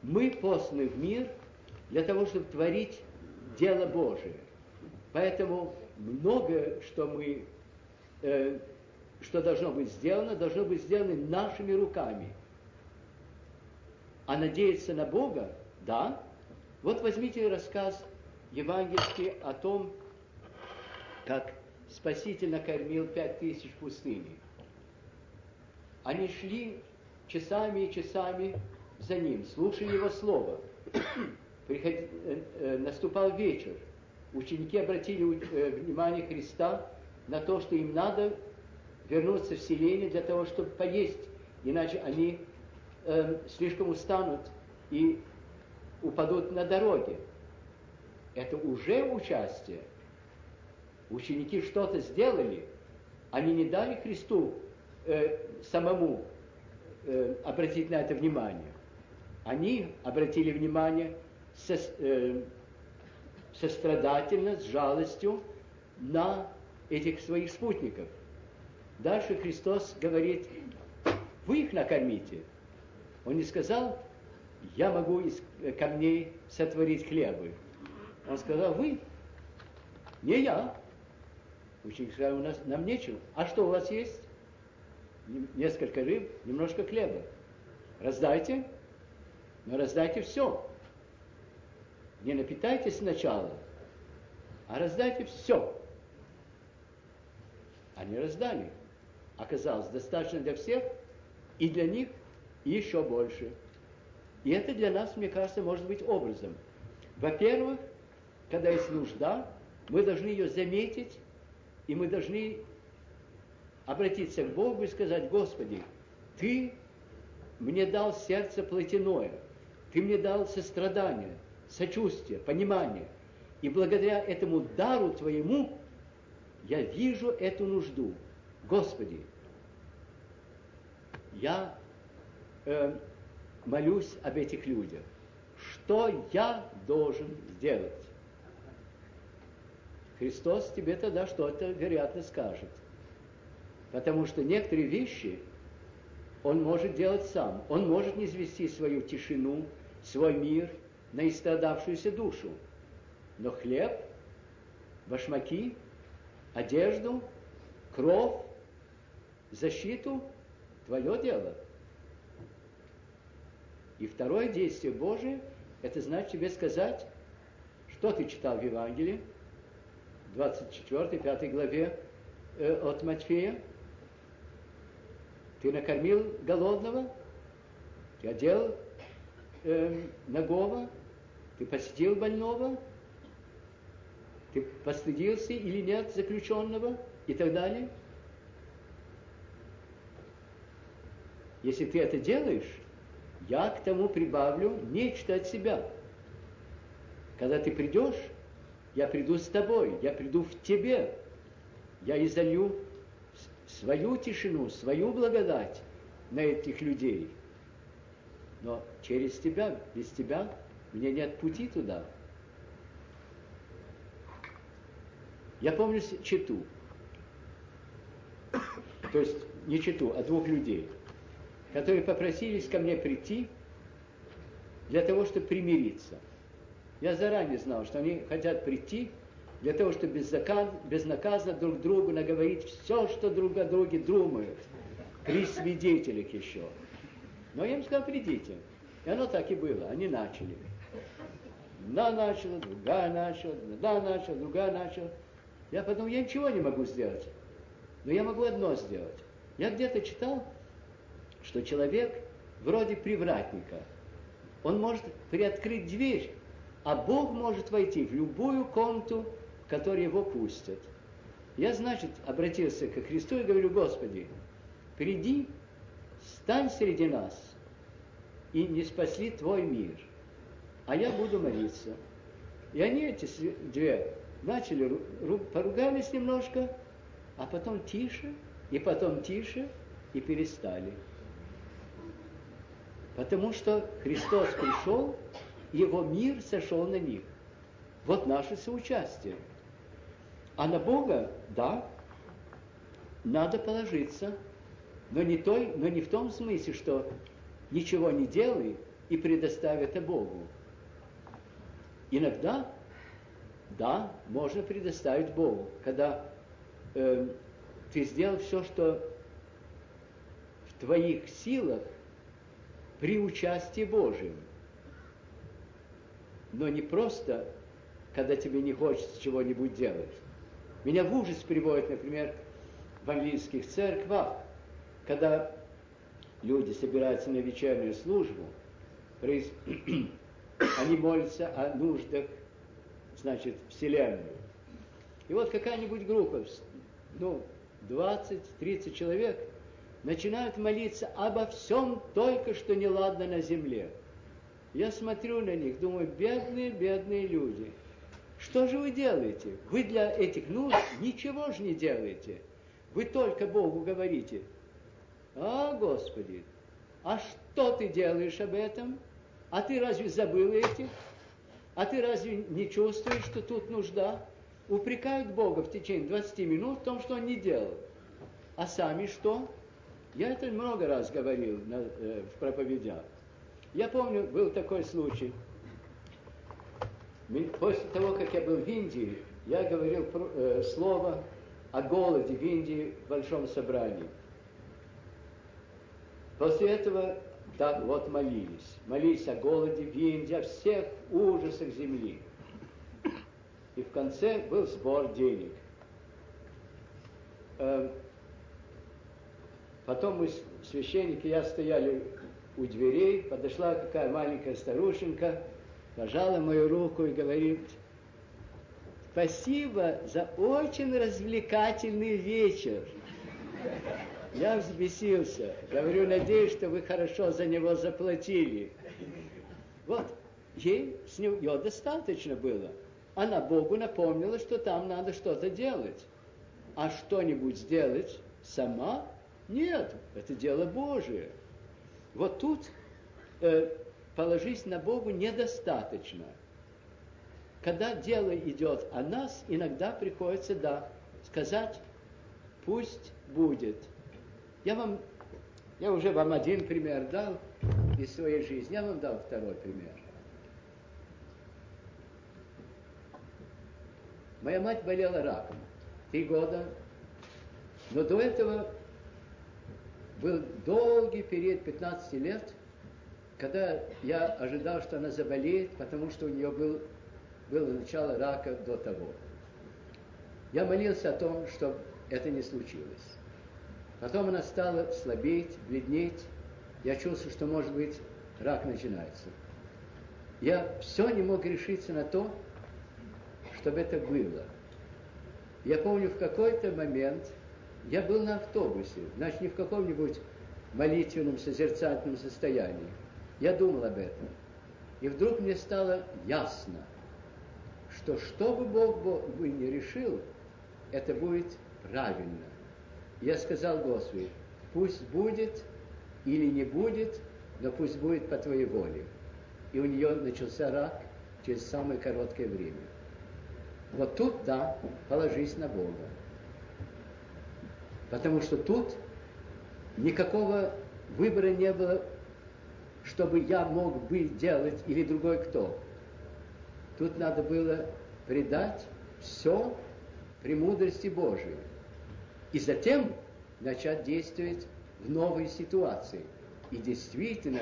Мы посланы в мир для того, чтобы творить дело Божие. Поэтому многое, что мы, э, что должно быть сделано, должно быть сделано нашими руками. А надеяться на Бога, да. Вот возьмите рассказ евангельский о том, как Спаситель накормил пять тысяч в пустыне. Они шли часами и часами за ним, слушали его слово. Приход... Э, э, наступал вечер. Ученики обратили э, внимание Христа на то, что им надо вернуться в селение для того, чтобы поесть, иначе они э, слишком устанут и упадут на дороге. Это уже участие. Ученики что-то сделали, они не дали Христу э, самому э, обратить на это внимание. Они обратили внимание со, э, сострадательно, с жалостью на этих своих спутников. Дальше Христос говорит, вы их накормите. Он не сказал, я могу из камней сотворить хлебы. Он сказал, вы, не я. Ученик сказал, у нас, нам нечего. А что у вас есть? Несколько рыб, немножко хлеба. Раздайте, но раздайте все. Не напитайтесь сначала, а раздайте все. Они раздали. Оказалось, достаточно для всех, и для них еще больше. И это для нас, мне кажется, может быть образом. Во-первых, когда есть нужда, мы должны ее заметить, и мы должны обратиться к Богу и сказать, Господи, Ты мне дал сердце плотяное, Ты мне дал сострадание, сочувствие, понимание. И благодаря этому дару Твоему я вижу эту нужду. Господи, я э, молюсь об этих людях. Что я должен сделать? Христос тебе тогда что-то, вероятно, скажет. Потому что некоторые вещи он может делать сам. Он может не извести свою тишину, свой мир на истрадавшуюся душу. Но хлеб, башмаки, одежду, кровь, защиту – твое дело. И второе действие Божие – это значит тебе сказать, что ты читал в Евангелии – 24, 5 главе э, от Матфея. Ты накормил голодного, ты одел э, нагого, ты посетил больного, ты постыдился или нет заключенного и так далее. Если ты это делаешь, я к тому прибавлю нечто от себя. Когда ты придешь, я приду с тобой, я приду в тебе. я изолью свою тишину, свою благодать на этих людей. Но через тебя, без тебя, мне нет пути туда. Я помню читу. То есть не читу, а двух людей, которые попросились ко мне прийти для того, чтобы примириться. Я заранее знал, что они хотят прийти для того, чтобы безнаказанно друг другу наговорить все, что друг о друге думают, при свидетелях еще. Но я им сказал, придите. И оно так и было, они начали. Одна начала, другая начала, одна начала, другая начала. Я подумал, я ничего не могу сделать. Но я могу одно сделать. Я где-то читал, что человек вроде привратника. Он может приоткрыть дверь, а Бог может войти в любую комнату, в которой его пустят. Я, значит, обратился к Христу и говорю, Господи, приди, стань среди нас, и не спасли Твой мир. А я буду молиться. И они, эти две, начали, поругались немножко, а потом тише, и потом тише, и перестали. Потому что Христос пришел, Его мир сошел на них. Вот наше соучастие. А на Бога, да, надо положиться, но не, той, но не в том смысле, что ничего не делай и предоставь это Богу. Иногда да, можно предоставить Богу, когда э, ты сделал все, что в твоих силах при участии Божьем. Но не просто, когда тебе не хочется чего-нибудь делать. Меня в ужас приводит, например, в английских церквах, когда люди собираются на вечернюю службу, они молятся о нуждах значит, Вселенную. И вот какая-нибудь группа, ну, 20-30 человек, начинают молиться обо всем только что неладно на земле. Я смотрю на них, думаю, бедные, бедные люди. Что же вы делаете? Вы для этих нужд ничего же не делаете. Вы только Богу говорите. А, Господи, а что ты делаешь об этом? А ты разве забыл этих? А ты разве не чувствуешь, что тут нужда? Упрекают Бога в течение 20 минут в том, что он не делал. А сами что? Я это много раз говорил на, э, в проповедях. Я помню, был такой случай. После того, как я был в Индии, я говорил э, слово о голоде в Индии в большом собрании. После этого так вот молились. Молились о голоде в Индии, о всех ужасах земли. И в конце был сбор денег. Эм, потом мы, священники, я стояли у дверей, подошла какая маленькая старушенька, пожала мою руку и говорит, спасибо за очень развлекательный вечер. Я взбесился. Говорю, надеюсь, что вы хорошо за него заплатили. Вот, ей с нее достаточно было. Она Богу напомнила, что там надо что-то делать. А что-нибудь сделать сама? Нет, это дело Божие. Вот тут э, положись на Богу недостаточно. Когда дело идет о нас, иногда приходится, да, сказать, пусть будет. Я вам, я уже вам один пример дал из своей жизни, я вам дал второй пример. Моя мать болела раком три года, но до этого был долгий период 15 лет, когда я ожидал, что она заболеет, потому что у нее был, было начало рака до того. Я молился о том, чтобы это не случилось. Потом она стала слабеть, бледнеть. Я чувствовал, что, может быть, рак начинается. Я все не мог решиться на то, чтобы это было. Я помню, в какой-то момент я был на автобусе, значит, не в каком-нибудь молитвенном, созерцательном состоянии. Я думал об этом. И вдруг мне стало ясно, что что бы Бог бы не решил, это будет правильно. Я сказал Господи, пусть будет или не будет, но пусть будет по Твоей воле. И у нее начался рак через самое короткое время. Вот тут, да, положись на Бога. Потому что тут никакого выбора не было, чтобы я мог быть делать или другой кто. Тут надо было предать все премудрости Божией. И затем начать действовать в новой ситуации. И действительно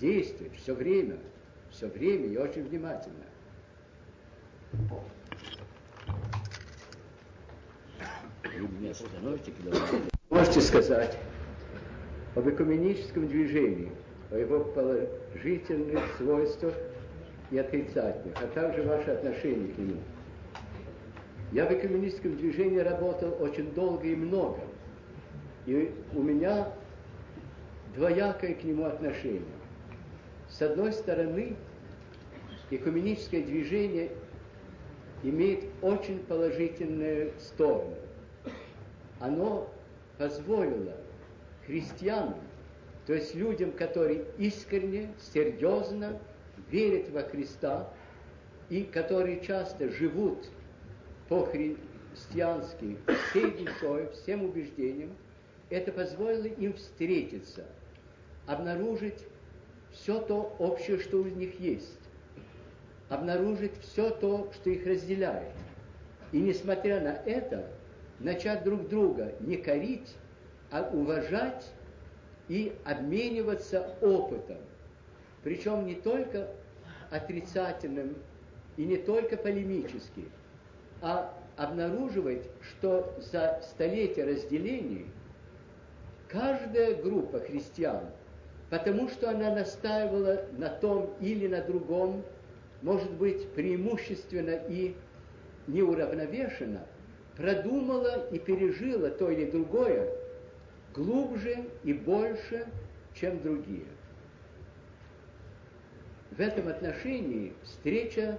действовать все время, все время и очень внимательно. Можете сказать об экуменическом движении, о его положительных свойствах и отрицательных, а также ваше отношение к нему. Я в экуменическом движении работал очень долго и много. И у меня двоякое к нему отношение. С одной стороны, экуменическое движение имеет очень положительную сторону. Оно позволило христианам, то есть людям, которые искренне, серьезно верят во Христа и которые часто живут по-христиански всей душой, всем убеждением, это позволило им встретиться, обнаружить все то общее, что у них есть, обнаружить все то, что их разделяет. И несмотря на это, начать друг друга не корить, а уважать и обмениваться опытом. Причем не только отрицательным и не только полемически, а обнаруживать, что за столетия разделений каждая группа христиан, потому что она настаивала на том или на другом, может быть, преимущественно и неуравновешенно, продумала и пережила то или другое глубже и больше, чем другие. В этом отношении встреча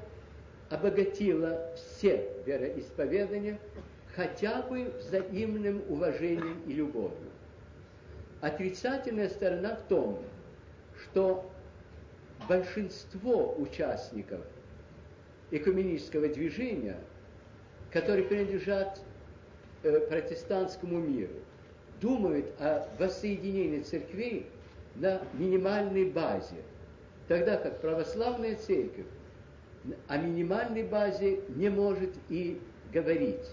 обогатила все вероисповедания хотя бы взаимным уважением и любовью. Отрицательная сторона в том, что большинство участников экуменического движения, которые принадлежат э, протестантскому миру, думают о воссоединении церквей на минимальной базе, тогда как православная церковь о минимальной базе не может и говорить.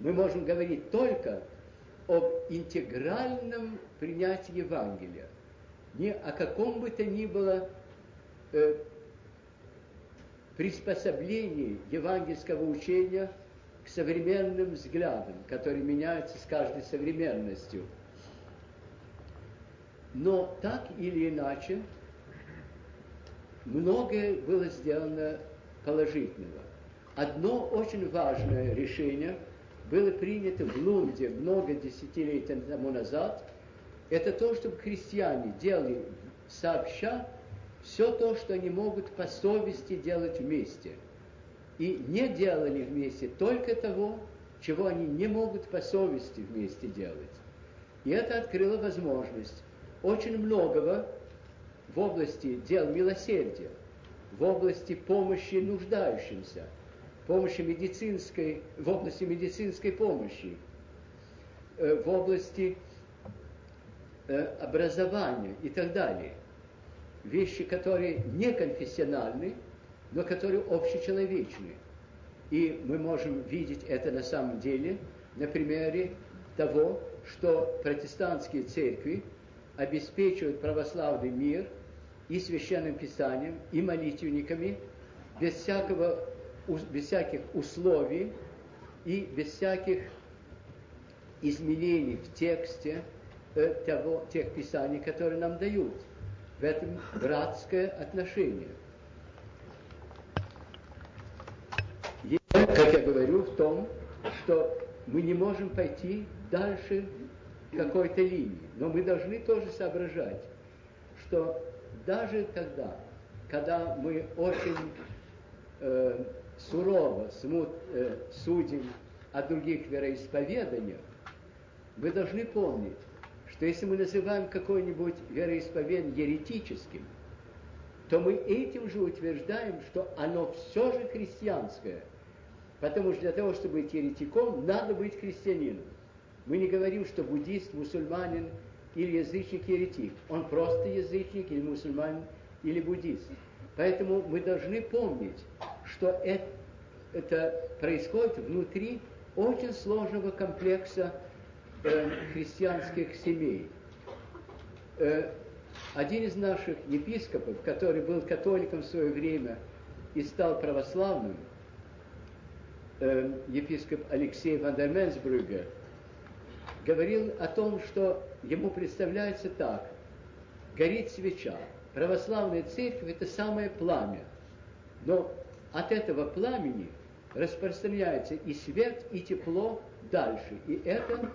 Мы можем говорить только об интегральном принятии Евангелия, не о каком бы то ни было э, приспособлении евангельского учения к современным взглядам, которые меняются с каждой современностью. Но так или иначе, многое было сделано положительного. Одно очень важное решение было принято в Лунде много десятилетий тому назад. Это то, чтобы христиане делали сообща все то, что они могут по совести делать вместе. И не делали вместе только того, чего они не могут по совести вместе делать. И это открыло возможность очень многого в области дел милосердия – в области помощи нуждающимся, помощи медицинской, в области медицинской помощи, э, в области э, образования и так далее. Вещи, которые не конфессиональны, но которые общечеловечны. И мы можем видеть это на самом деле на примере того, что протестантские церкви обеспечивают православный мир – и священным писанием, и молитвенниками, без, всякого, без всяких условий и без всяких изменений в тексте э, того, тех писаний, которые нам дают. В этом братское отношение. И, как я говорю, в том, что мы не можем пойти дальше какой-то линии, но мы должны тоже соображать, что даже тогда, когда мы очень э, сурово смут, э, судим о других вероисповеданиях, вы должны помнить, что если мы называем какое-нибудь вероисповедание еретическим, то мы этим же утверждаем, что оно все же христианское. Потому что для того, чтобы быть еретиком, надо быть христианином. Мы не говорим, что буддист, мусульманин или язычник еретик. Он просто язычник или мусульманин или буддист. Поэтому мы должны помнить, что это, это происходит внутри очень сложного комплекса э, христианских семей. Э, один из наших епископов, который был католиком в свое время и стал православным, э, епископ Алексей Вандерменсбрюгер, говорил о том, что ему представляется так. Горит свеча. Православная церковь – это самое пламя. Но от этого пламени распространяется и свет, и тепло дальше. И это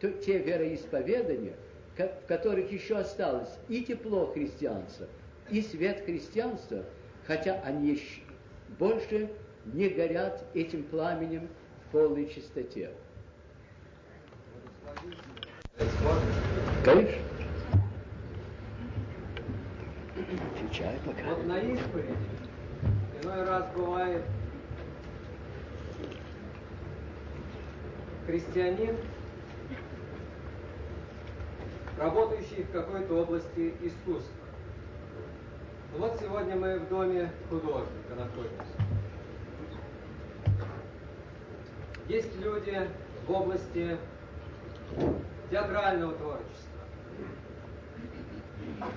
то, те вероисповедания, в которых еще осталось и тепло христианства, и свет христианства, хотя они больше не горят этим пламенем в полной чистоте. Конечно. Отвечай пока. Вот на исповеди иной раз бывает христианин, работающий в какой-то области искусства. Вот сегодня мы в доме художника находимся. Есть люди в области театрального творчества,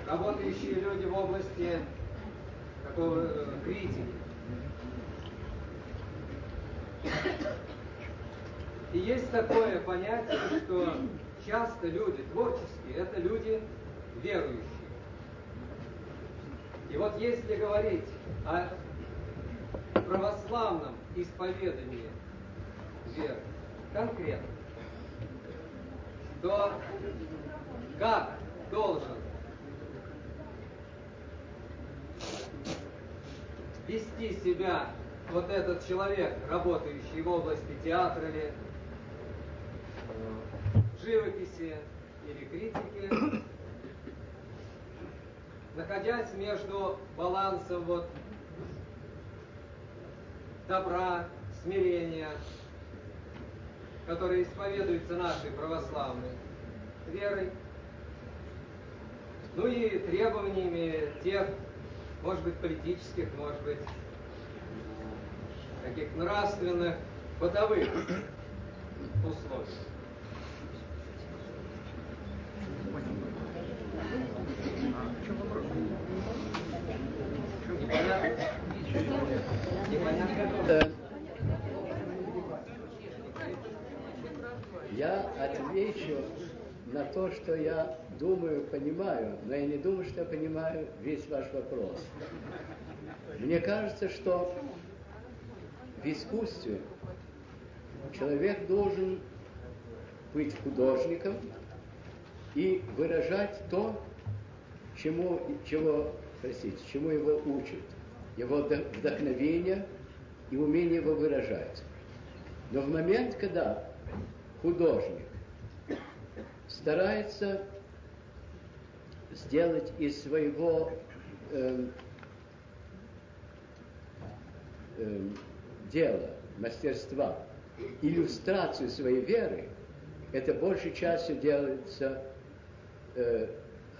работающие люди в области такого э, критики. И есть такое понятие, что часто люди творческие – это люди верующие. И вот если говорить о православном исповедании веры конкретно, то как должен вести себя вот этот человек, работающий в области театра или живописи или критики, находясь между балансом вот добра, смирения, которые исповедуются нашей православной верой, ну и требованиями тех, может быть, политических, может быть, таких нравственных, бытовых условий. Я отвечу на то, что я думаю, понимаю, но я не думаю, что я понимаю весь ваш вопрос. Мне кажется, что в искусстве человек должен быть художником и выражать то, чему, чего, простите, чему его учат, его вдохновение и умение его выражать. Но в момент, когда художник старается сделать из своего э, э, дела, мастерства, иллюстрацию своей веры, это большей частью делается э,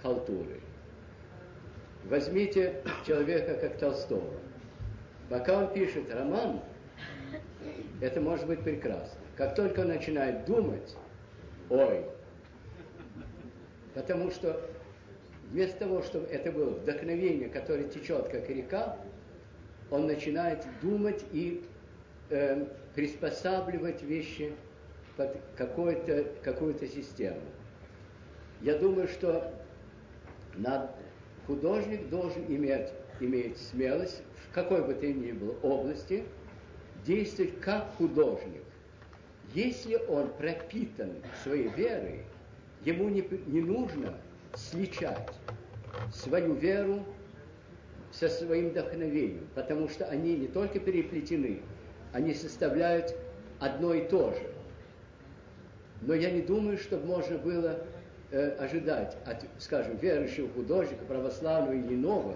халтурой. Возьмите человека как Толстого. Пока он пишет роман, это может быть прекрасно. Как только он начинает думать, ой, потому что вместо того, чтобы это было вдохновение, которое течет как река, он начинает думать и э, приспосабливать вещи под какую-то какую систему. Я думаю, что над, художник должен иметь, иметь смелость в какой бы то ни было области действовать как художник. Если он пропитан своей верой, ему не, не нужно сличать свою веру со своим вдохновением, потому что они не только переплетены, они составляют одно и то же. Но я не думаю, что можно было э, ожидать от, скажем, верующего художника, православного или иного,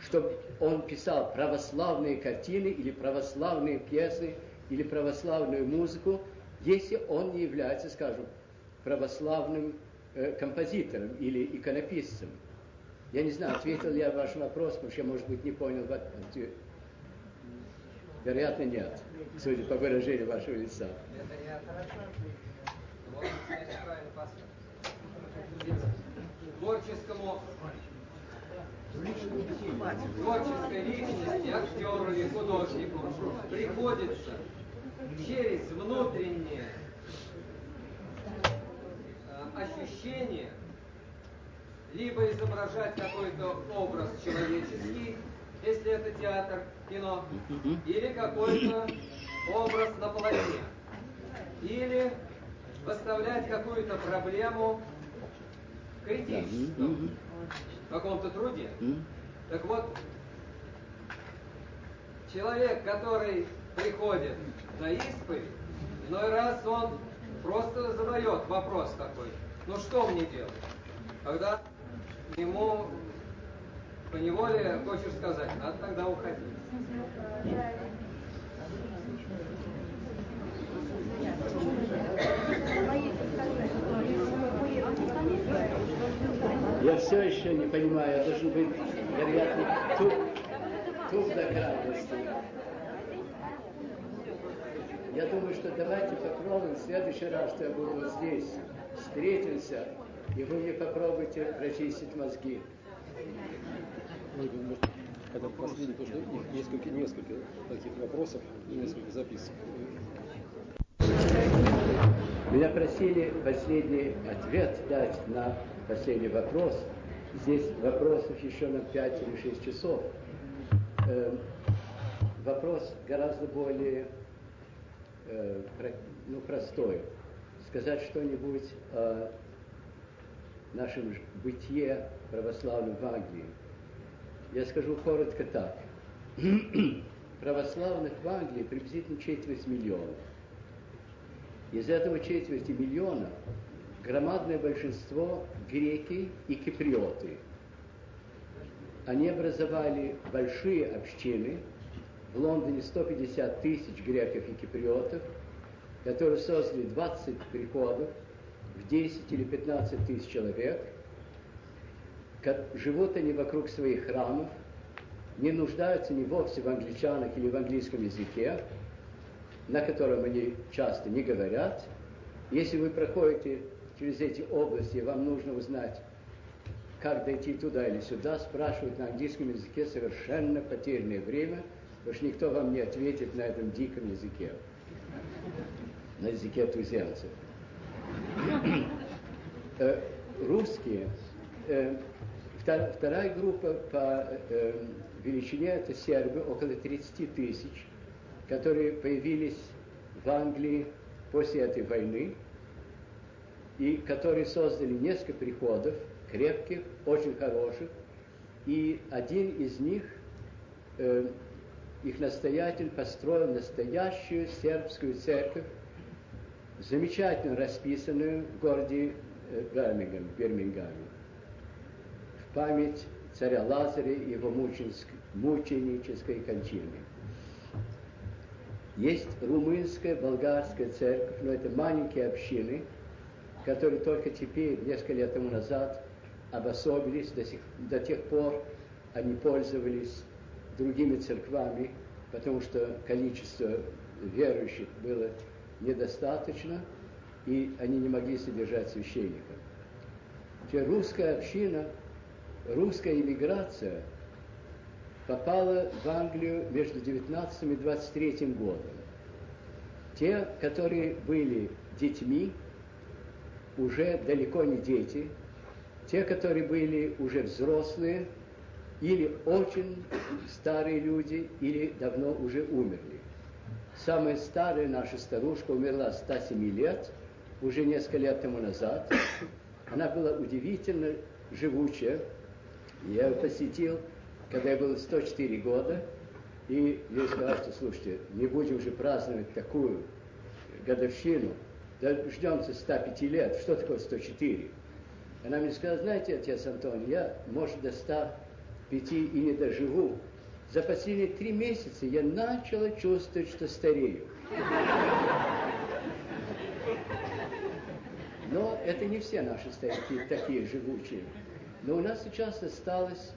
чтобы он писал православные картины или православные пьесы или православную музыку, если он не является, скажем, православным э, композитором или иконописцем. Я не знаю, ответил ли я ваш вопрос, потому что я, может быть, не понял. Вероятно, нет, судя по выражению вашего лица. Творческому творческой личности, актеру или художнику приходится через внутреннее э, ощущение либо изображать какой-то образ человеческий, если это театр, кино, или какой-то образ на полотне, или выставлять какую-то проблему критическую в каком-то труде. Так вот, человек, который приходит на исповедь, иной раз он просто задает вопрос такой, ну что мне делать? Когда ему по неволе хочешь сказать, надо тогда уходить. Я все еще не понимаю, я должен быть, вероятно, туп, туп до крайности. Я думаю, что давайте попробуем в следующий раз, что я буду вот здесь, встретимся, и вы мне попробуйте прочистить мозги. Это последний, потому что несколько, несколько таких вопросов несколько записок. Меня просили последний ответ дать на последний вопрос. Здесь вопросов еще на 5 или 6 часов. Э, вопрос гораздо более э, ну, простой. Сказать что-нибудь о нашем бытие православном в Англии. Я скажу коротко так. Православных в Англии приблизительно четверть миллиона. Из этого четверти миллиона громадное большинство греки и киприоты. Они образовали большие общины. В Лондоне 150 тысяч греков и киприотов, которые создали 20 приходов в 10 или 15 тысяч человек. Живут они вокруг своих храмов, не нуждаются ни вовсе в англичанах или в английском языке, на котором они часто не говорят. Если вы проходите через эти области, вам нужно узнать, как дойти туда или сюда, спрашивать на английском языке совершенно потерянное время, потому что никто вам не ответит на этом диком языке, на языке туземцев. Э, русские, э, вторая группа по э, величине это сербы, около 30 тысяч, которые появились в Англии после этой войны, и которые создали несколько приходов, крепких, очень хороших, и один из них, их настоятель, построил настоящую сербскую церковь, замечательно расписанную в городе э, Бирмингем, Бирмингаме, в память царя Лазаря и его мученической кончины. Есть румынская, болгарская церковь, но это маленькие общины, которые только теперь, несколько лет тому назад, обособились, до, сих, до тех пор они пользовались другими церквами, потому что количество верующих было недостаточно, и они не могли содержать священника. Теперь русская община, русская иммиграция – попала в Англию между 19 и 23 годом. Те, которые были детьми, уже далеко не дети, те, которые были уже взрослые, или очень старые люди, или давно уже умерли. Самая старая наша старушка умерла 107 лет, уже несколько лет тому назад. Она была удивительно живучая. Я ее посетил когда я был 104 года, и ей сказал, что, слушайте, не будем же праздновать такую годовщину, дождемся 105 лет. Что такое 104? Она мне сказала, знаете, отец Антон, я, может, до 105 и не доживу. За последние три месяца я начала чувствовать, что старею. Но это не все наши старики такие живучие. Но у нас сейчас осталось,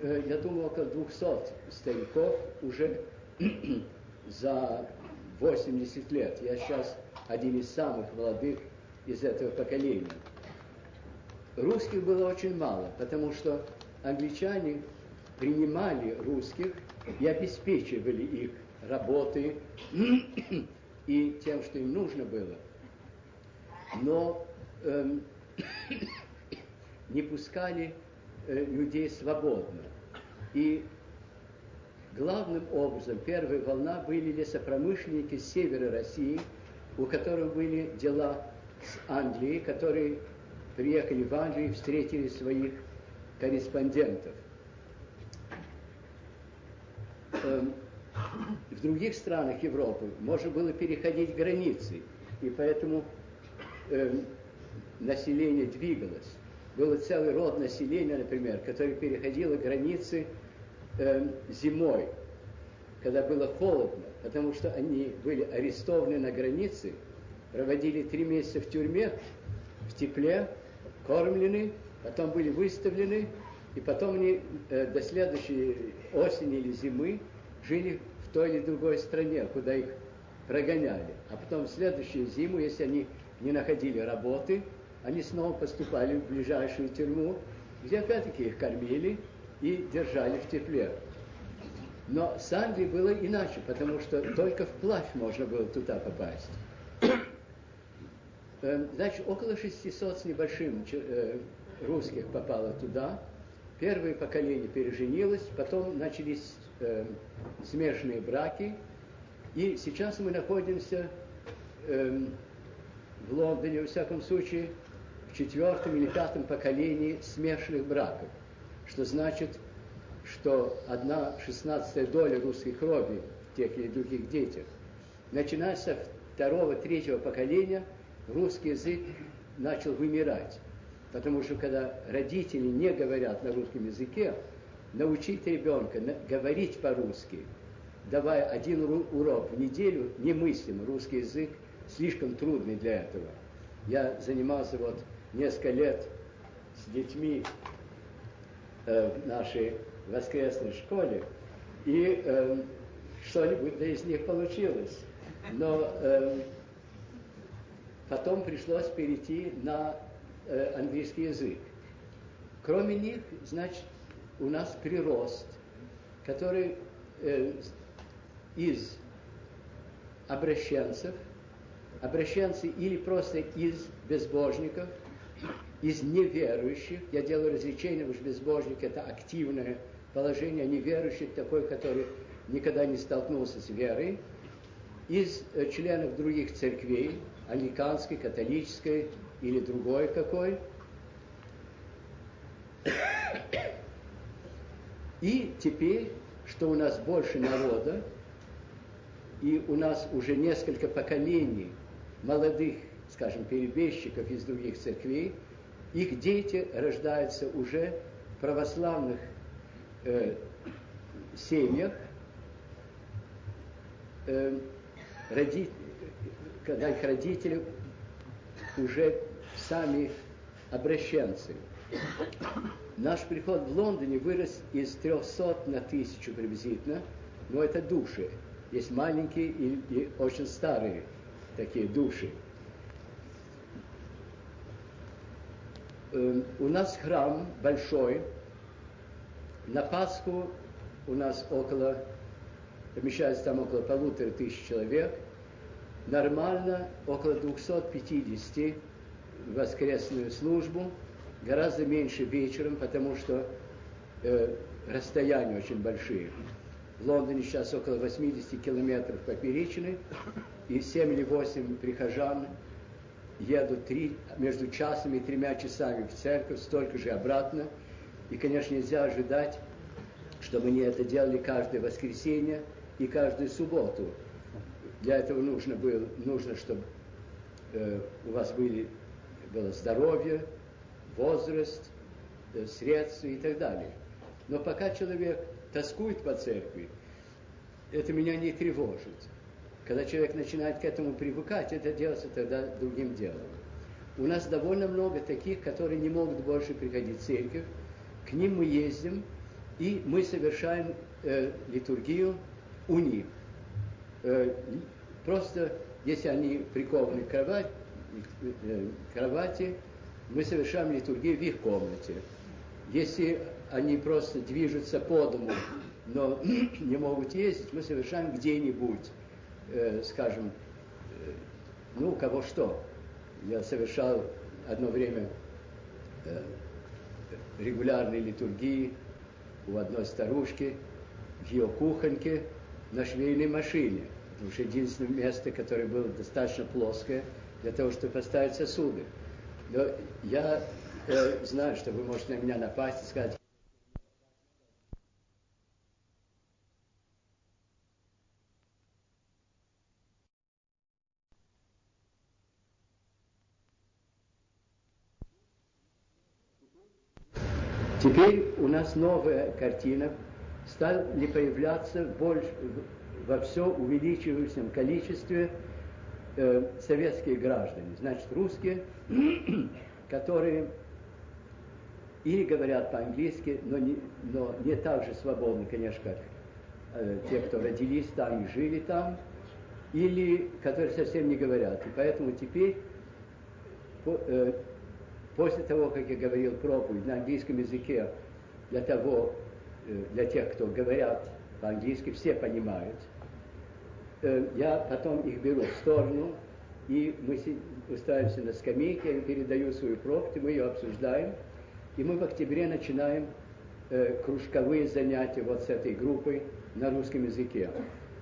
э, я думаю, около 200 стариков уже за 80 лет. Я сейчас один из самых молодых из этого поколения. Русских было очень мало, потому что англичане принимали русских и обеспечивали их работой и тем, что им нужно было. Но эм, не пускали э, людей свободно. И главным образом первая волна были лесопромышленники с севера России, у которых были дела с Англией, которые приехали в Англию и встретили своих корреспондентов. Эм, в других странах Европы можно было переходить границы, и поэтому эм, население двигалось. Был целый род населения, например, который переходило границы э, зимой, когда было холодно, потому что они были арестованы на границе, проводили три месяца в тюрьме, в тепле, кормлены, потом были выставлены, и потом они э, до следующей осени или зимы жили в той или другой стране, куда их прогоняли. А потом в следующую зиму, если они не находили работы, они снова поступали в ближайшую тюрьму, где опять-таки их кормили и держали в тепле. Но с Англией было иначе, потому что только вплавь можно было туда попасть. Эм, значит, около 600 с небольшим э, русских попало туда. Первое поколение переженилось, потом начались э, смешанные браки. И сейчас мы находимся э, в Лондоне, во всяком случае, в четвертом или пятом поколении смешанных браков. Что значит, что одна шестнадцатая доля русской крови в тех или других детях. Начиная со второго, третьего поколения – русский язык начал вымирать. Потому что когда родители не говорят на русском языке, научить ребенка говорить по-русски, давая один урок в неделю, немыслимо. Русский язык слишком трудный для этого. Я занимался вот несколько лет с детьми э, в нашей воскресной школе, и э, что-нибудь из них получилось. Но э, Потом пришлось перейти на э, английский язык. Кроме них, значит, у нас прирост, который э, из обращенцев, обращенцы или просто из безбожников, из неверующих, я делаю различение, потому что безбожник это активное положение, а неверующий такой, который никогда не столкнулся с верой, из э, членов других церквей, англиканской, католической или другой какой. И теперь, что у нас больше народа, и у нас уже несколько поколений молодых, скажем, перебежчиков из других церквей, их дети рождаются уже в православных э, семьях, э, роди, когда их родители уже сами обращенцы. Наш приход в Лондоне вырос из 300 на тысячу приблизительно, но это души. Есть маленькие и, и очень старые такие души. Эм, у нас храм большой. На Пасху у нас около, помещается там около полутора тысяч человек – нормально около 250 воскресную службу, гораздо меньше вечером, потому что э, расстояния очень большие. В Лондоне сейчас около 80 километров поперечины, и 7 или 8 прихожан едут три, между часом и тремя часами в церковь, столько же обратно. И, конечно, нельзя ожидать, чтобы они это делали каждое воскресенье и каждую субботу Для этого нужно было, нужно, чтобы э, у вас были, было здоровье, возраст, э, средства и так далее. Но пока человек тоскует по церкви, это меня не тревожит. Когда человек начинает к этому привыкать, это делается тогда другим делом. У нас довольно много таких, которые не могут больше приходить в церковь. К ним мы ездим, и мы совершаем э, литургию у них. Э, просто, если они прикованы к кровати, кровати, мы совершаем литургию в их комнате. Если они просто движутся по дому, но не могут ездить, мы совершаем где-нибудь, э, скажем, э, ну, кого что. Я совершал одно время э, регулярные литургии у одной старушки в ее кухоньке на швейной машине. Потому что единственное место, которое было достаточно плоское для того, чтобы поставить сосуды. Но я э, знаю, что вы можете на меня напасть и сказать, Теперь у нас новая картина. Стали появляться больше, во все увеличивающем количестве э, советские граждане, значит, русские, которые или говорят по-английски, но не, но не так же свободно, конечно, как э, те, кто родились там и жили там, или которые совсем не говорят. И поэтому теперь по, э, После того, как я говорил проповедь на английском языке, для того, э, для тех, кто говорят по-английски, все понимают, я потом их беру в сторону, и мы устраиваемся на скамейке, я передаю свою проповедь, мы ее обсуждаем, и мы в октябре начинаем э, кружковые занятия вот с этой группой на русском языке.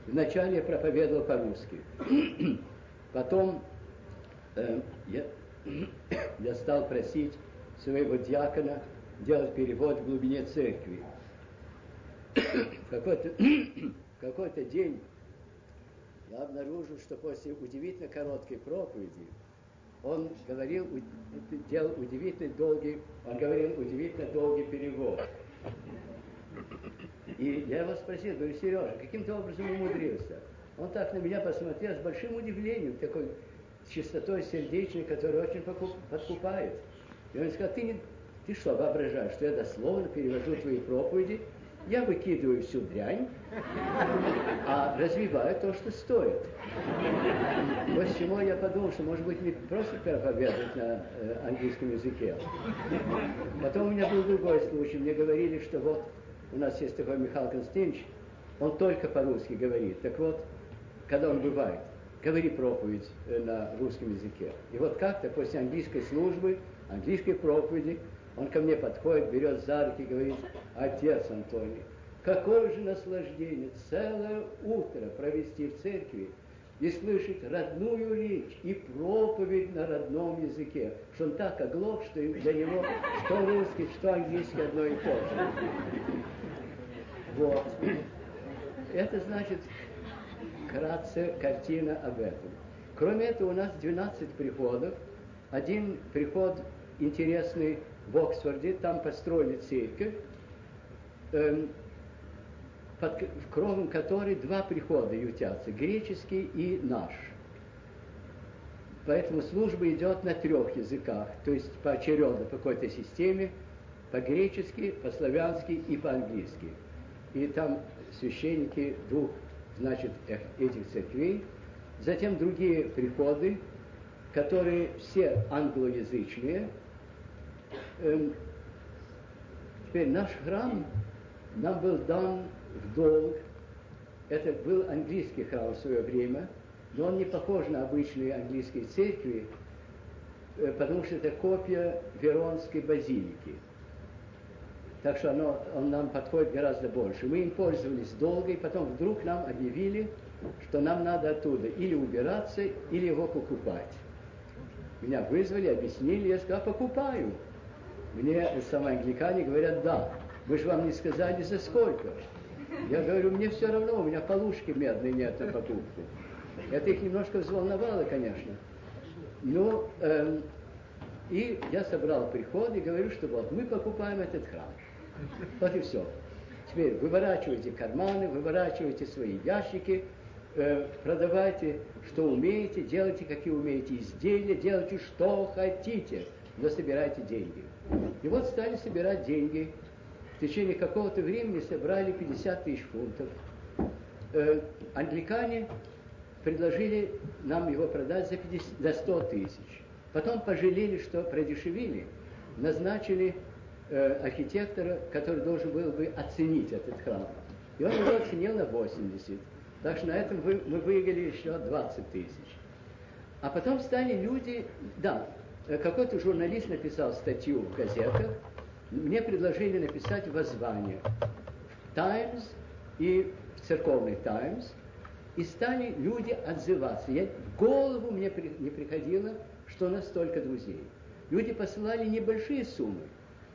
Вначале я проповедовал по-русски, потом э, я, я стал просить своего диакона делать перевод в глубине церкви. какой-то, какой-то день я обнаружил, что после удивительно короткой проповеди он говорил, делал удивительно долгий, он говорил удивительно долгий перевод. И я его спросил, говорю, Сережа, каким ты образом умудрился? Он так на меня посмотрел с большим удивлением, такой чистотой сердечной, которая очень подкупает. И он сказал, ты, не, ты что, воображаешь, что я дословно перевожу твои проповеди, я выкидываю всю дрянь, а развиваю то, что стоит. Вот чему я подумал, что, может быть, не просто проповедовать на э, английском языке. Потом у меня был другой случай. Мне говорили, что вот у нас есть такой Михаил Константинович, он только по-русски говорит. Так вот, когда он бывает, говори проповедь э, на русском языке. И вот как-то после английской службы, английской проповеди, он ко мне подходит, берет за руки и говорит, отец Антоний, какое же наслаждение целое утро провести в церкви и слышать родную речь и проповедь на родном языке, что он так оглох, что для него что русский, что английский одно и то же. Вот. Это значит, вкратце картина об этом. Кроме этого, у нас 12 приходов. Один приход интересный в Оксфорде, там построили церковь, эм, под кровом которой два прихода ютятся, греческий и наш. Поэтому служба идет на трех языках, то есть поочередно по какой-то системе, по-гречески, по-славянски и по-английски. И там священники двух значит, этих церквей, затем другие приходы, которые все англоязычные. Эм, теперь наш храм нам был дан в долг. Это был английский храм в свое время, но он не похож на обычные английские церкви, э, потому что это копия Веронской базилики – так что оно, он нам подходит гораздо больше. Мы им пользовались долго, и потом вдруг нам объявили, что нам надо оттуда или убираться, или его покупать. Меня вызвали, объяснили, я сказал, покупаю. Мне самые англикане говорят, да, вы же вам не сказали, за сколько. Я говорю, мне все равно, у меня полушки медной нет на покупку. Это их немножко взволновало, конечно. Но эм, и я собрал приход и говорю, что вот мы покупаем этот храм. Вот и все. Теперь выворачивайте карманы, выворачивайте свои ящики, э, продавайте, что умеете, делайте, какие умеете изделия, делайте, что хотите, но собирайте деньги. И вот стали собирать деньги. В течение какого-то времени собрали 50 тысяч фунтов. Э, англикане предложили нам его продать за, 50, за 100 тысяч. Потом пожалели, что продешевили, назначили э, архитектора, который должен был бы оценить этот храм. И он его оценил на 80. Так что на этом вы, мы выиграли еще 20 тысяч. А потом стали люди, да, какой-то журналист написал статью в газетах, мне предложили написать воззвание в Times и в церковный Times, и стали люди отзываться. Я, в голову мне при, не приходило, что у нас столько друзей. Люди посылали небольшие суммы,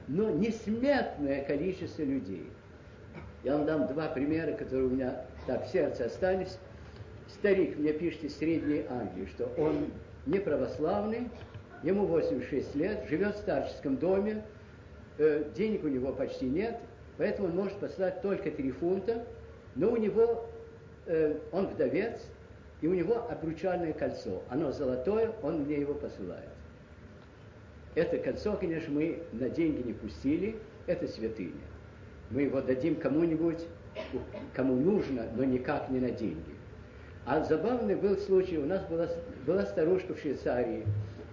но несметное количество людей. Я вам дам два примера, которые у меня так в сердце остались. Старик мне пишет из Средней Англии, что он не православный, ему 86 лет, живет в старческом доме, э, денег у него почти нет, поэтому он может послать только 3 фунта, но у него, э, он вдовец, и у него обручальное кольцо. Оно золотое, он мне его посылает. Это кольцо, конечно, мы на деньги не пустили, это святыня. Мы его дадим кому-нибудь, кому нужно, но никак не на деньги. А забавный был случай, у нас была, была старушка в Швейцарии,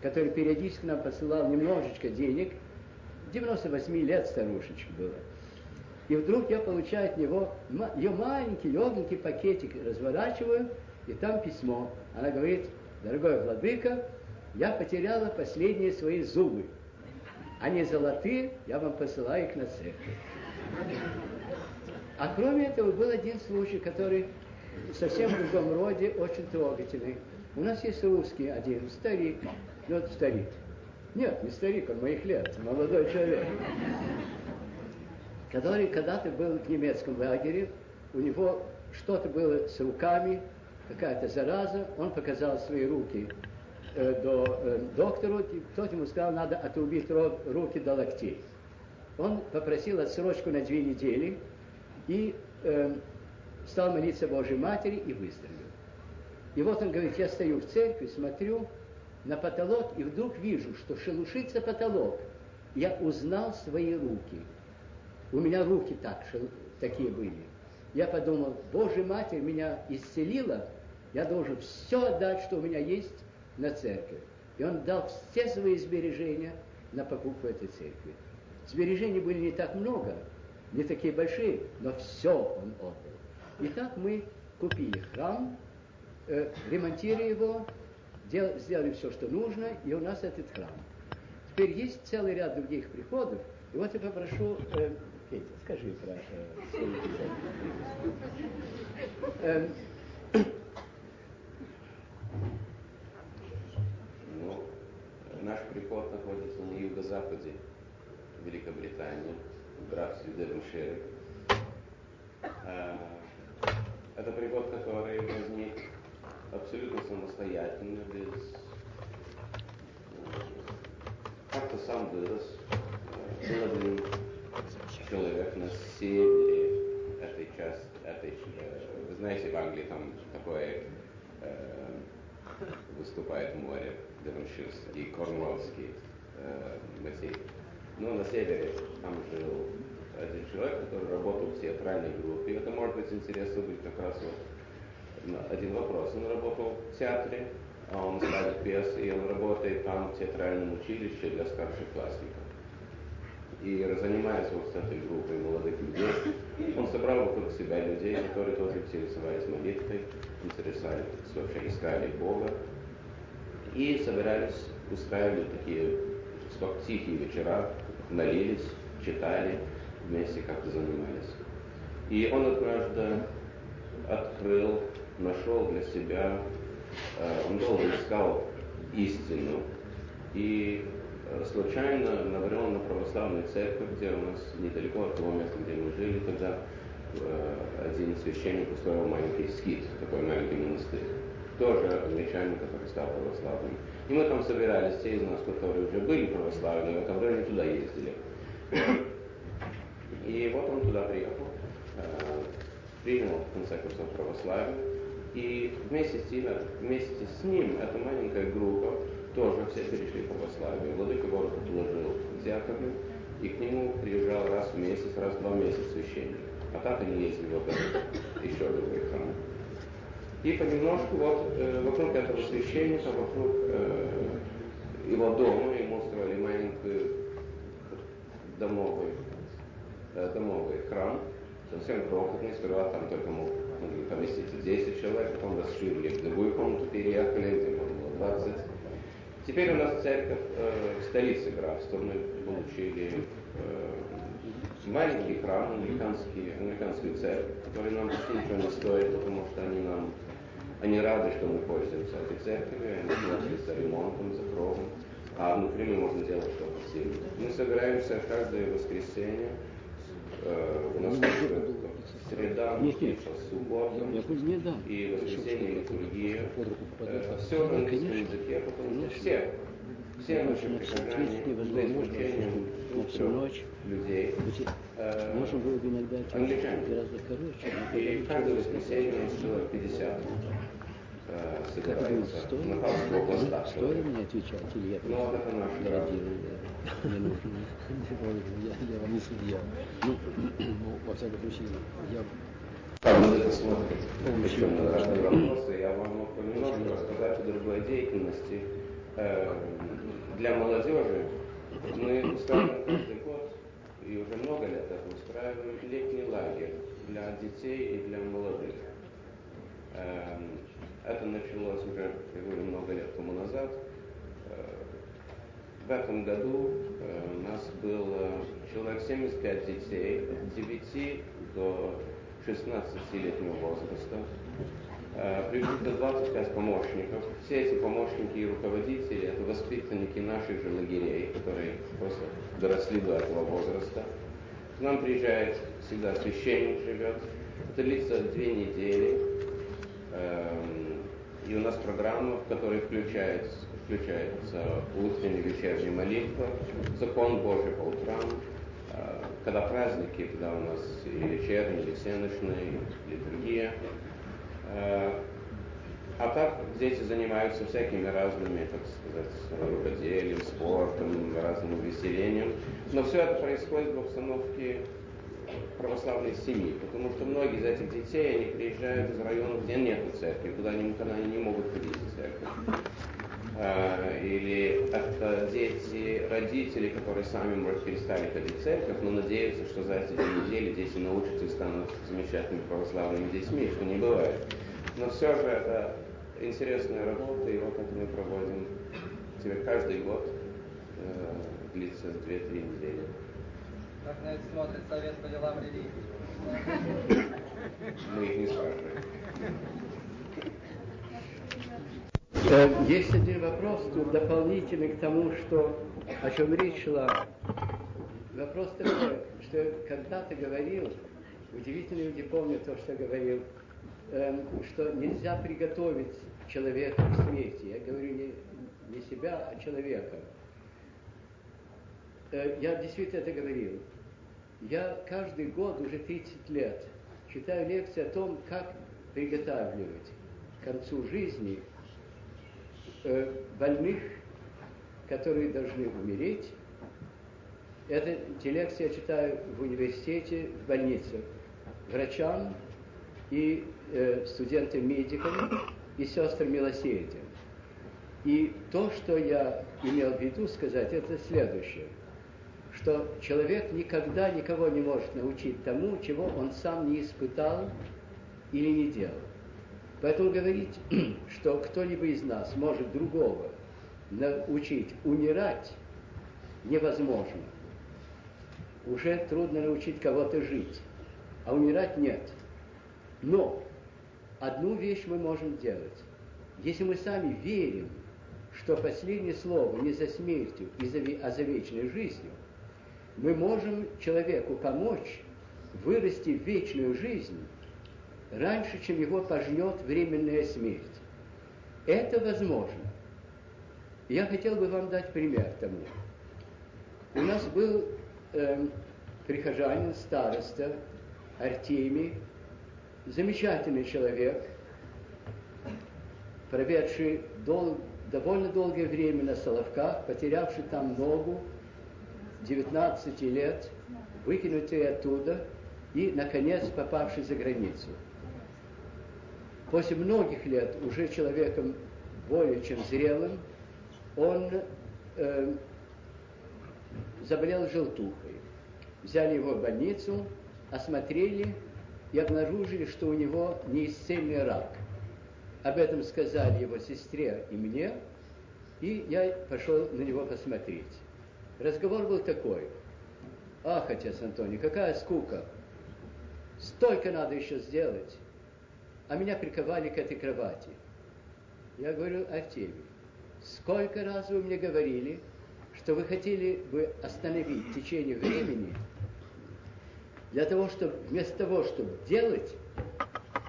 которая периодически нам посылала немножечко денег, 98 лет старушечка была. И вдруг я получаю от него ее маленький, легенький пакетик, разворачиваю, и там письмо. Она говорит, дорогой владыка, я потеряла последние свои зубы. Они золотые, я вам посылаю их на церковь. А кроме этого был один случай, который совсем в другом роде, очень трогательный. У нас есть русский один, старик, ну вот старик. Нет, не старик, он моих лет, молодой человек. Который когда-то был в немецком лагере, у него что-то было с руками, какая-то зараза, он показал свои руки э, до, э, доктору, и тот ему сказал, надо отрубить руки до локтей. Он попросил отсрочку на две недели и э, стал молиться Божьей Матери и выздоровел. И вот он говорит, я стою в церкви, смотрю на потолок, и вдруг вижу, что шелушится потолок. Я узнал свои руки. У меня руки так, шел, такие были. Я подумал, Божья Матерь меня исцелила, я должен все отдать, что у меня есть, на церковь. И он дал все свои сбережения на покупку этой церкви. Сбережений были не так много, не такие большие, но все он отдал. И так мы купили храм, э, ремонтировали его, дел, сделали все, что нужно, и у нас этот храм. Теперь есть целый ряд других приходов, и вот я попрошу э, Петя, скажи про э, э, Ну, наш приход находится на юго-западе Великобритании, в графстве Девоншир. Это приход, который возник абсолютно самостоятельно, без... Как-то сам вырос. Был один человек на севере этой части, этой, э, вы знаете, в Англии там такое э, выступает море, Девонширский и Корнуоллский э, материк. Но на севере там жил один человек, который работал в театральной группе. Это может быть интересно будет как раз вот один вопрос. Он работал в театре, а он ставит пьесы, и он работает там в театральном училище для старших классников и занимается вот с этой группой молодых людей. Он собрал вокруг себя людей, которые тоже интересовались молитвой, интересовались, вообще искали Бога. И собирались, устраивали такие тихие вечера, молились, читали, вместе как-то занимались. И он однажды открыл, нашел для себя, э, он долго искал истину, и случайно набрел на православную церковь, где у нас недалеко от того места, где мы жили, тогда э, один священник устроил маленький скит, такой маленький монастырь. тоже англичанин, который стал православным. И мы там собирались, те из нас, которые уже были православными, в это время туда ездили. И вот он туда приехал, э, принял, в конце концов, православие. И вместе с, ним, вместе с ним эта маленькая группа тоже все перешли в православие. Владыка город положил взятами, и к нему приезжал раз в месяц, раз в два месяца священник. А так они ездили в этот еще другой храм. И понемножку вот э, вокруг этого священника, вокруг э, его дома ему устроили маленький домовый, э, домовый храм, совсем крохотный, сперва там только мог могли поместиться 10 человек, потом расширили в другую комнату, переехали, где было 20. Теперь у нас церковь э, в столице графства. Мы получили э, маленький храм, американский, американскую церковь, который нам почти ничего не стоит, потому что они нам они рады, что мы пользуемся этой церковью, они за ремонтом, за кровом, а внутри мы можем делать что хотим. Мы собираемся каждое воскресенье, э, у нас среда, суббота и воскресенье литургия. Все на английском языке, потому что все, все наши двух ночь. людей, э, Можем было бы иногда гораздо короче. И каждое воскресенье у нас человек 50 э, собирается на Павловского пласта. Стоит мне отвечать, или я ну, это наш городил, мне нужно, я, вам не судья. Ну, ну, во всяком случае, я там это смотрит еще на разные вопросы. Я вам мог немножко рассказать о другой деятельности. Э, для молодежи мы устраиваем каждый год, и уже много лет это устраиваем, летний лагерь для детей и для молодых. Эм, это началось уже, я говорю, много лет тому назад. Э, в этом году э, у нас было человек 75 детей, от 9 до 16-летнего возраста. Э, приблизительно 25 помощников. Все эти помощники и руководители – это воспитанники наших же лагерей, которые просто доросли до этого возраста. К нам приезжает всегда священник живет. Это длится две недели. И у нас программа, в которой включается, включается утренняя вечерняя молитва, закон Божий по утрам, э, когда праздники, когда у нас и вечерние, и всеночные, литургия. Э, а так дети занимаются всякими разными, так сказать, рукоделием, спортом, разным увеселением. Но все это происходит в обстановке православной семьи, потому что многие из этих детей, они приезжают из районов, где нет церкви, куда они никогда не могут ходить в церковь. А, или это дети, родители, которые сами, может, перестали ходить в церковь, но надеются, что за эти две недели дети научатся и станут замечательными православными детьми, что не бывает. Но все же это интересная работа, и вот это мы проводим теперь каждый год, э, длится 2-3 недели. Как на это смотрит Совет по делам религии? Мы их не спрашиваем. Э, есть один вопрос тут дополнительный к тому, что, о чем речь шла. Вопрос такой, что я когда-то говорил, удивительно люди помнят то, что я говорил, эм, что нельзя приготовить человека к смерти. Я говорю не, не себя, а человека. Э, я действительно это говорил. Я каждый год, уже 30 лет, читаю лекции о том, как приготавливать к концу жизни э, больных, которые должны умереть. Это, эти лекции я читаю в университете, в больницах, врачам и э, студентам-медикам и сестрам милосердия. И то, что я имел в виду сказать, это следующее – что человек никогда никого не может научить тому, чего он сам не испытал или не делал. Поэтому говорить, что кто-либо из нас может другого научить умирать, невозможно. Уже трудно научить кого-то жить, а умирать нет. Но одну вещь мы можем делать. Если мы сами верим, что последнее слово не за смертью, а за вечной жизнью, мы можем человеку помочь вырасти в вечную жизнь раньше, чем его пожнет временная смерть. Это возможно. Я хотел бы вам дать пример тому. У нас был э, прихожанин, староста Артемий, замечательный человек, проведший дол, довольно долгое время на Соловках, потерявший там ногу, 19 лет, выкинутый оттуда и, наконец, попавший за границу. После многих лет уже человеком более чем зрелым, он э, заболел желтухой. Взяли его в больницу, осмотрели и обнаружили, что у него неисцельный рак. Об этом сказали его сестре и мне, и я пошел на него посмотреть. Разговор был такой. Ах, отец Антоний, какая скука. Столько надо еще сделать. А меня приковали к этой кровати. Я говорю, Артемий, сколько раз вы мне говорили, что вы хотели бы остановить течение времени для того, чтобы вместо того, чтобы делать,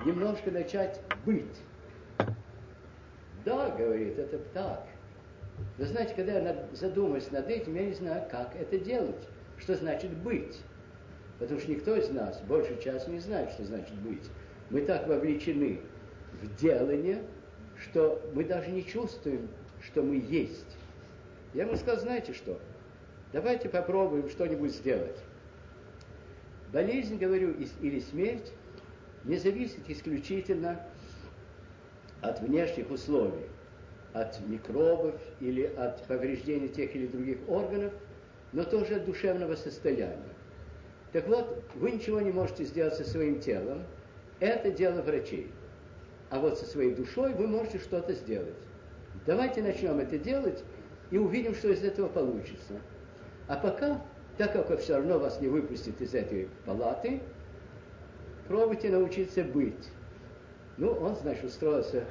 немножко начать быть. Да, говорит, это так. Вы знаете, когда я задумаюсь над этим, я не знаю, как это делать. Что значит быть? Потому что никто из нас большую часть не знает, что значит быть. Мы так вовлечены в делание, что мы даже не чувствуем, что мы есть. Я ему сказал, знаете что, давайте попробуем что-нибудь сделать. Болезнь, говорю, или смерть не зависит исключительно от внешних условий, от микробов или от повреждений тех или других органов, но тоже от душевного состояния. Так вот, вы ничего не можете сделать со своим телом, это дело врачей. А вот со своей душой вы можете что-то сделать. Давайте начнем это делать и увидим, что из этого получится. А пока, так как все равно вас не выпустят из этой палаты, пробуйте научиться быть. Ну, он, значит, устроился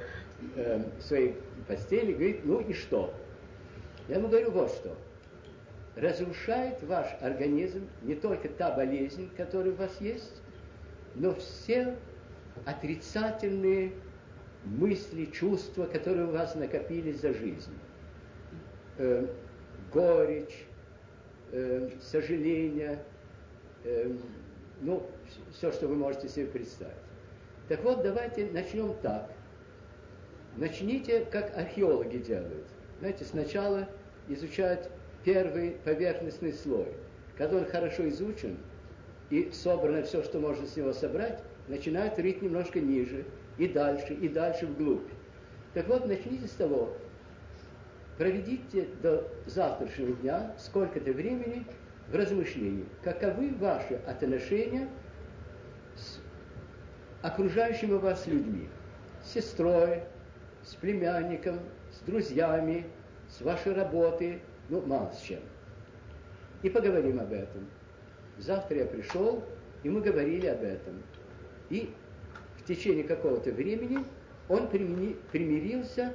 э, в своей постели, говорит, ну и что? Я ему говорю вот что. Разрушает ваш организм не только та болезнь, которая у вас есть, но все отрицательные мысли, чувства, которые у вас накопились за жизнь. Э, горечь, э, сожаление, э, ну, все, что вы можете себе представить. Так вот, давайте начнем так. Начните, как археологи делают. Знаете, сначала изучают первый поверхностный слой. Когда он хорошо изучен и собрано все, что можно с него собрать, начинают рыть немножко ниже, и дальше, и дальше вглубь. Так вот, начните с того, проведите до завтрашнего дня сколько-то времени в размышлении, каковы ваши отношения с окружающими вас людьми, с сестрой, с племянником, с друзьями, с вашей работой, ну, мало с чем. И поговорим об этом. Завтра я пришел, и мы говорили об этом. И в течение какого-то времени он примирился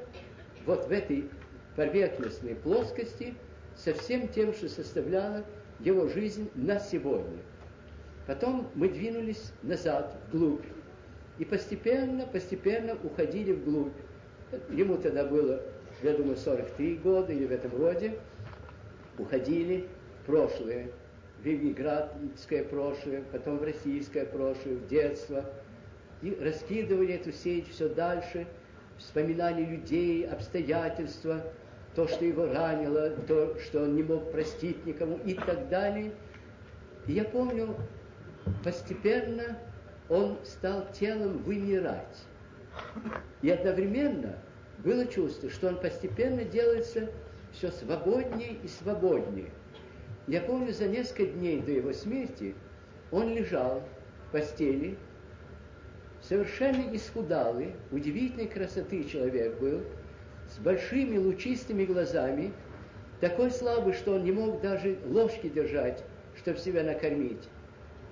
вот в этой поверхностной плоскости со всем тем, что составляло его жизнь на сегодня. Потом мы двинулись назад, вглубь, и постепенно, постепенно уходили вглубь. Ему тогда было, я думаю, 43 года или в этом роде. Уходили прошлое, в Ленинградское прошлое, потом в российское прошлое, в детство – и раскидывали эту сеть все дальше, вспоминали людей, обстоятельства, то, что его ранило, то, что он не мог простить никому и так далее. И я помню, постепенно он стал телом вымирать. И одновременно было чувство, что он постепенно делается все свободнее и свободнее. Я помню, за несколько дней до его смерти он лежал в постели, совершенно исхудалый, удивительной красоты человек был, с большими лучистыми глазами, такой слабый, что он не мог даже ложки держать, чтобы себя накормить.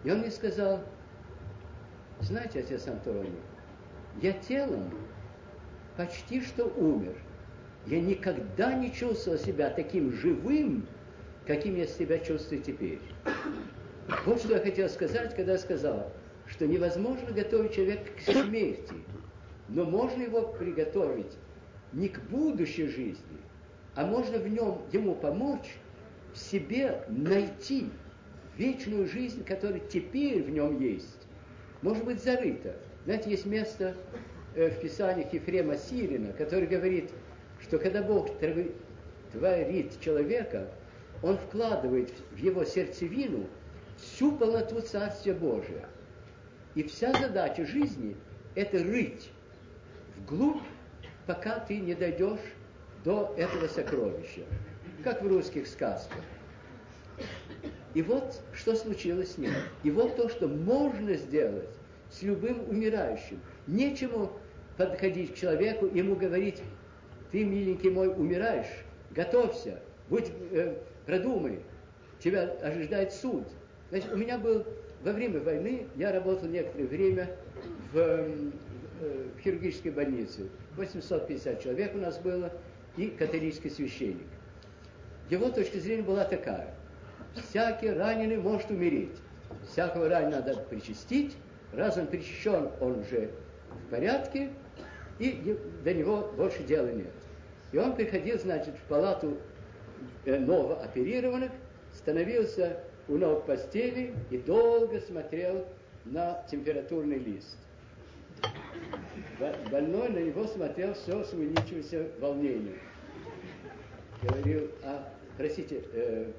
И он мне сказал, знаете, отец Антоний, я телом почти что умер. Я никогда не чувствовал себя таким живым, каким я себя чувствую теперь. Вот что я хотел сказать, когда сказал, что невозможно готовить человека к смерти, но можно его приготовить не к будущей жизни, а можно в нем ему помочь в себе найти вечную жизнь, которая теперь в нем есть. Может быть, зарыта. Знаете, есть место э, в Писаниях Ефрема Сирина, который говорит, что когда Бог творит человека, Он вкладывает в его сердцевину всю полноту Царствия Божия. И вся задача жизни – это рыть вглубь, пока ты не дойдешь до этого сокровища, как в русских сказках. И вот что случилось с ним. И вот то, что можно сделать с любым умирающим. Нечему подходить к человеку ему говорить, ты, миленький мой, умираешь, готовься, будь, э, продумай, тебя ожидает суд. Значит, у меня был во время войны, я работал некоторое время в, э, в хирургической больнице. 850 человек у нас было и католический священник. Его точка зрения была такая. Всякий раненый может умереть. Всякого раненого надо причастить. Раз он причащен, он уже в порядке, и до него больше дела нет. И он приходил, значит, в палату э, новооперированных, становился у ног постели и долго смотрел на температурный лист. Больной на него смотрел все с увеличивающимся волнением. Говорил, а, простите, э,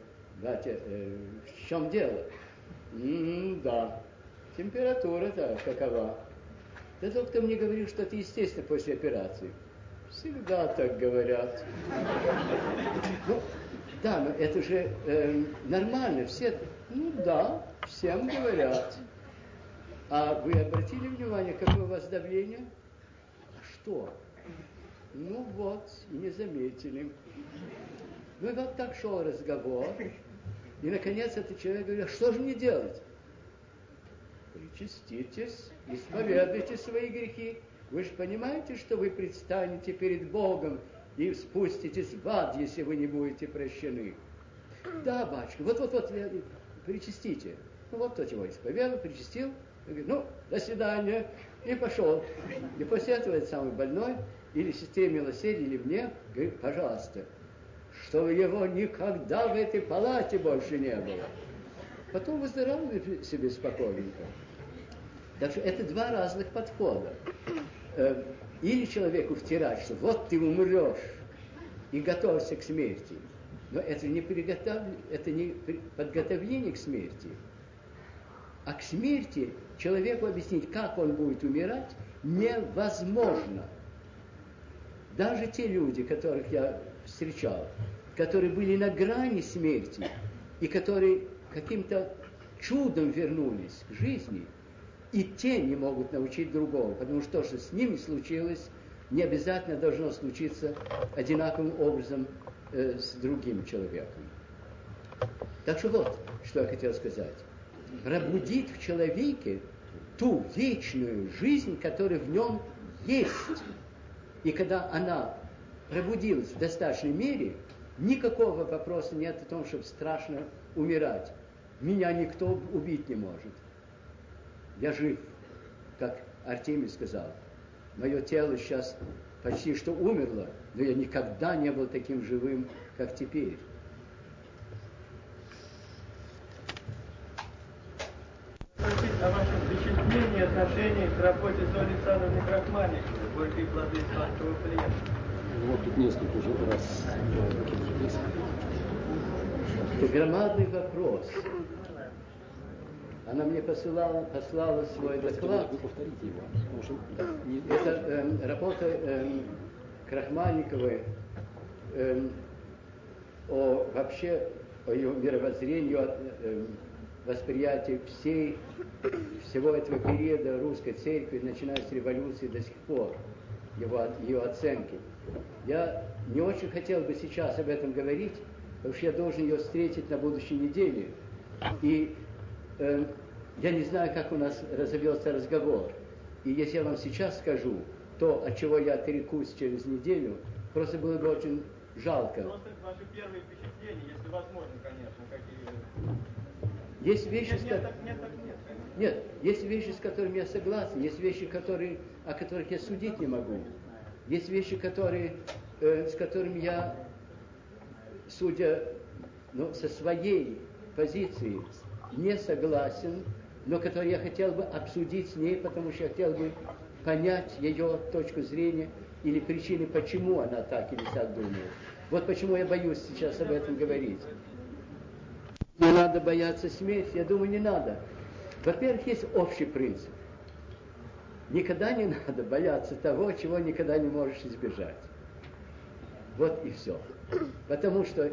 батя, э, в чем дело? М-м, да, температура-то какова? Да доктор мне говорил, что это естественно после операции. Всегда так говорят. Ну, да, но это же э, нормально. Все, ну да, всем говорят. А вы обратили внимание, какое у вас давление? А что? Ну вот, не заметили. Ну и вот так шел разговор. И, наконец, этот человек говорит, а что же мне делать? Причаститесь, исповедуйте свои грехи. Вы же понимаете, что вы предстанете перед Богом и спуститесь в ад, если вы не будете прощены. Да, батюшка, вот-вот-вот, причастите. Ну вот тот его исповедовал, причастил, говорит, ну, до свидания, и пошел. И после этого этот самый больной, или сестре милосердия, или мне, говорит, пожалуйста, чтобы его никогда в этой палате больше не было. Потом выздоравливали себе спокойненько. Так что это два разных подхода. Э, или человеку втирать, что вот ты умрешь и готовься к смерти. Но это не, приготов... это не подготовление к смерти. А к смерти человеку объяснить, как он будет умирать, невозможно. Даже те люди, которых я встречал, которые были на грани смерти и которые каким-то чудом вернулись к жизни – и те не могут научить другого, потому что то, что с ними случилось, не обязательно должно случиться одинаковым образом э, с другим человеком. Так что вот, что я хотел сказать. Пробудить в человеке ту вечную жизнь, которая в нем есть. И когда она пробудилась в достаточной мере, никакого вопроса нет о том, чтобы страшно умирать. Меня никто убить не может я жив, как Артемий сказал. Мое тело сейчас почти что умерло, но я никогда не был таким живым, как теперь. о вашем впечатлении отношении к работе Зои Александровны Крахмальниковой, горькие плоды сладкого плена. Вот тут несколько уже раз. Это громадный вопрос. Она мне посылала, послала свой доклад. Повторите его. Это э, работа э, Крахмальниковой э, о вообще о ее мировоззрении, о э, восприятии всей, всего этого периода русской церкви, начиная с революции до сих пор, его, ее оценки. Я не очень хотел бы сейчас об этом говорить, потому что я должен ее встретить на будущей неделе. И э, я не знаю, как у нас разовьется разговор. И если я вам сейчас скажу то, от чего я отрекусь через неделю, просто было бы очень жалко. Просто ваши первые впечатления, если возможно, конечно, какие... Есть вещи, нет, с... нет, так, нет, так нет, нет, есть вещи, с которыми я согласен, есть вещи, которые, о которых я судить не могу. Есть вещи, которые, э, с которыми я, судя ну, со своей позиции, не согласен, но которые я хотел бы обсудить с ней, потому что я хотел бы понять ее точку зрения или причины, почему она так или так думает. Вот почему я боюсь сейчас об этом говорить. Не надо бояться смерти, я думаю, не надо. Во-первых, есть общий принцип. Никогда не надо бояться того, чего никогда не можешь избежать. Вот и все. Потому что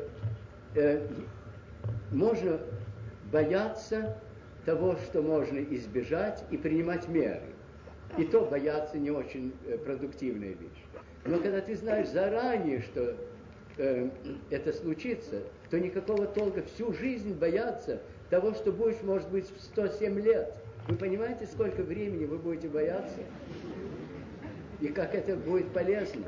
э, можно бояться того, что можно избежать, и принимать меры. И то бояться не очень э, продуктивная вещь. Но когда ты знаешь заранее, что э, это случится, то никакого толка всю жизнь бояться того, что будешь, может быть, в 107 лет. Вы понимаете, сколько времени вы будете бояться? И как это будет полезно?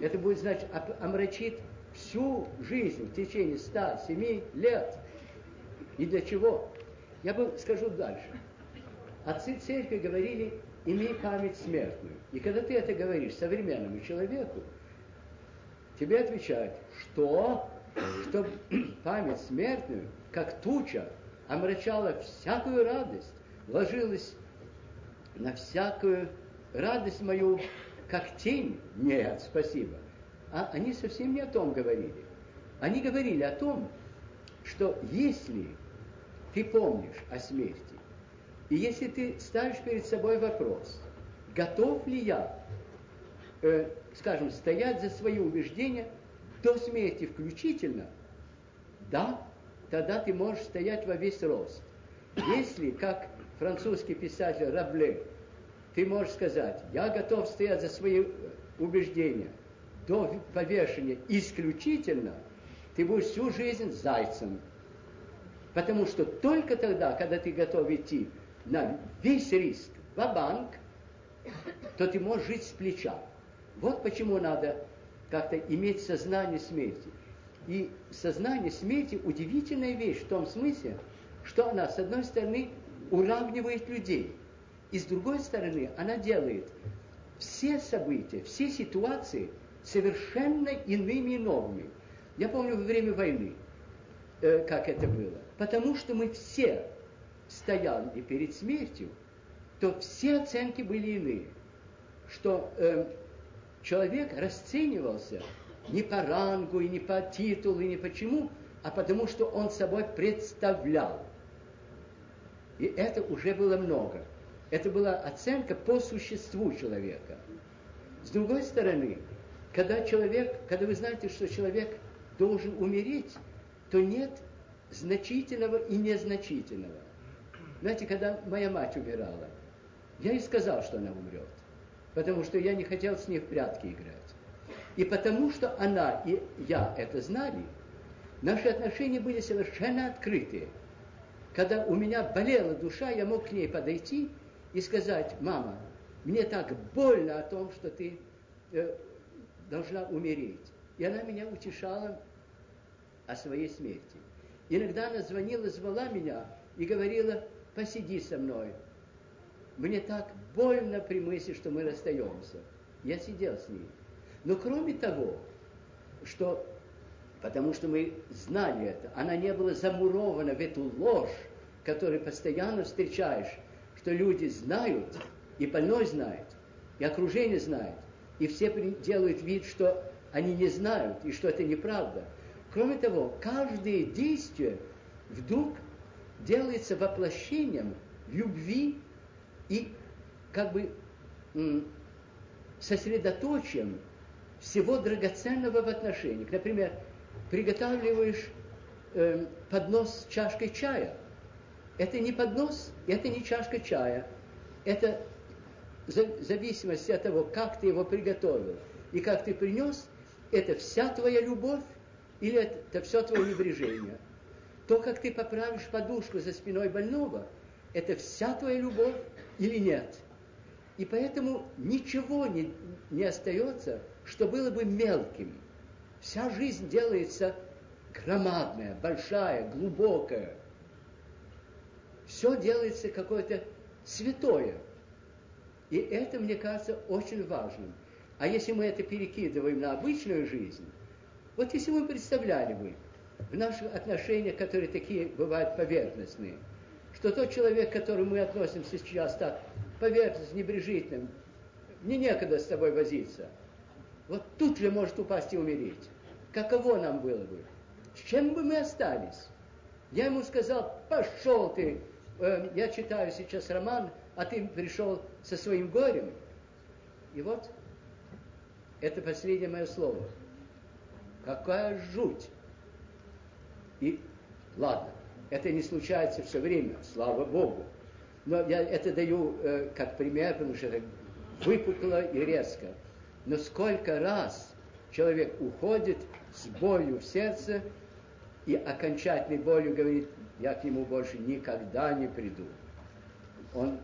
Это будет, значит, омрачит всю жизнь в течение 107 лет. И для чего? Я бы скажу дальше. Отцы церкви говорили, имей память смертную. И когда ты это говоришь современному человеку, тебе отвечают, что? Что память смертную, как туча, омрачала всякую радость, ложилась на всякую радость мою, как тень. Нет, спасибо. А они совсем не о том говорили. Они говорили о том, что если ты помнишь о смерти, и если ты ставишь перед собой вопрос, готов ли я, э, скажем, стоять за свои убеждения до смерти включительно, да, тогда ты можешь стоять во весь рост. Если, как французский писатель Рабле, ты можешь сказать, я готов стоять за свои убеждения до повешения исключительно, ты будешь всю жизнь зайцем. Потому что только тогда, когда ты готов идти на весь риск в банк то ты можешь жить с плеча. Вот почему надо как-то иметь сознание смерти. И сознание смерти удивительная вещь в том смысле, что она, с одной стороны, уравнивает людей, и с другой стороны, она делает все события, все ситуации совершенно иными и новыми. Я помню во время войны, э, как это было. Потому что мы все стояли перед смертью, то все оценки были иные. Что э, человек расценивался не по рангу, и не по титулу, и не почему, а потому что он собой представлял. И это уже было много. Это была оценка по существу человека. С другой стороны, когда человек, когда вы знаете, что человек должен умереть, то нет значительного и незначительного. Знаете, когда моя мать умирала, я ей сказал, что она умрет, потому что я не хотел с ней в прятки играть. И потому что она и я это знали, наши отношения были совершенно открытые. Когда у меня болела душа, я мог к ней подойти и сказать, мама, мне так больно о том, что ты э, должна умереть. И она меня утешала о своей смерти. Иногда она звонила, звала меня и говорила, посиди со мной. Мне так больно при мысли, что мы расстаемся. Я сидел с ней. Но кроме того, что потому что мы знали это. Она не была замурована в эту ложь, которую постоянно встречаешь, что люди знают, и больной знает, и окружение знает, и все делают вид, что они не знают, и что это неправда. Кроме того, каждое действие вдруг делается воплощением любви и как бы сосредоточием всего драгоценного в отношениях. Например, приготавливаешь э, поднос с чашкой чая. Это не поднос, это не чашка чая. Это в зависимости от того, как ты его приготовил и как ты принес, это вся твоя любовь или это все твое небрежение. То, как ты поправишь подушку за спиной больного, это вся твоя любовь или нет. И поэтому ничего не, не остается, что было бы мелким. Вся жизнь делается громадная, большая, глубокая. Все делается какое-то святое. И это, мне кажется, очень важным. А если мы это перекидываем на обычную жизнь, вот если мы представляли бы в наших отношениях, которые такие бывают поверхностные, что тот человек, к которому мы относимся сейчас так поверхностно, небрежительным, мне некогда с тобой возиться, вот тут же может упасть и умереть. Каково нам было бы? С чем бы мы остались? Я ему сказал, пошел ты, э, я читаю сейчас роман, а ты пришел со своим горем. И вот, это последнее мое слово. Какая жуть! И ладно, это не случается все время, слава Богу. Но я это даю э, как пример, потому что это выпукло и резко. Но сколько раз человек уходит с болью в сердце и окончательной болью говорит, я к нему больше никогда не приду. Он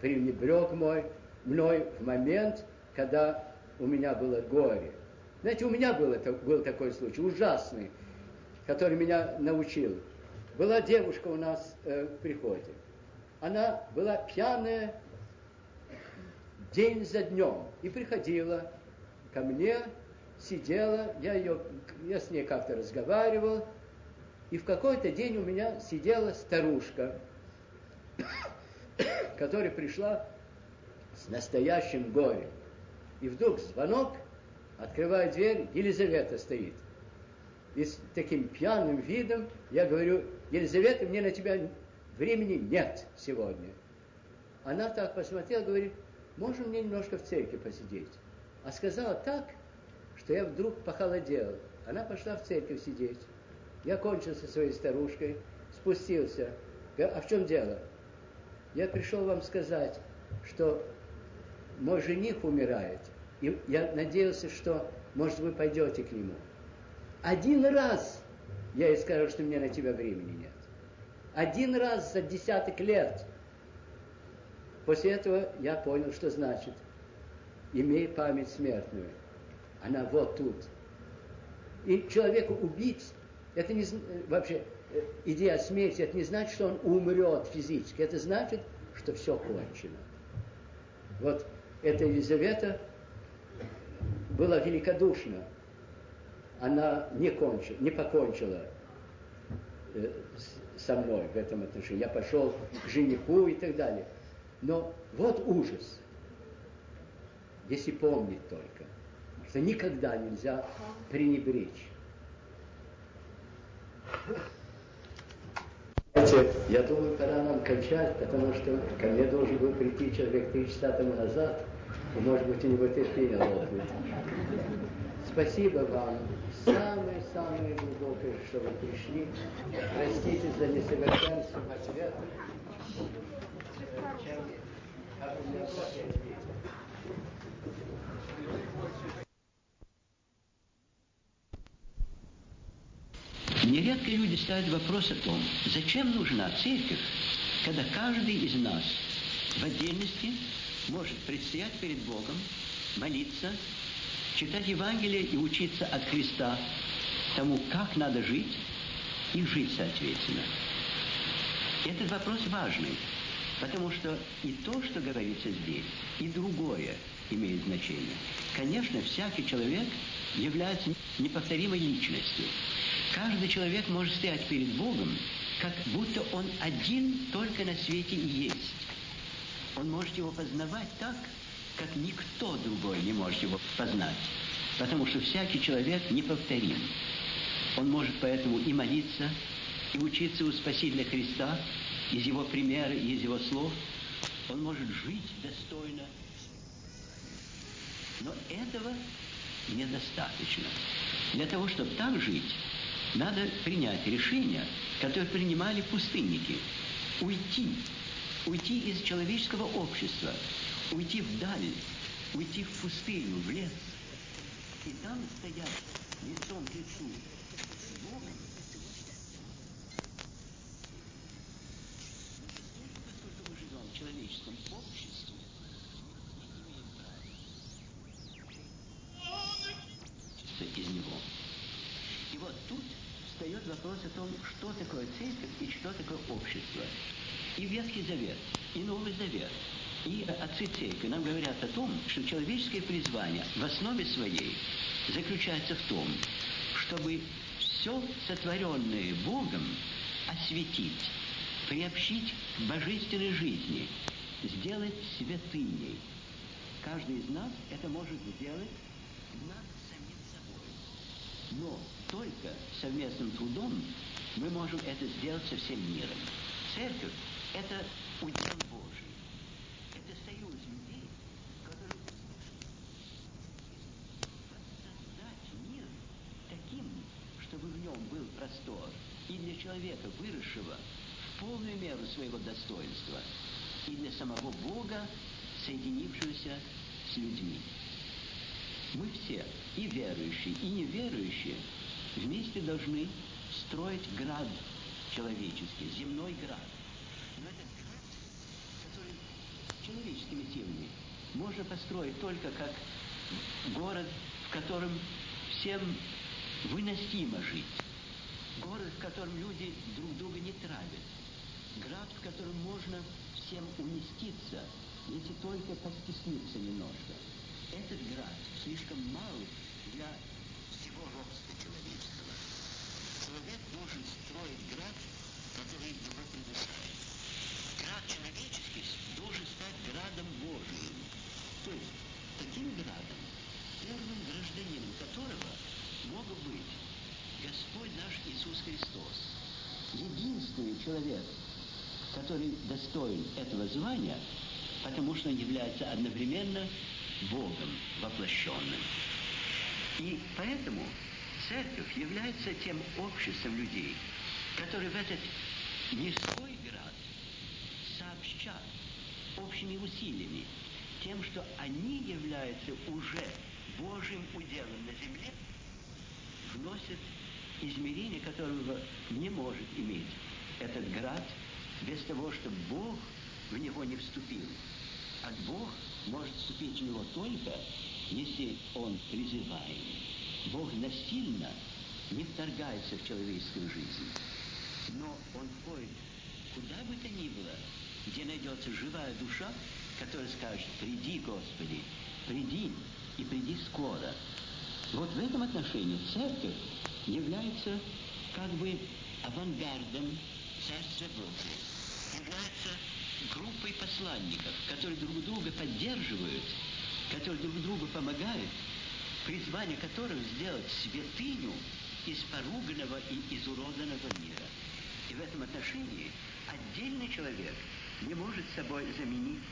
пренебрег мой, мной в момент, когда у меня было горе. Знаете, у меня был, это, был такой случай, ужасный, который меня научил. Была девушка у нас э, в приходе. Она была пьяная день за днем и приходила ко мне, сидела, я, ее, я с ней как-то разговаривал, и в какой-то день у меня сидела старушка, которая пришла с настоящим горем. И вдруг звонок, открываю дверь, Елизавета стоит. И с таким пьяным видом я говорю, Елизавета, мне на тебя времени нет сегодня. Она так посмотрела, говорит, можно мне немножко в церкви посидеть? А сказала так, что я вдруг похолодел. Она пошла в церковь сидеть. Я кончил со своей старушкой, спустился. а в чем дело? Я пришел вам сказать, что мой жених умирает. И я надеялся, что, может, вы пойдете к нему. Один раз я ей скажу, что мне на тебя времени нет. Один раз за десяток лет. После этого я понял, что значит, имей память смертную. Она вот тут. И человека убить, это не вообще э, идея смерти, это не значит, что он умрет физически. Это значит, что все кончено. Вот эта Елизавета была великодушна. Она не, кончила, не покончила э, со мной в этом отношении. Я пошел к жениху и так далее. Но вот ужас, если помнить только, что никогда нельзя пренебречь. Я думаю, пора нам кончать, потому что ко мне должен был прийти человек три часа тому назад, может быть, у него терпение лопнет. Спасибо вам, самое-самое глубокое, что вы пришли. Простите за несовершенство ответа. Нередко люди ставят вопрос о том, зачем нужна церковь, когда каждый из нас в отдельности может предстоять перед Богом, молиться, читать Евангелие и учиться от Христа тому, как надо жить и жить соответственно. Этот вопрос важный, потому что и то, что говорится здесь, и другое имеет значение. Конечно, всякий человек является неповторимой личностью. Каждый человек может стоять перед Богом, как будто он один только на свете и есть. Он может его познавать так, как никто другой не может его познать. Потому что всякий человек неповторим. Он может поэтому и молиться, и учиться у Спасителя Христа, из его примера из его слов. Он может жить достойно. Но этого недостаточно. Для того, чтобы так жить, надо принять решение, которое принимали пустынники. Уйти. Уйти из человеческого общества. Уйти вдаль. Уйти в пустыню, в лес. И там стоять лицом к лицу с Богом. Поскольку мы живем в человеческом обществе, из него. И вот тут встает вопрос о том, что такое церковь и что такое общество. И Ветхий Завет, и Новый Завет И отцы церкви нам говорят о том, что человеческое призвание в основе своей заключается в том, чтобы все сотворенное Богом осветить, приобщить к божественной жизни, сделать святыней. Каждый из нас это может сделать над самим собой. Но только совместным трудом мы можем это сделать со всем миром. Церковь – это удел Божий. Это союз людей, которые воссоздать мир таким, чтобы в нем был простор и для человека, выросшего в полную меру своего достоинства, и для самого Бога, соединившегося с людьми. Мы все, и верующие, и неверующие, вместе должны строить град человеческий, земной град. Но этот град, который человеческими силами можно построить только как город, в котором всем выносимо жить. Город, в котором люди друг друга не травят. Град, в котором можно всем уместиться, если только постесниться немножко. Этот град слишком мал для всего родства человеческого. Человек должен строить град, который его превышает. Град человеческий должен стать градом Божиим. То есть таким градом, первым гражданином которого мог быть Господь наш Иисус Христос. Единственный человек, который достоин этого звания, потому что он является одновременно Богом воплощенным. И поэтому церковь является тем обществом людей, которые в этот мирской град сообщат общими усилиями тем, что они являются уже Божьим уделом на земле, вносят измерение, которого не может иметь этот град без того, чтобы Бог в него не вступил. А Бог может вступить в него только, если Он призываем. Бог насильно не вторгается в человеческую жизнь. Но Он входит куда бы то ни было, где найдется живая душа, которая скажет, приди, Господи, приди, и приди скоро. Вот в этом отношении церковь является как бы авангардом Царства Божия, является группой посланников, которые друг друга поддерживают, которые друг другу помогают, призвание которых сделать святыню из поруганного и изуродованного мира. И в этом отношении отдельный человек не может собой заменить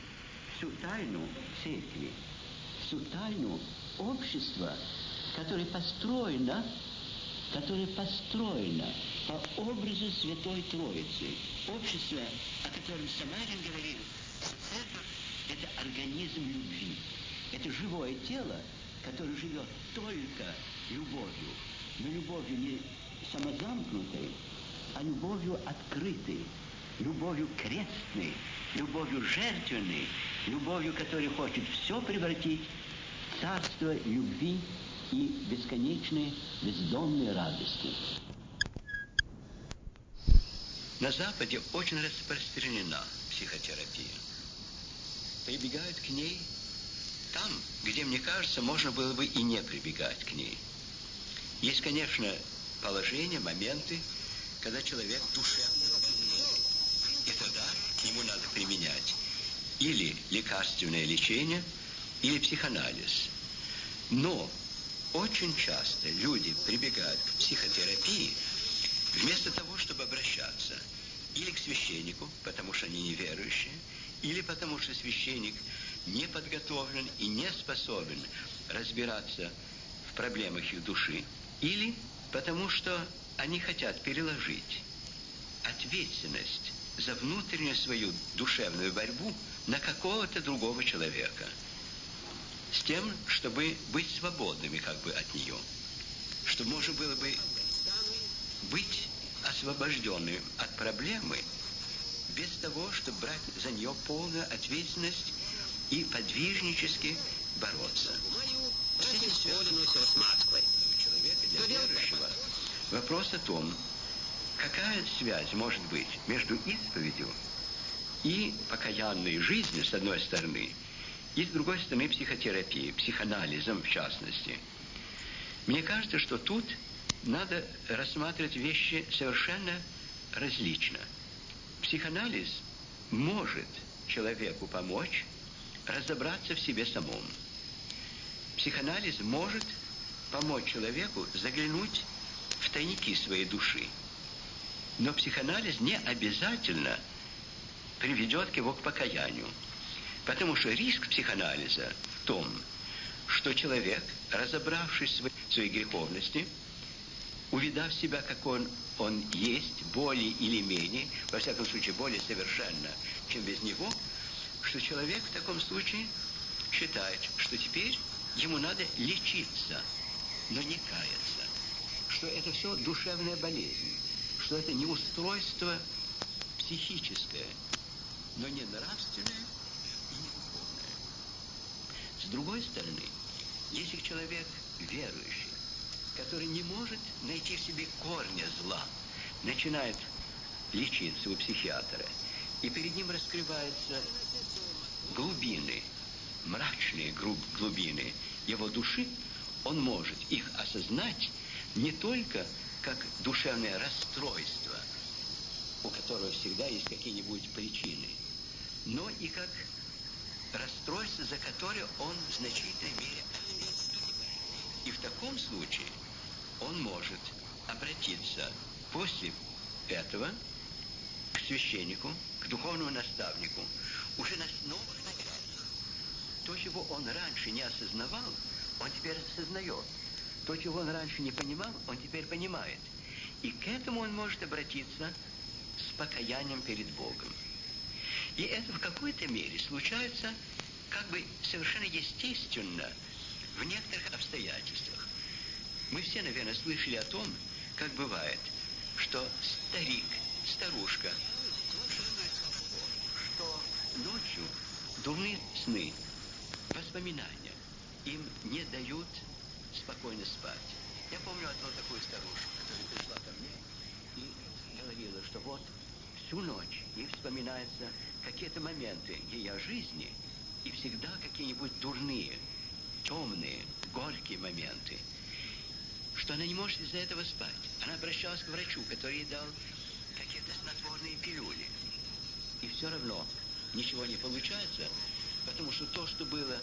всю тайну церкви, всю тайну общества, которое построено, которое построено по образу Святой Троицы. Общество, о котором Самарин говорил, церковь – это организм любви. Это живое тело, которое живет только любовью. Но любовью не самозамкнутой, а любовью открытой, любовью крестной, любовью жертвенной, любовью, которая хочет все превратить в царство любви и бесконечной бездомной радости. На Западе очень распространена психотерапия. Прибегают к ней там, где, мне кажется, можно было бы и не прибегать к ней. Есть, конечно, положения, моменты, когда человек душевно больной. И тогда к нему надо применять или лекарственное лечение, или психоанализ. Но очень часто люди прибегают к психотерапии вместо того, чтобы обращаться или к священнику, потому что они неверующие, или потому что священник не подготовлен и не способен разбираться в проблемах их души, или потому что они хотят переложить ответственность за внутреннюю свою душевную борьбу на какого-то другого человека, с тем, чтобы быть свободными как бы от нее, чтобы можно было бы быть освобожденным от проблемы без того, чтобы брать за нее полную ответственность и подвижнически бороться. С этим связано человека для верующего. вопрос о том, какая связь может быть между исповедью и покаянной жизни, с одной стороны, и с другой стороны психотерапии, психоанализом в частности. Мне кажется, что тут надо рассматривать вещи совершенно различно. Психоанализ может человеку помочь разобраться в себе самом. Психоанализ может помочь человеку заглянуть в тайники своей души. Но психоанализ не обязательно приведет его к покаянию. Потому что риск психоанализа в том, что человек, разобравшись в своей греховности, увидав себя, как он, он есть, более или менее, во всяком случае, более совершенно, чем без него, что человек в таком случае считает, что теперь ему надо лечиться, но не каяться, что это все душевная болезнь, что это не устройство психическое, но не нравственное и не духовное. С другой стороны, если человек верующий, который не может найти в себе корня зла, начинает лечиться у психиатра, и перед ним раскрываются глубины, мрачные глубины его души, он может их осознать не только как душевное расстройство, у которого всегда есть какие-нибудь причины, но и как расстройство, за которое он в значительной мере И в таком случае он может обратиться после этого к священнику, к духовному наставнику, уже на новых началах. То, чего он раньше не осознавал, он теперь осознает. То, чего он раньше не понимал, он теперь понимает. И к этому он может обратиться с покаянием перед Богом. И это в какой-то мере случается как бы совершенно естественно в некоторых обстоятельствах. Мы все, наверное, слышали о том, как бывает, что старик, старушка, что ночью дурные сны, воспоминания им не дают спокойно спать. Я помню одну такую старушку, которая пришла ко мне и говорила, что вот всю ночь ей вспоминаются какие-то моменты ее жизни и всегда какие-нибудь дурные, темные, горькие моменты, что она не может из-за этого спать. Она обращалась к врачу, который ей дал какие-то снотворные пилюли. И все равно ничего не получается, потому что то, что было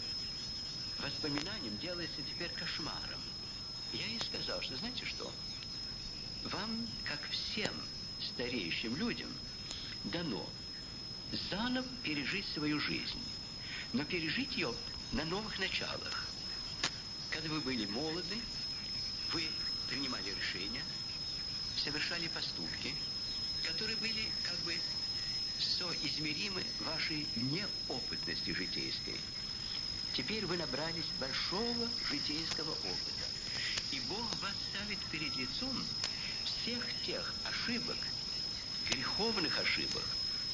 воспоминанием, делается теперь кошмаром. Я ей сказал, что знаете что? Вам, как всем стареющим людям, дано заново пережить свою жизнь, но пережить ее на новых началах. Когда вы были молоды, вы принимали решения, совершали поступки, которые были как бы соизмеримы вашей неопытности житейской. Теперь вы набрались большого житейского опыта. И Бог вас ставит перед лицом всех тех ошибок, греховных ошибок,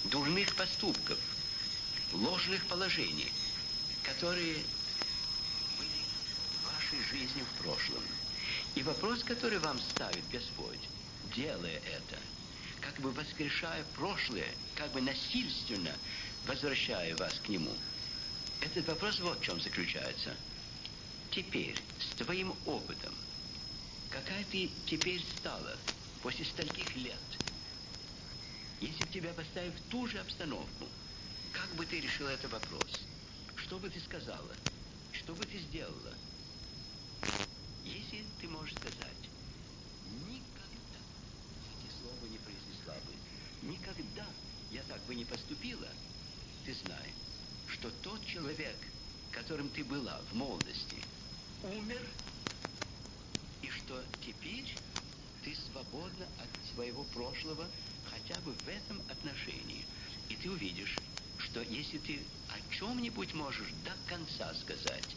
дурных поступков, ложных положений, которые были в вашей жизни в прошлом. И вопрос, который вам ставит Господь, делая это, как бы воскрешая прошлое, как бы насильственно возвращая вас к Нему, этот вопрос вот в чем заключается. Теперь, с твоим опытом, какая ты теперь стала после стольких лет, если бы тебя поставить в ту же обстановку, как бы ты решила этот вопрос? Что бы ты сказала? Что бы ты сделала? Если ты можешь сказать, никогда, эти слова не произнесла бы, никогда я так бы не поступила, ты знай, что тот человек, которым ты была в молодости, умер, и что теперь ты свободна от своего прошлого хотя бы в этом отношении. И ты увидишь, что если ты о чем-нибудь можешь до конца сказать,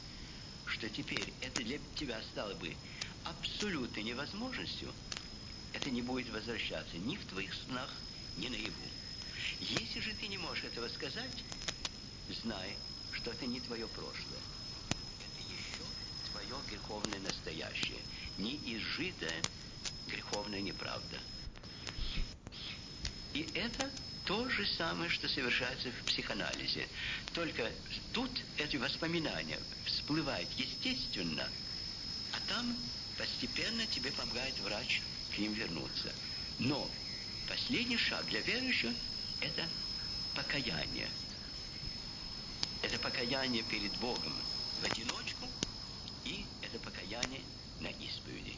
что теперь это для тебя стало бы абсолютной невозможностью, это не будет возвращаться ни в твоих снах, ни наяву. Если же ты не можешь этого сказать, знай, что это не твое прошлое. Это еще твое греховное настоящее, не изжитая греховная неправда. И это то же самое, что совершается в психоанализе. Только тут эти воспоминания всплывают естественно, а там постепенно тебе помогает врач к ним вернуться. Но последний шаг для верующего – это покаяние. Это покаяние перед Богом в одиночку, и это покаяние на исповеди.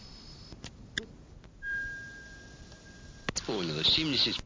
Исполнилось 70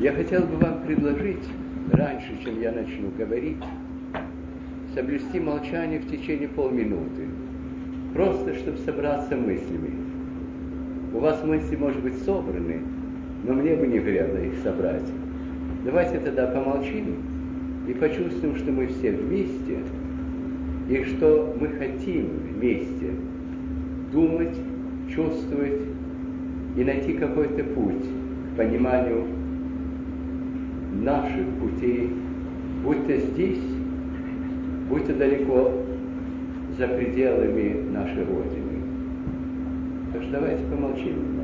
Я хотел бы вам предложить, раньше, чем я начну говорить, соблюсти молчание в течение полминуты. Просто, чтобы собраться мыслями. У вас мысли, может быть, собраны, но мне бы не вредно их собрать. Давайте тогда помолчим и почувствуем, что мы все вместе, и что мы хотим вместе думать, чувствовать и найти какой-то путь к пониманию наших путей, будь то здесь, будь то далеко за пределами нашей Родины. Так что давайте помолчим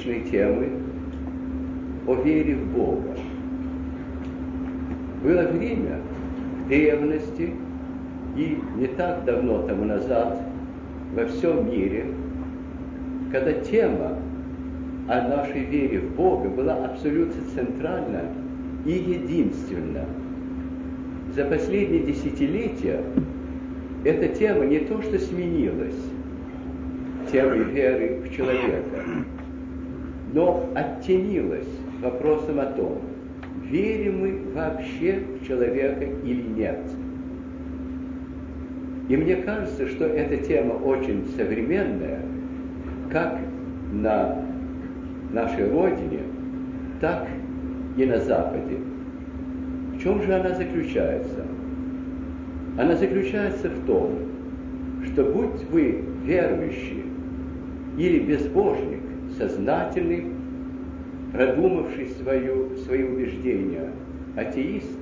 обычной темы о вере в Бога. Было время в древности и не так давно тому назад во всем мире, когда тема о нашей вере в Бога была абсолютно центральна и единственна. За последние десятилетия эта тема не то что сменилась темой веры в человека, но оттенилась вопросом о том, верим мы вообще в человека или нет. И мне кажется, что эта тема очень современная, как на нашей Родине, так и на Западе. В чем же она заключается? Она заключается в том, что будь вы верующий или безбожник, сознательный, продумавший свою, свои убеждения, атеист,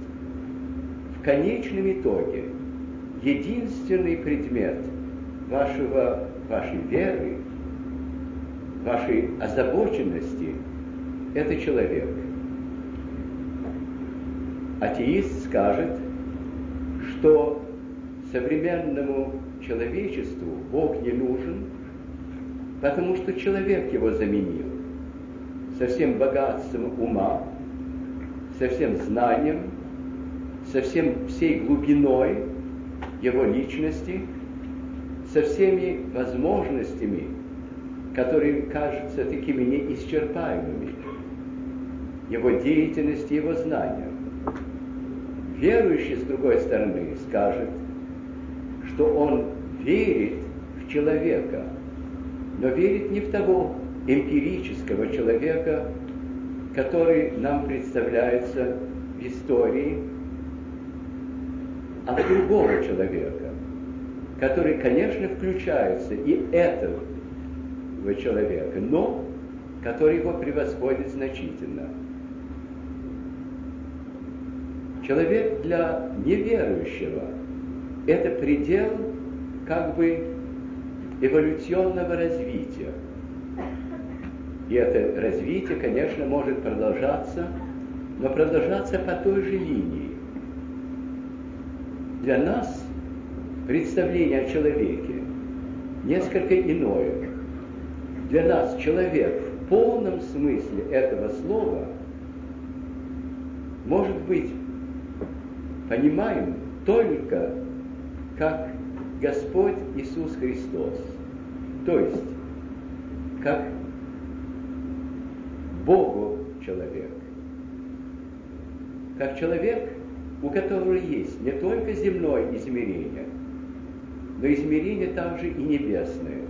в конечном итоге единственный предмет вашего, вашей веры, вашей озабоченности – это человек. Атеист скажет, что современному человечеству Бог не нужен, потому что человек его заменил. Со всем богатством ума, со всем знанием, со всем всей глубиной его личности, со всеми возможностями, которые кажутся такими неисчерпаемыми, его деятельности, его знания. Верующий, с другой стороны, скажет, что он верит в человека, но верит не в того эмпирического человека, который нам представляется в истории, а в другого человека, который, конечно, включается и этого человека, но который его превосходит значительно. Человек для неверующего – это предел как бы эволюционного развития. И это развитие, конечно, может продолжаться, но продолжаться по той же линии. Для нас представление о человеке несколько иное. Для нас человек в полном смысле этого слова может быть понимаем только как Господь Иисус Христос. То есть, как Богу человек. Как человек, у которого есть не только земное измерение, но измерение также и небесное.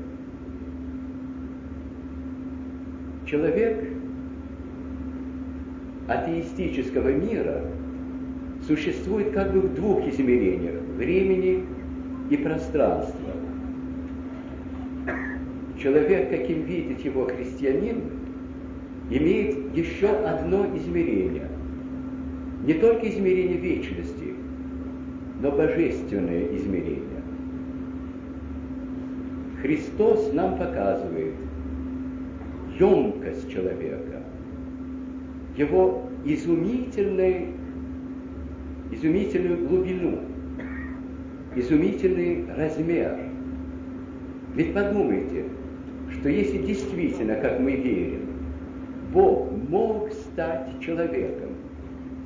Человек атеистического мира существует как бы в двух измерениях – времени и пространства. Человек, каким видит его христианин, имеет еще одно измерение. Не только измерение вечности, но божественное измерение. Христос нам показывает емкость человека, его изумительный, изумительную глубину, изумительный размер. Ведь подумайте, что если действительно, как мы верим, Бог мог стать человеком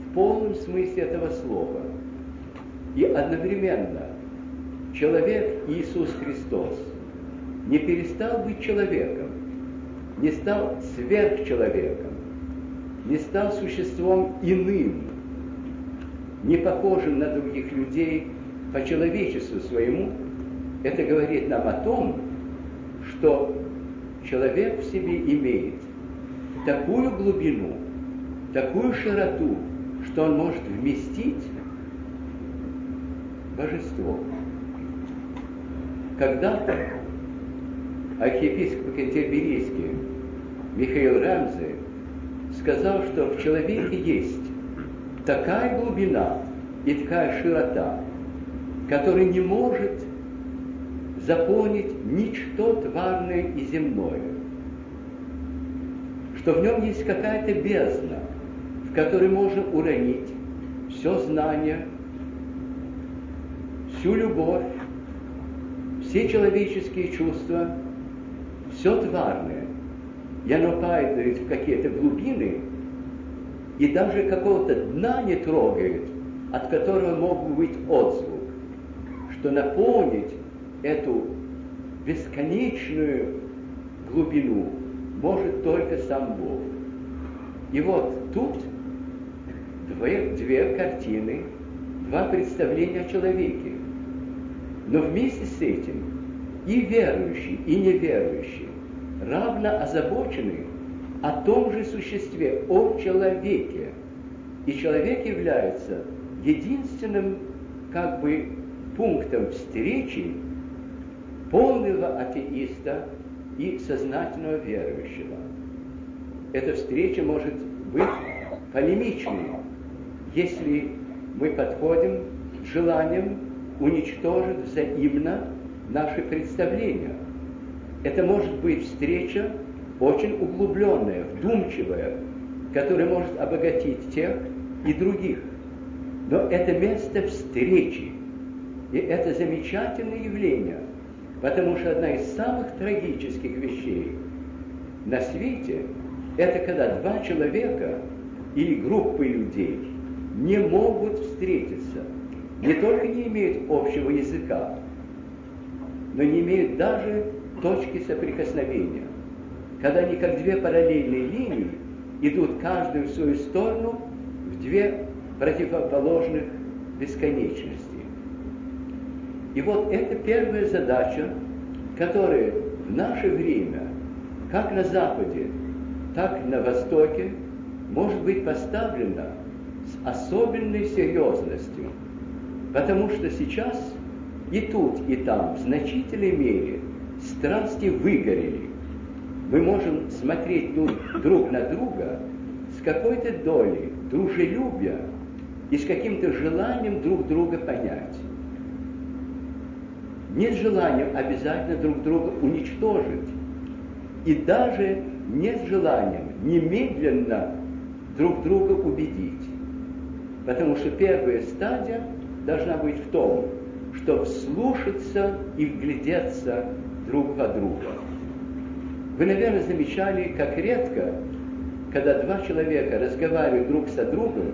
в полном смысле этого слова, и одновременно человек Иисус Христос не перестал быть человеком, не стал сверхчеловеком, не стал существом иным, не похожим на других людей по человечеству своему, это говорит нам о том, что человек в себе имеет такую глубину, такую широту, что он может вместить божество. Когда-то архиепископ Кентерберийский Михаил Рамзе сказал, что в человеке есть такая глубина и такая широта, которая не может заполнить ничто тварное и земное, что в нем есть какая-то бездна, в которой можно уронить все знание, всю любовь, все человеческие чувства, все тварное, и оно падает в какие-то глубины, и даже какого-то дна не трогает, от которого мог бы быть отзвук, что наполнить эту бесконечную глубину может только сам Бог. И вот тут две, две картины, два представления о человеке. Но вместе с этим и верующий, и неверующий равно озабочены о том же существе, о человеке. И человек является единственным как бы пунктом встречи полного атеиста и сознательного верующего. Эта встреча может быть полемичной, если мы подходим с желанием уничтожить взаимно наши представления. Это может быть встреча очень углубленная, вдумчивая, которая может обогатить тех и других. Но это место встречи, и это замечательное явление, потому что одна из самых трагических вещей на свете – это когда два человека или группы людей не могут встретиться, не только не имеют общего языка, но не имеют даже точки соприкосновения. Когда они как две параллельные линии идут каждую в свою сторону в две противоположных бесконечности. И вот это первая задача, которая в наше время, как на Западе, так и на Востоке, может быть поставлена с особенной серьезностью, потому что сейчас и тут, и там в значительной мере страсти выгорели. Мы можем смотреть друг на друга с какой-то долей дружелюбия и с каким-то желанием друг друга понять. Не с желанием обязательно друг друга уничтожить, и даже не с желанием немедленно друг друга убедить. Потому что первая стадия должна быть в том, что вслушаться и вглядеться друг во друга. Вы, наверное, замечали, как редко, когда два человека разговаривают друг со другом,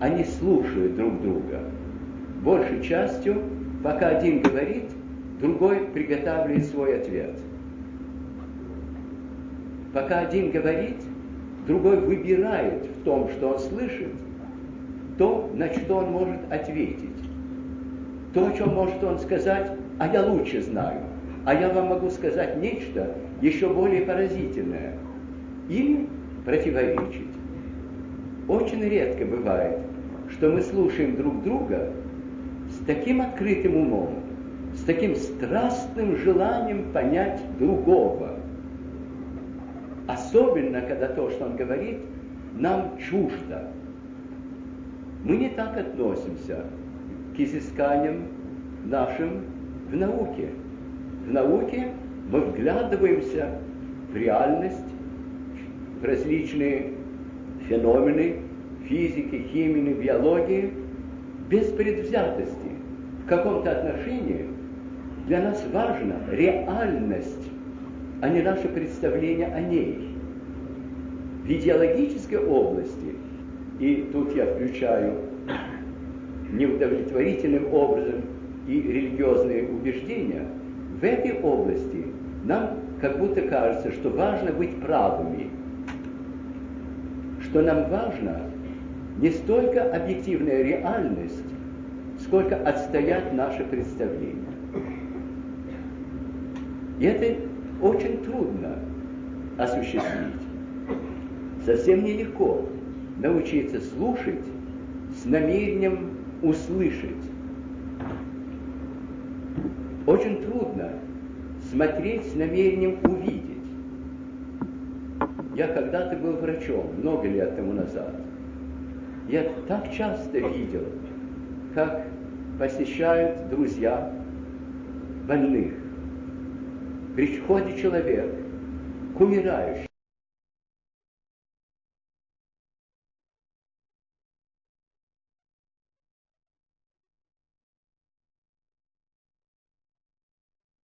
они слушают друг друга. Большей частью, пока один говорит, другой приготавливает свой ответ. Пока один говорит, другой выбирает в том, что он слышит, то, на что он может ответить. То, о чем может он сказать, а я лучше знаю. А я вам могу сказать нечто еще более поразительное. Или противоречить. Очень редко бывает, что мы слушаем друг друга с таким открытым умом, с таким страстным желанием понять другого. Особенно, когда то, что он говорит, нам чуждо. Мы не так относимся к изысканиям нашим в науке. В науке мы вглядываемся в реальность, в различные феномены физики, химии, биологии без предвзятости. В каком-то отношении для нас важна реальность, а не наше представление о ней. В идеологической области, и тут я включаю неудовлетворительным образом и религиозные убеждения, в этой области нам как будто кажется, что важно быть правыми, что нам важно не столько объективная реальность, сколько отстоять наше представление. И это очень трудно осуществить. Совсем нелегко научиться слушать с намерением услышать. Очень трудно смотреть с намерением увидеть. Я когда-то был врачом, много лет тому назад. Я так часто видел, как посещают друзья больных. Приходит человек к умирающему,